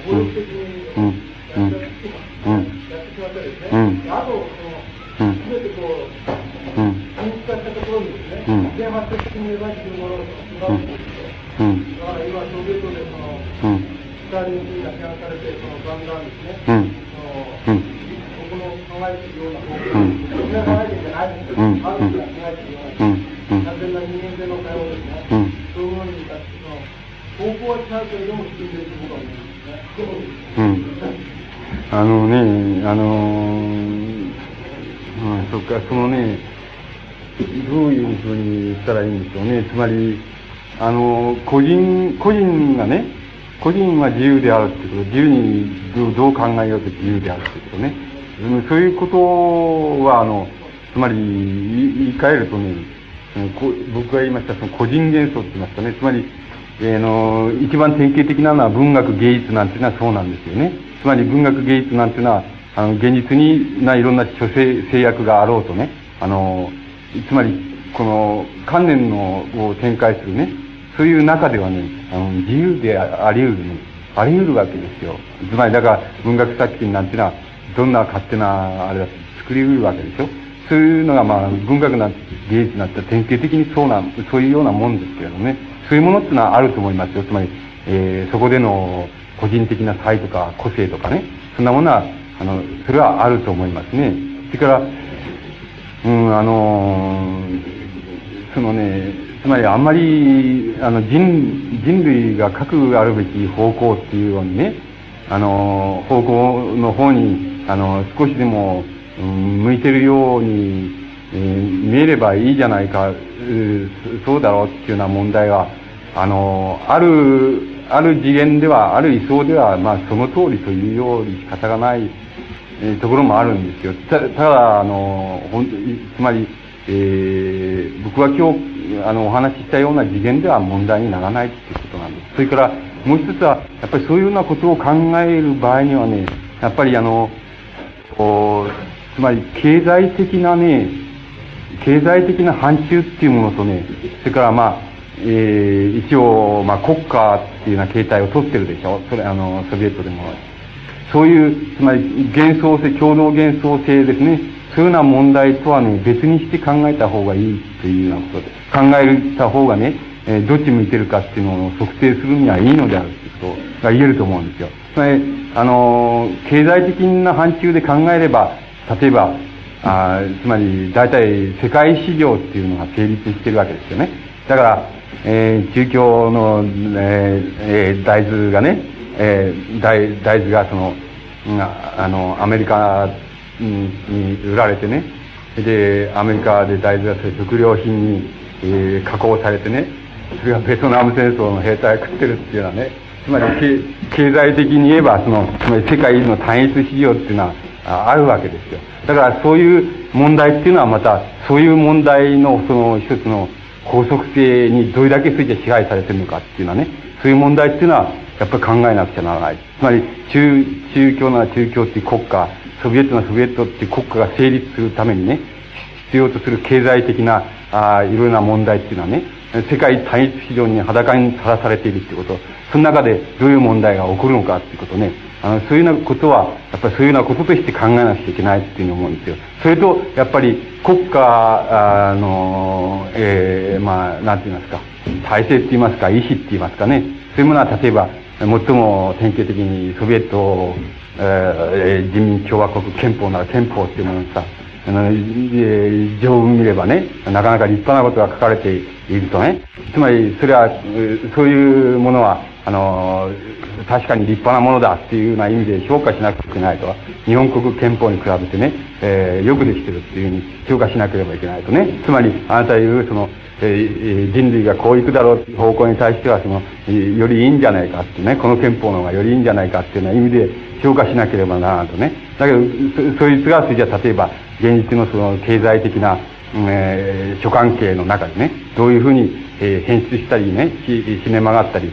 暴力的にやってしまったですね、あと、その、すべてこう、緊密化したところにですね、自然発生的に芽生えているものが違うん。だから今、ソビエトでその、スターリンが批判されて、その、ガンガンですね、う、ん、そのに対してその方向は違うけれども進ん。あのね、あのうん、そっか、そのね、どういうふうに言ったらいいん。でしょうね。つまり、あの、個人、個人がね、個人は自由であるってこと、自由にどう考えようと自由であるってことね。そういうことは、あの、つまり、言い換えるとね、僕が言いましたその個人幻想って言いますかね、つまり、えー、の、一番典型的なのは文学芸術なんていうのはそうなんですよね。つまり文学芸術なんていうのは、あの、現実にないろんな諸制制約があろうとね、あの、つまり、この観念のを展開するね、そういう中ではね、あの、自由であり得るね、あり得るわけですよ。つまり、だから文学作品なんていうのは、どんな勝手な、あれだって作り得るわけでしょ？そういうのがまあ文学なんて芸術なんて典型的にそうな、そういうようなもんですけれどもね。そういうものっていうのはあると思いますよ。つまり、えー、そこでの個人的な才とか個性とかね。そんなものは、あの、それはあると思いますね。それから、うん、あのそのね、つまりあんまり、あの、人、人類が核あるべき方向っていうようにね、あの、方向の方に、あの、少しでも、うん、向いてるように、えー、見えればいいじゃないか、そうだろうっていうような問題は、あの、ある、ある次元では、ある位相では、まあ、その通りというように仕方がない、えー、ところもあるんですよ。たただ、あの、本当に、つまり、えー、僕は今日、あの、お話ししたような次元では問題にならないっていうことなんです。それから、もう一つは、やっぱりそういうようなことを考える場合にはね、やっぱりあの、こう、つまり経済的なね、経済的な範疇っていうものとね、それからまあ、えー、一応、まあ国家っていうような形態をとってるでしょそれ、あの、ソビエトでも。そういう、つまり幻想性、共同幻想性ですね。そういうような問題とはね、別にして考えた方がいいというようなことで、考えた方がね、えー、どっち向いてるかっていうのを測定するにはいいのであるということが言えると思うんですよ。つまり、あの、経済的な範疇で考えれば、例えば、あつまり、大体世界市場っていうのが成立してるわけですよね。だから、えー、中京の、えーえ、大豆がね、えー、大大豆がその、あの、アメリカに売られてね、で、アメリカで大豆が食料品に、えー、加工されてね、それはベトナム戦争の兵隊が食ってるっていうのはね、つまり経済的に言えば、その、つまり世界の単一市場っていうのはあるわけですよ。だからそういう問題っていうのはまた、そういう問題のその一つの法則性にどれだけついて支配されてるのかっていうのはね、そういう問題っていうのはやっぱり考えなくちゃならない。つまり、中、中共なら中共っていう国家、ソビエトなソビエトっていう国家が成立するためにね、必要とする経済的な、あいろいろな問題っていうのはね、世界単一市場に裸にさらされているっていうこと、その中でどういう問題が起こるのかっていうことね、あの、そういうようなことは、やっぱりそういうようなこととして考えなくちゃいけないっていうふうに思うんですよ。それと、やっぱり国家、あの、えー、まあ、なんて言いますか、体制って言いますか、意思って言いますかね、そういうものは例えば、最も典型的にソビエト、えー、人民共和国憲法なら憲法っていうものにさ、あの、え条文見ればね、なかなか立派なことが書かれているとね、つまり、それは、そういうものは、あの、確かに立派なものだっていうような意味で評価しなくちゃいけないとは、日本国憲法に比べてね、えー、よくできてるっていうふうに評価しなければいけないとね、つまり、あなた言う、その、えー、人類がこう行くだろうっていう方向に対しては、その、よりいいんじゃないかってね、この憲法の方がよりいいんじゃないかっていうような意味で評価しなければならないとね。だけど、そ、そいつが、じゃあ例えば、現実のその経済的な、えー、諸関係の中でね、どういうふうに、えー、変質したりね、ひ、ひね曲がったり、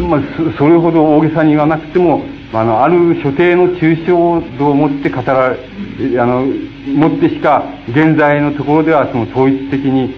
まあ、それほど大げさに言わなくても、あの、ある所定の抽象度を持って語ら、あの、持ってしか、現在のところではその統一的に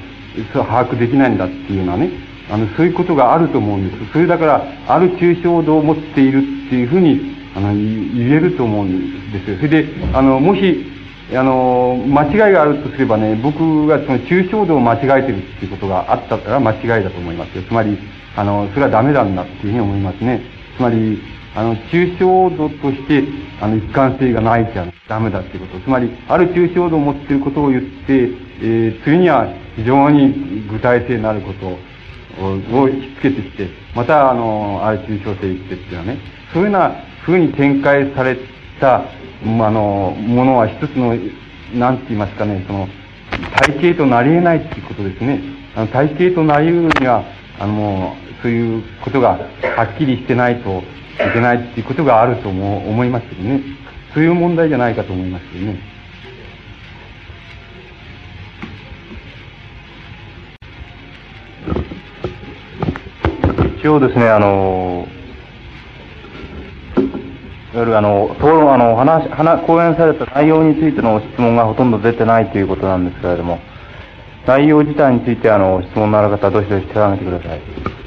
把握できないんだっていうのはね、あの、そういうことがあると思うんです。それだから、ある抽象度を持っているっていうふうに、あの、言えると思うんですよ。それで、あの、もし、あの、間違いがあるとすればね、僕がその抽象度を間違えてるっていうことがあったから間違いだと思いますよ。つまり、あの、それはダメなんだっていうふうに思いますね。つまり、あの、抽象度として、あの、一貫性がないじゃダメだっていうこと。つまり、ある抽象度を持っていることを言って、えー、次には非常に具体性のあることを、を引きつけてきて、また、あの、ある抽象性を言ってっていうのはね、そういうような風に展開された、まあの、ものは一つの、なんて言いますかね、その、体系となり得ないっていうことですね。あの体系となり得るには、あの、そういうことがはっきりしてないといけないっていうことがあるとも思いますけどね。そういう問題じゃないかと思いますけどね。一応ですね、あの、いわゆるあの、討論、あの、話、話、講演された内容についての質問がほとんど出てないということなんですけれども、内容自体についてあの、質問のある方、どしどし手を挙げてください。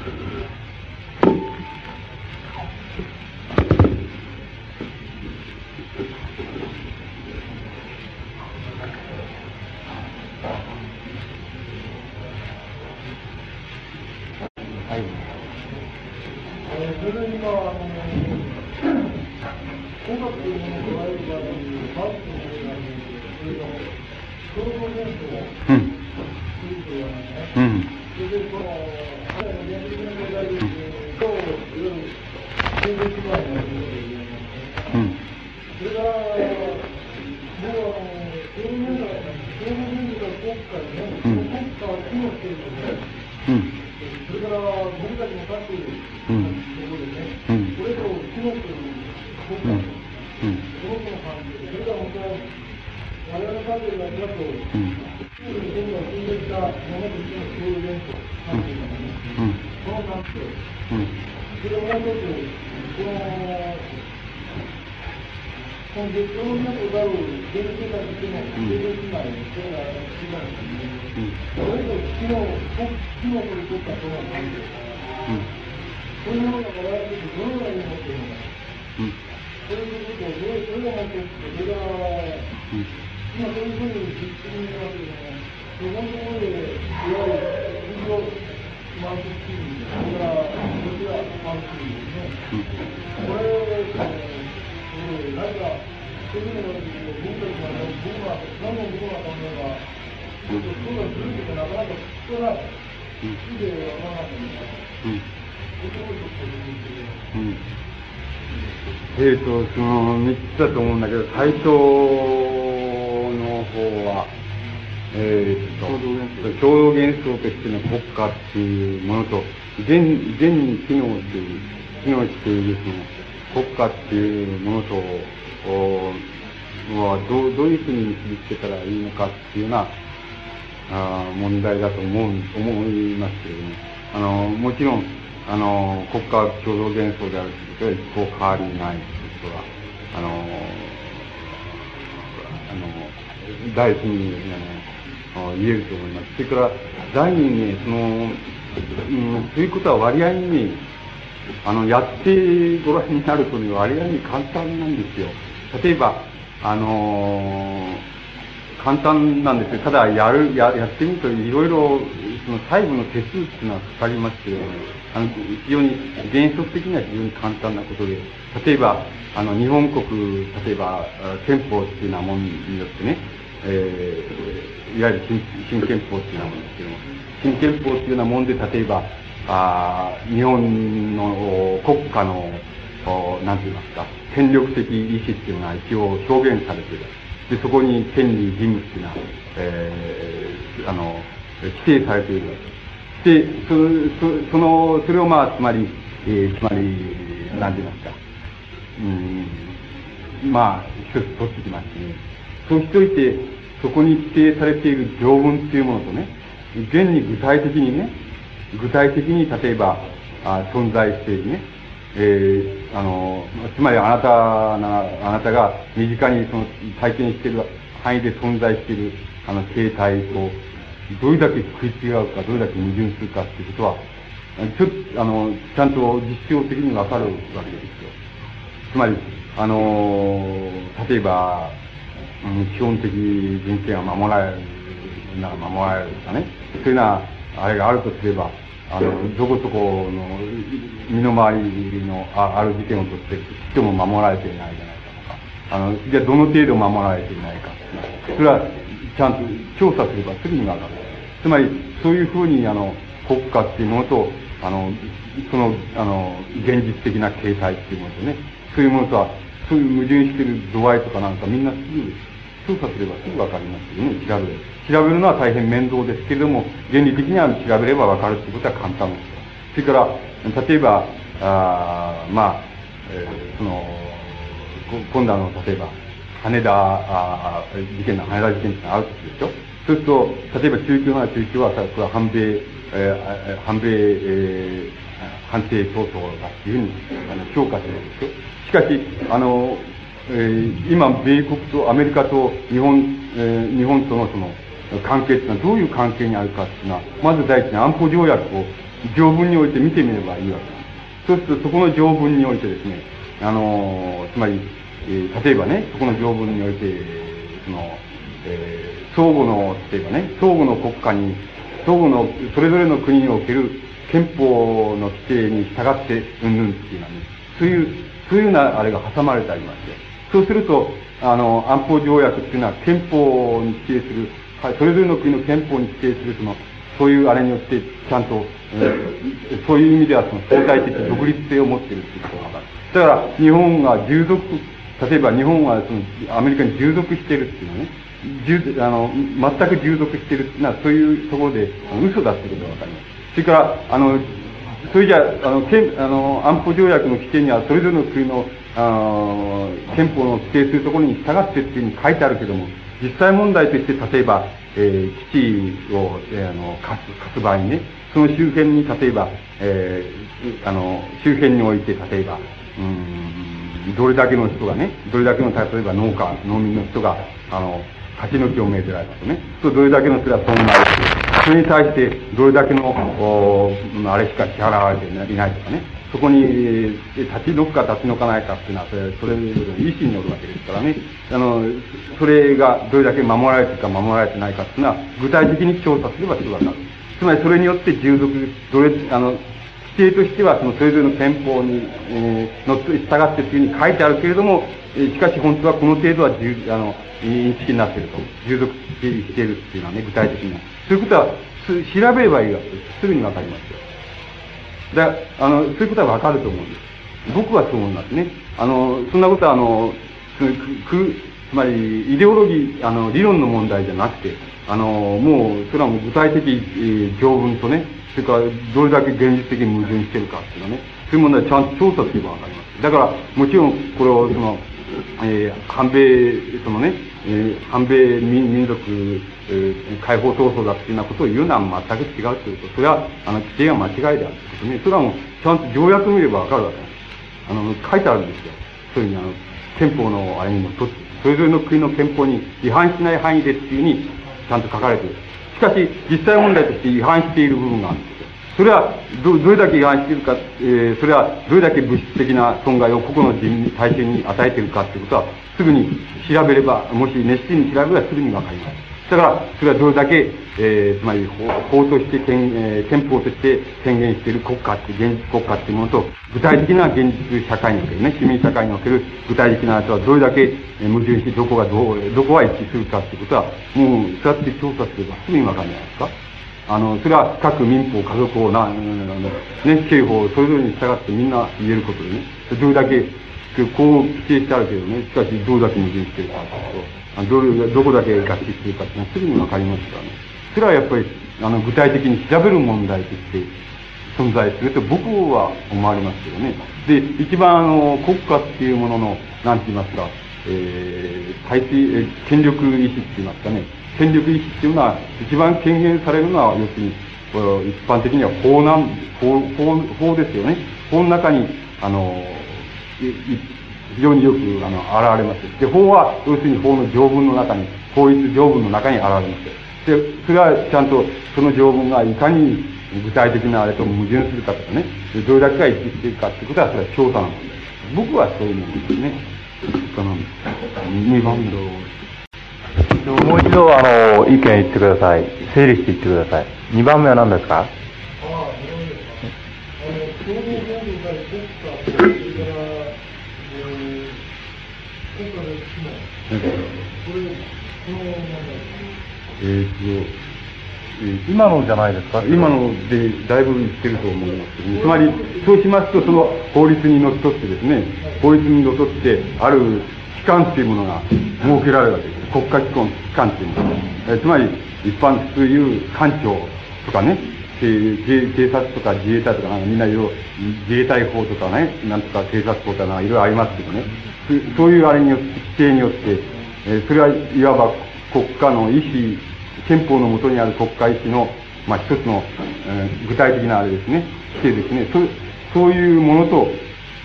思うんだけど、最初の方は、えー、と、共同幻想としての国家っていうものと、現、現に機能している、機能しているその国家っていうものと、はどう、どういうふうに結びつけたらいいのかっていうような、あ問題だと思う、思いますけれども、あの、もちろん、あの、国家共同幻想であるということは一向変わりないということは、あの、の、第一に、あの、言えると思います。それから、第二に、その、うん、ということは割合に、あの、やってご覧になるとね、割合に簡単なんですよ。例えば、あの簡単なんですよ。ただ、やる、や、やってみると、いろいろ、その細部の手数っていうのはかかりますけれども、あの、非常に、原則的には非常に簡単なことで、例えば、あの、日本国、例えば、憲法っていうようなものによってね、えー、いわゆる新新憲法っていうようなものですけども、新憲法っていうようなもんで、例えば、あ日本の国家の、なんて言いますか、権力的意志っていうのが一応表現されている。で、そこに権利、義務っていうのは、えー、あの、規定されているわけです。で、そそその、それをまあ、つまり、えー、つまり、なんて言いますか、うん、まあ、一つ取ってきましてね。そうしておいて、そこに規定されている条文っていうものとね、現に具体的にね、具体的に例えば、あ存在しているね、えー、あの、つまりあなた、あなたが身近にその体験している範囲で存在している、あの、形態と、どれだけ食い違うか、どれだけ矛盾するかっていうことは、ちょっと、あの、ちゃんと実証的にわかるわけですよ。つまり、あの、例えば、うん、基本的人権は守られる、なら守られるとかね、そういうような、あれがあるとすれば、あの、どこそこの身の回りのあある事件をとってしても守られていないじゃないかとか、あの、じゃあどの程度守られていないか。それはちゃんと調査すればすぐにわかる。つまり、そういうふうに、あの、国家っていうものと、あの、その、あの、現実的な形態っていうものとね、そういうものとは、そういう矛盾してる度合いとかなんかみんなすぐ調査すればすぐわかりますよね、調べる。調べるのは大変面倒ですけれども、原理的には調べればわかるということは簡単です。それから、例えば、あまあ、えー、その、今度あの、例えば、羽田あ事件の羽田事件ってあるとするでしょそうすると、例えば中級なら中級は、それは反米、えー、反米、えー、判定競争だっていうふうにあの評価するんですよ。しかし、あの、えー、今、米国とアメリカと日本、えー、日本とのその関係っていうのはどういう関係にあるかっていうのは、まず第一に安保条約を条文において見てみればいいわけです。そうすると、そこの条文においてですね、あのー、つまり、えー、例えばね、そこの条文において、その、えー、相互の、例えばね、相互の国家に、相互の、それぞれの国における憲法の規定に従って、うんぬんっていうのはね、そういう、そういうようなあれが挟まれてありまして、そうすると、あの、安保条約っていうのは憲法に規定する、はい、それぞれの国の憲法に規定するその、そういうあれによって、ちゃんと、えー、そういう意味ではその相対的独立性を持っているっていうことがわかる。だから、日本が従属、例えば日本はその、アメリカに従属しているっていうのはね、従あの全く従属しているっていうのは、そういうところで嘘だっていうことがわかります。それから、あの、それじゃあ、あの、あの安保条約の規定には、それぞれの国のあの憲法の規定するところに従ってっていうふうに書いてあるけども、実際問題として、例えば、えー、基地を、えー、あの、貸す、貸す場合にね、その周辺に、例えば、えー、あの、周辺において、例えば、うん、どれだけの人がね、どれだけの、例えば農家、農民の人が、あの、立ち退きを命ぜられたとね。と、どれだけの人が損害して、それに対して、どれだけの、おあれしか支払われていないとかね。そこに、立ち退くか立ち退かないかっていうのは、それ、それぞれの意思によるわけですからね。あの、それがどれだけ守られてるか守られてないかっていうのは、具体的に調査すればすぐわかる。つまりそれによって従属、どれ、あの、規定としてはそのそれぞれの憲法に、えー、のっと従ってというふうに書いてあるけれども、え、しかし本当はこの程度は従、あの、認識になっていると。従属しているっていうのはね、具体的には。そういうことは、調べればいいわけです。すぐにわかりますよ。だあの、そういうことはわかると思うんです。僕はそう思いますね。あの、そんなことは、あの、く、つまり、イデオロギー、あの、理論の問題じゃなくて、あの、もう、それはもう具体的、えー、条文とね、それから、どれだけ現実的に矛盾してるかっていうのはね、そういう問題をちゃんと調査すればわかります。だから、もちろん、これを、その、えー、反米、そのね、えー、反米民民族、えー、解放闘争だっていうようなことを言うのは全く違うというと、それは、あの、規定が間違いであるということね。それはもう、ちゃんと条約見ればわかるわけです。あの、書いてあるんですよ。そういうふうに、あの、憲法のあれにもとって、それぞれの国の憲法に違反しない範囲でっていうふうに、ちゃんと書かれている。しかし、実際問題として違反している部分があるんです。それはど、どれだけ違反しているか、えー、それはどれだけ物質的な損害を個々の人民、大衆に与えているかということは、すぐに調べれば、もし熱心に調べればすぐにわかります。だから、それはどれだけ、えー、つまり法として憲、えー、憲法として宣言している国家って、現実国家っていうものと、具体的な現実社会におけるね、市民社会における具体的なとはどれだけ矛盾して、どこがどう、どこが一致するかっていうことは、もう、そうやって調査すればすぐにわかるんじゃないですか。あの、それは各民法、家族法、な、あのね、刑法、それぞれに従ってみんな言えることでね、どれだけ、こう規定してあるけどね、しかしどれだけ矛盾してるかとどれ、どこだけ合致してるかっていうのはすぐにわかりますからね。それはやっぱり、あの、具体的に調べる問題として存在すると僕は思われますけどね。で、一番あの、国家っていうものの、なんて言いますか、えー、体制、権力意識って言いますかね、権力意識っていうのは、一番権限されるのは、要するに、一般的には法なん、法、法、法ですよね。法の中に、あの、非常によく、あの、現れます。で、法は、要するに法の条文の中に、法律条文の中に現れます。で、それはちゃんと、その条文がいかに具体的なあれと矛盾するかとかね、どれだけが一致しているかってことは、それは調査の問題です。僕はそういうものですね。その、2番の、もう一度、あの、意見言ってください。整理して言ってください。2番目は何ですか？えーと、今のじゃないですか？今のでだいぶ言ってると思いますけど、つまり、そうしますと、その法律にのっとってですね、法律にのっとって、ある機関っていうものが設けられるわけです。国家機関機関っていうのは、えー、つまり一般普通いう官庁とかね、警察とか自衛隊とかみんないろ自衛隊法とかね、なんとか警察法とかいろいろありますけどね、そういうあれによって、規定によって、えー、それはいわば国家の意思、憲法のもとにある国家意思の、まあ一つの、えー、具体的なあれですね、規定ですね、そそういうものと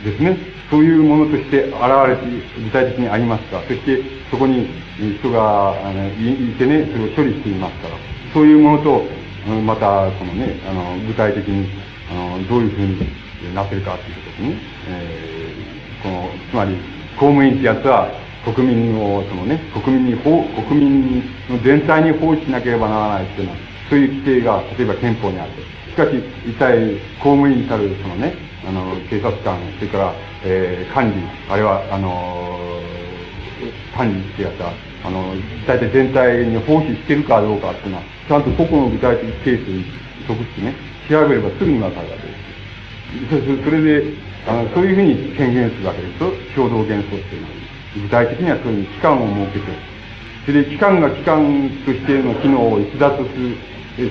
ですね、そういうものとして現れて、具体的にありますか。そして、そこに人があのいてね、それを処理していますから。そういうものと、また、このね、あの、具体的に、あの、どういうふうになってるかということですね。えー、この、つまり、公務員ってやつは、国民を、そのね、国民に法、国民の全体に放置しなければならないっていうのは、そういう規定が、例えば憲法にある。しかし、一体、公務員たる、そのね、あの、警察官、それから、えー、管理、あるいは、あのー、管理ってやった、あの、大体全体に奉仕してるかどうかっていうのは、ちゃんと個々の具体的ケースに即してね、調べればすぐにわかるわけです。そそれで、あの、そういうふうに権限するわけですと、共同原則っていうのは、具体的にはそういう期間を設けて、それで期間が期間としての機能を逸脱する、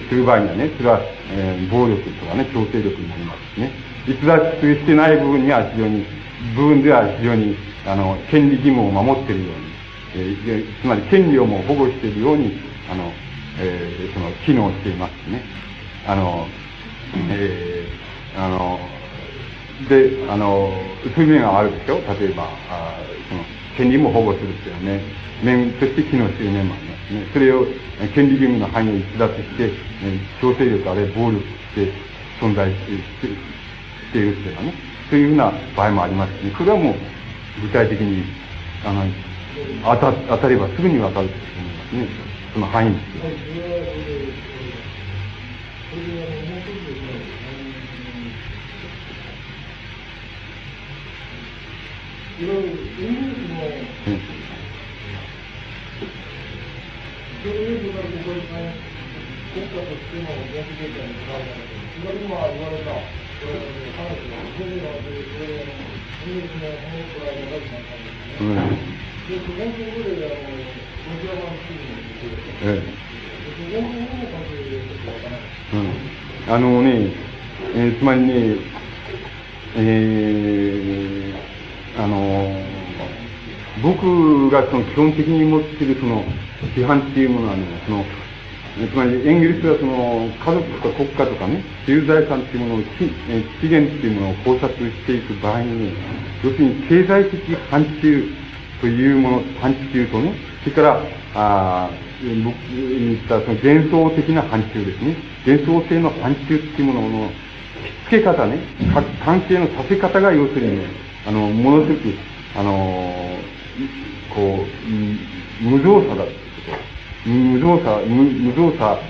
する場合にはね、それは、えー、暴力とかね、強制力になりますしね。逸脱してない部分には非常に、部分では非常に、あの、権利義務を守っているように、えー、つまり権利をも保護しているように、あの、えー、その、機能していますね。あの、えー、あの、で、あの、そうい面があるでしょ？例えば、あその、権利も保護するっていうね、面として機能している面もありますね。それを、権利義務の範囲を逸脱して、強制力あるいは暴力して存在しているっていうかね、そういうふうな場合もありますし、ね、それはもう具体的に、あの、当た当たればすぐにわかると思いますね。その範囲ですよ。それで、あの、もう一つですね、いろいろ、イギリスの、うん。あの、ロシア版チームに出て、ええ。あのね、えーつまりね、えー、あの僕がその基本的に持っているその批判っていうものはね、その、つまりエンゲルスはその家族とか国家とかね、自由財産っていうものを、資源っていうものを考察していく場合に、要するに経済的範疇というもの、範疇とね、それから、あー僕に言ったその幻想的な範疇ですね。幻想性の範疇っていうものの、つけ方ね、関係のさせ方が要するにね、あの、ものすごく、あのこう、無造作だ。無造作、無造作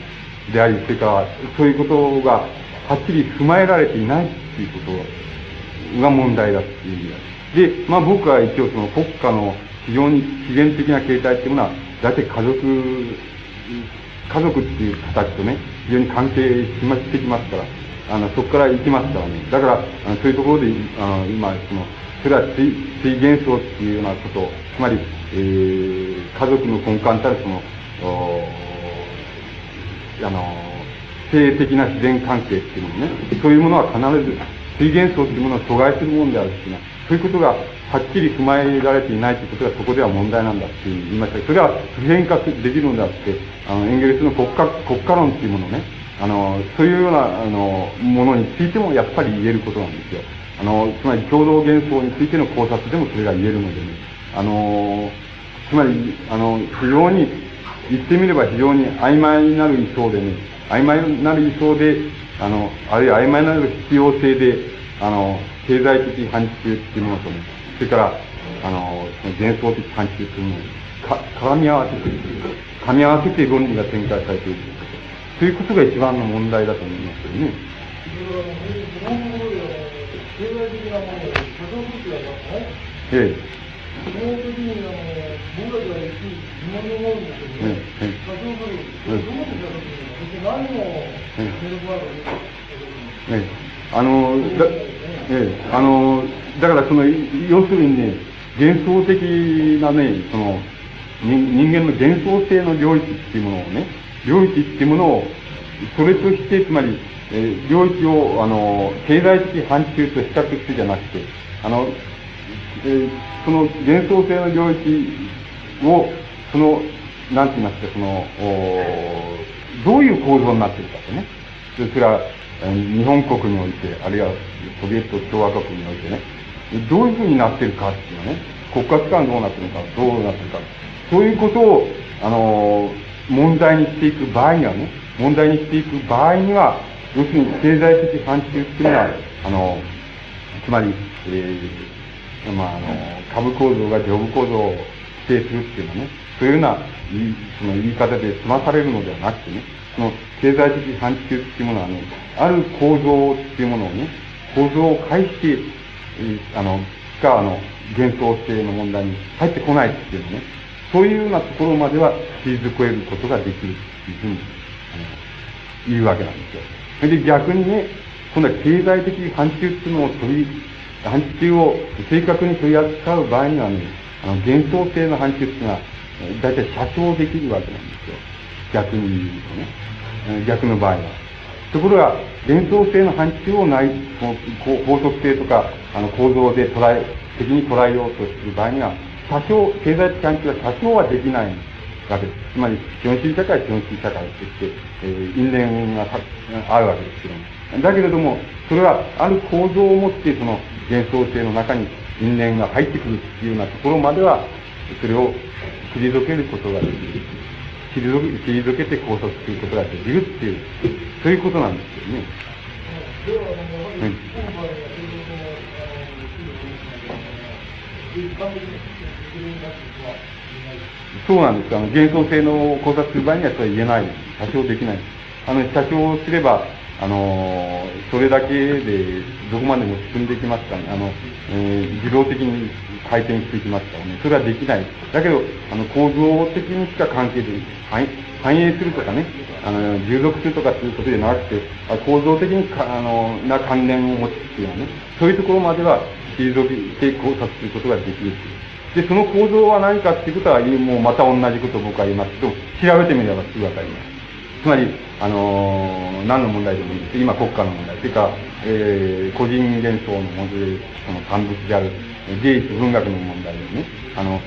であり、それから、そういうことがはっきり踏まえられていないっていうことが問題だっていう意味。で、まあ僕は一応その国家の非常に自然的な形態っていうものは、大体家族、家族っていう形とね、非常に関係しましてきますから、あの、そこから行きますからね。だから、あのそういうところで、あの、今、その、それは水、水元素っていうようなこと、つまり、えー、家族の根幹たるその、あの、性的な自然関係っていうものね、そういうものは必ず水元素っていうものを阻害するものであるっていうのは、そういうことがはっきり踏まえられていないということがそこでは問題なんだって言いました。それは普遍化できるのであって、あの、エンゲルスの国家、国家論っていうものね、あの、そういうような、あの、ものについてもやっぱり言えることなんですよ。あの、つまり共同幻想についての考察でもそれが言えるのでね、あの、つまり、あの、非常に、言ってみれば非常に曖昧なる意想でね、曖昧なる意想で、あの、あるいは曖昧なる必要性で、あの、経済的範疇っていうものとね、それから、あの、その幻想的範疇っていうものをか絡み合わせている、噛み合わせて論理が展開されている。ということが一番の問題だと思いますよね。ええ、あの、だ、ええ、あの、だからその、要するにね、幻想的なね、その、人間の幻想性の領域っていうものをね、領域っていうものを、それとして、つまり、えー領域を、あの、経済的範疇と比較してじゃなくて、あの、えーその幻想性の領域を、その、なんて言いますか、その、おどういう構造になっているかってね。それは、え日本国において、あるいはソビエト共和国においてね、どういうふうになってるかっていうのね、国家機関どうなっているのか、どうなっているか、そういうことを、あの問題にしていく場合にはね、問題にしていく場合には、要するに経済的範疇っていうのは、あのつまり、えーまあ、あの、株構造が上部構造を否定するっていうのはね、そういうようなその言い方で済まされるのではなくてね、その経済的範疇っていうものはね、ある構造っていうものをね、構造を介して、あの、しか、あの、幻想性の問題に入ってこないっていうのね、そういうようなところまでは退えることができるっていうふうに、あの、言うわけなんですよ。それで逆にね、今度は経済的範疇っていうのを取り、範疇を正確に取り扱う場合にはね、あの、幻想性の範疇っていうのは、大体写生できるわけなんですよ。逆に言うとね。逆の場合は。ところが、幻想性の範疇をない、法則性とか、あの、構造で捉え、的に捉えようとする場合には、多少、経済的範疇は多少はできないわけです。つまり、資本主義社会は資本主義社会として、えー因縁があるわけですけども。だけれども、それは、ある構造を持って、その幻想性の中に因縁が入ってくるっていうようなところまでは、それを退けることができる。退け退けて拘束することができるっていう、そういうことなんですよね。は、い今回は、先ほどの、あの、中国の、あの、完璧に実現になっていくは、そうなんです。あの、幻想性の考察する場合にはそれは言えない。多少できない。あの、写真をすれば、あの、それだけでどこまでも進んでいきますかね、あの、えー、自動的に回転していきますからね、それはできない。だけど、あの、構造的にしか関係で、反映するとかね、あの、従属するとかっていうことでなくて、構造的にか、あの、な関連を持つっていうのはね、そういうところまでは継続して考察することができるで、その構造は何かっていうことは、もうまた同じことを僕は言いますけど、調べてみればすぐわかります。つまり、あの、何の問題でもいいです。今国家の問題。それか、えー、個人幻想の問題、その産物である、芸術文学の問題ですね。あの、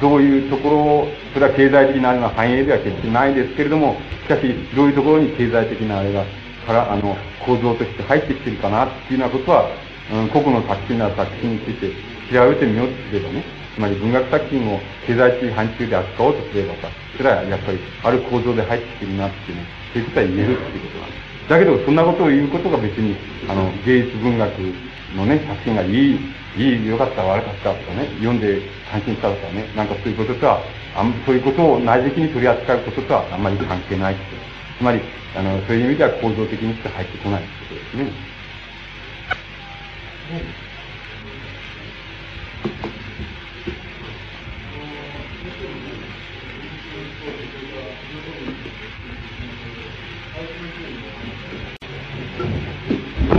どういうところを、それは経済的なあれの繁栄では決してないですけれども、しかし、どういうところに経済的なあれが、から、あの、構造として入ってきてるかなっていうようなことは、うん、個々の作品な作品について調べてみようとすればね、つまり文学作品を経済的範疇で扱おうとすればさ、それはやっぱりある構造で入ってきてるなっていうね、そういうことは言えるっていうことなんです。だけど、そんなことを言うことが別に、あの、芸術文学のね、作品がいい、いい、良かった、悪かったとかね、読んで感心したとかね、なんかそういうこととは、あんそういうことを内的に取り扱うこととはあんまり関係ないってつまり、あの、そういう意味では構造的にしか入ってこないってことですね。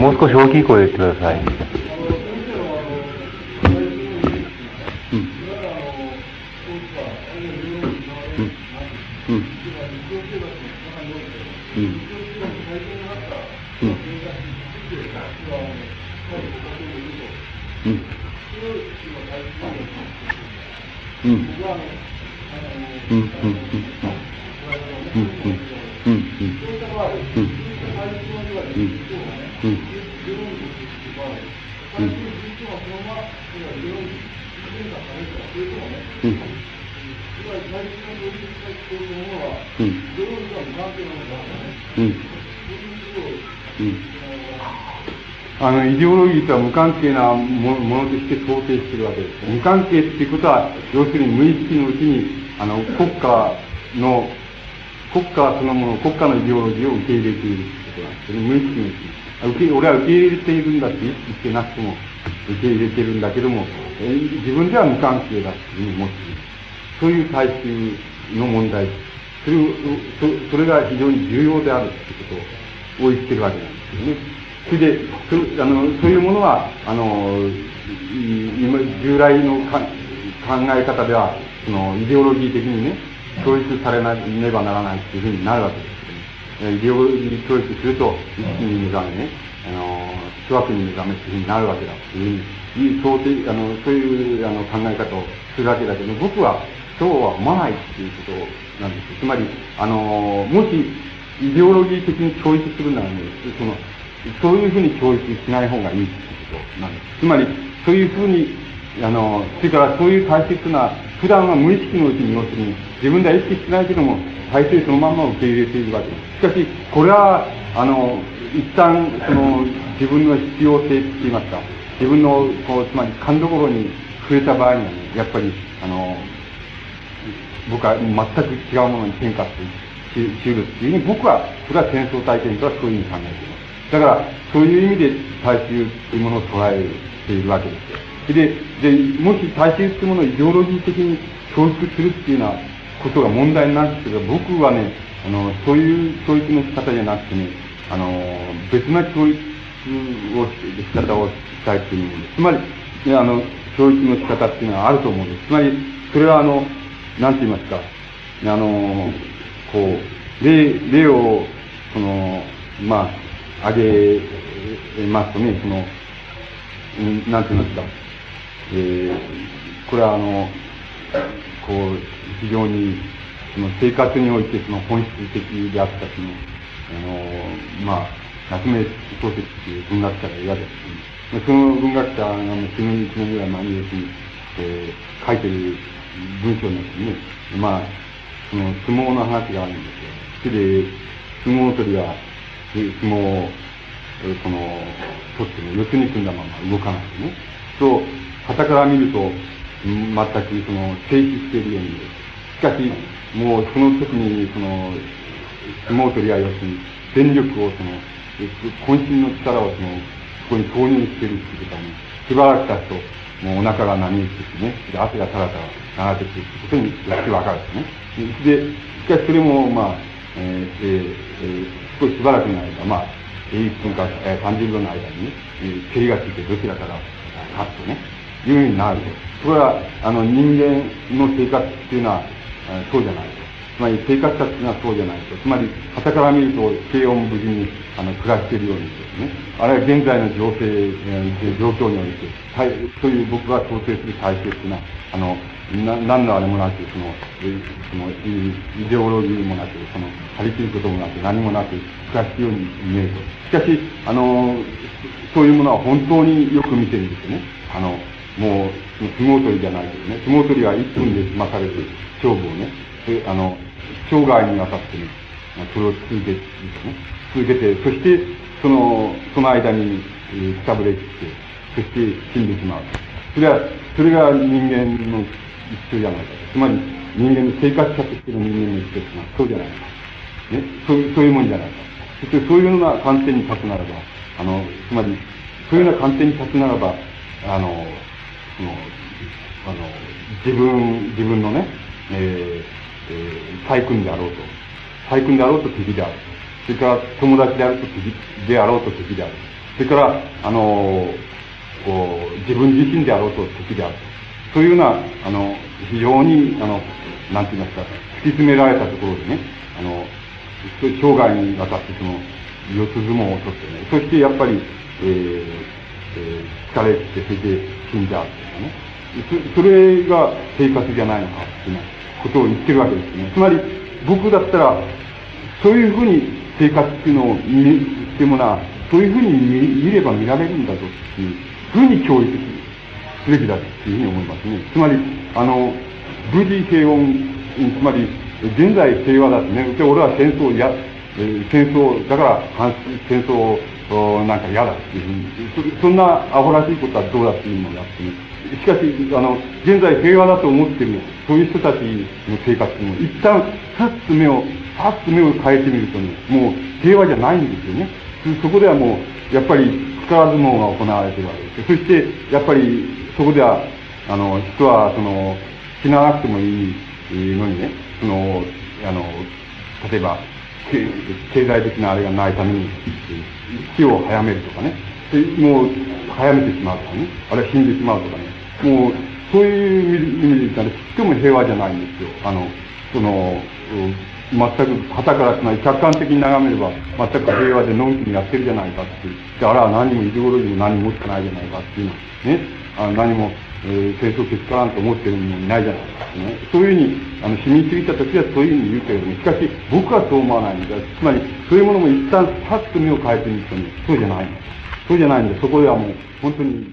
もう少し大きい声で言ってください。あの、イデオロギーとは無関係なものとして想定しているわけです。無関係っていうことは、要するに無意識のうちに、あの、国家の、国家そのもの、国家のイデオロギーを受け入れているってことなんですね。無意識のうちに。受け俺は受け入れているんだって言ってなくても、受け入れてるんだけども、え自分では無関係だっていうふうに思っている。そういう大衆の問題。それそ、れが非常に重要であるってことを言ってるわけなんですよね。それで、そあのそういうものは、あの、今、従来のか考え方では、その、イデオロギー的にね、教育されなねばならないっていうふうになるわけですけど、ね、イデオロギー教育すると、一気に目覚めね、あの、一枠に目覚めっていうふうになるわけだっていうふうに、想定、あの、そういうあの考え方をするわけだけど、僕はそうは思わないっていうことなんです。つまり、あの、もし、イデオロギー的に教育するならね、その、そういうふうに教育しない方がいいってことなんです。つまり、そういうふうに、あの、それからそういう大切な、普段は無意識のうちに要するに、自分では意識してないけども、体制そのまま受け入れているわけです。しかし、これは、あの、一旦、その、自分の必要性って言いますか、自分の、こう、つまり勘どころに触れた場合にはね、やっぱり、あの、僕は全く違うものに変化する、しうるっていうふうに、僕は、それは戦争体験とはそういうふうに考えています。だから、そういう意味で大衆というものを捉えているわけですよ。で、で、もし大衆というものをイデオロギー的に教育するっていうようなことが問題になるとすれば、僕はね、あの、そういう教育の仕方じゃなくてね、あの、別な教育を、仕方をしたいという。つまり、ね、あの、教育の仕方っていうのはあると思うんです。つまり、それはあの、なんて言いますか、あの、こう、例、例を、その、まあ、あげますとね、その、なんて言いますか、えー、これはあの、こう、非常に、その生活においてその本質的であったその、あの、まあ、夏目漱石っていう文学者がいるわけです、ね。その文学者がもう9年、1年ぐらい前に要するに、えー、書いてる文章のですね、まあ、その相撲の話があるんですよ。それで、相撲取りは、相撲を、その、取ってね、四つに組んだまま動かないね。と、旗から見ると、全くその、静止しているようにしかし、もうその時に、その、相撲取りは要するに、電力をその、渾身の力をその、そこに投入しているっていうことはね、しばらく経つと、もうお腹が波打ってきてね、汗がたらたら流れてくるってことによってわかるんですね。で、しかしそれも、まあ、えーえー、少ししばらくの間、まあ、1分か、えー、30秒の間にね、えー、蹴りがついてどちらから勝つとね、いうになると。それは、あの、人間の生活っていうのは、そうじゃないと。つまり生活者っていうのはそうじゃないと。つまり、傍から見ると平穏無事にあの暮らしているようにですね。あるいは現在の情勢、えー、状況において、そういう僕が想定する体制っていうのは、あの、な何のあれもなく、その、そのイデオロギーもなく、その、張り切ることもなく、何もなく暮らしているように見えると。しかし、あの、そういうものは本当によく見てるんですよね。あの、もう、相撲取りじゃないけどね、相撲取りは1分で済まされる勝負をね、あの、生涯にわたってね、それを続けて、ね、続けて、そして、その、その間に、くたぶれきって、そして死んでしまう。それは、それが人間の一緒じゃないか。つまり、人間の生活者としての人間の一緒ってのはそうじゃないか。ね、そうそういうもんじゃないか。そしてそういうような観点に立つならば、あの、つまり、そういうような観点に立つならば、あ、の、あの、自分、自分のね、えーえー、細君であろうと、細君であろうと敵である。それから友達であると敵であろうと敵である。それから、あのこう、自分自身であろうと敵である。そういうような、あの、非常に、あの、なんて言いますか、突き詰められたところでね、あの、生涯にわたってその、四つ相撲を取ってね、そしてやっぱり、えー、えー、疲れて、それで死んじゃうっていうかね。それが生活じゃないのかっていう、ことを言ってるわけですね。つまり、僕だったら、そういうふうに生活っていうのを見てもな、そういうふうに見れば見られるんだぞっていうふうに教育すべきだっていうふうに思いますね。つまり、あの、無事平穏、つまり、現在平和だってね。で、俺は戦争や、戦争、だから戦争をなんか嫌だっていうふうに、そそんなアホらしいことはどうだっていうのをやってね。しかし、あの、現在平和だと思ってる、そういう人たちの生活も、一旦、さっと目を、さっと目を変えてみるとね、もう平和じゃないんですよね。そこではもう、やっぱり、力相撲が行われてるわけです。そして、やっぱり、そこでは、あの、人は、その、死ななくてもいいのにね、その、あの、例えば、経済的なあれがないために、死を早めるとかね、もう、早めてしまうとかね、あるいは死んでしまうとかね、もう、そういう意味で言ったら、とっても平和じゃないんですよ。あの、その、全く、旗からつまり客観的に眺めれば、全く平和でのんきにやってるじゃないかっていう。で、あれは何もイデオロギーも何も持ってないじゃないかっていうのね。あ何も、えー、戦争けしからんと思ってる人もいないじゃないですかね。そういうふうに、あの、市民主義者た時はそういうふうに言うけれども、しかし、僕はそう思わないんだ。つまり、そういうものも一旦、パッと目を変えてみるとね、そうじゃないんだ。そうじゃないんで、そこではもう、本当に、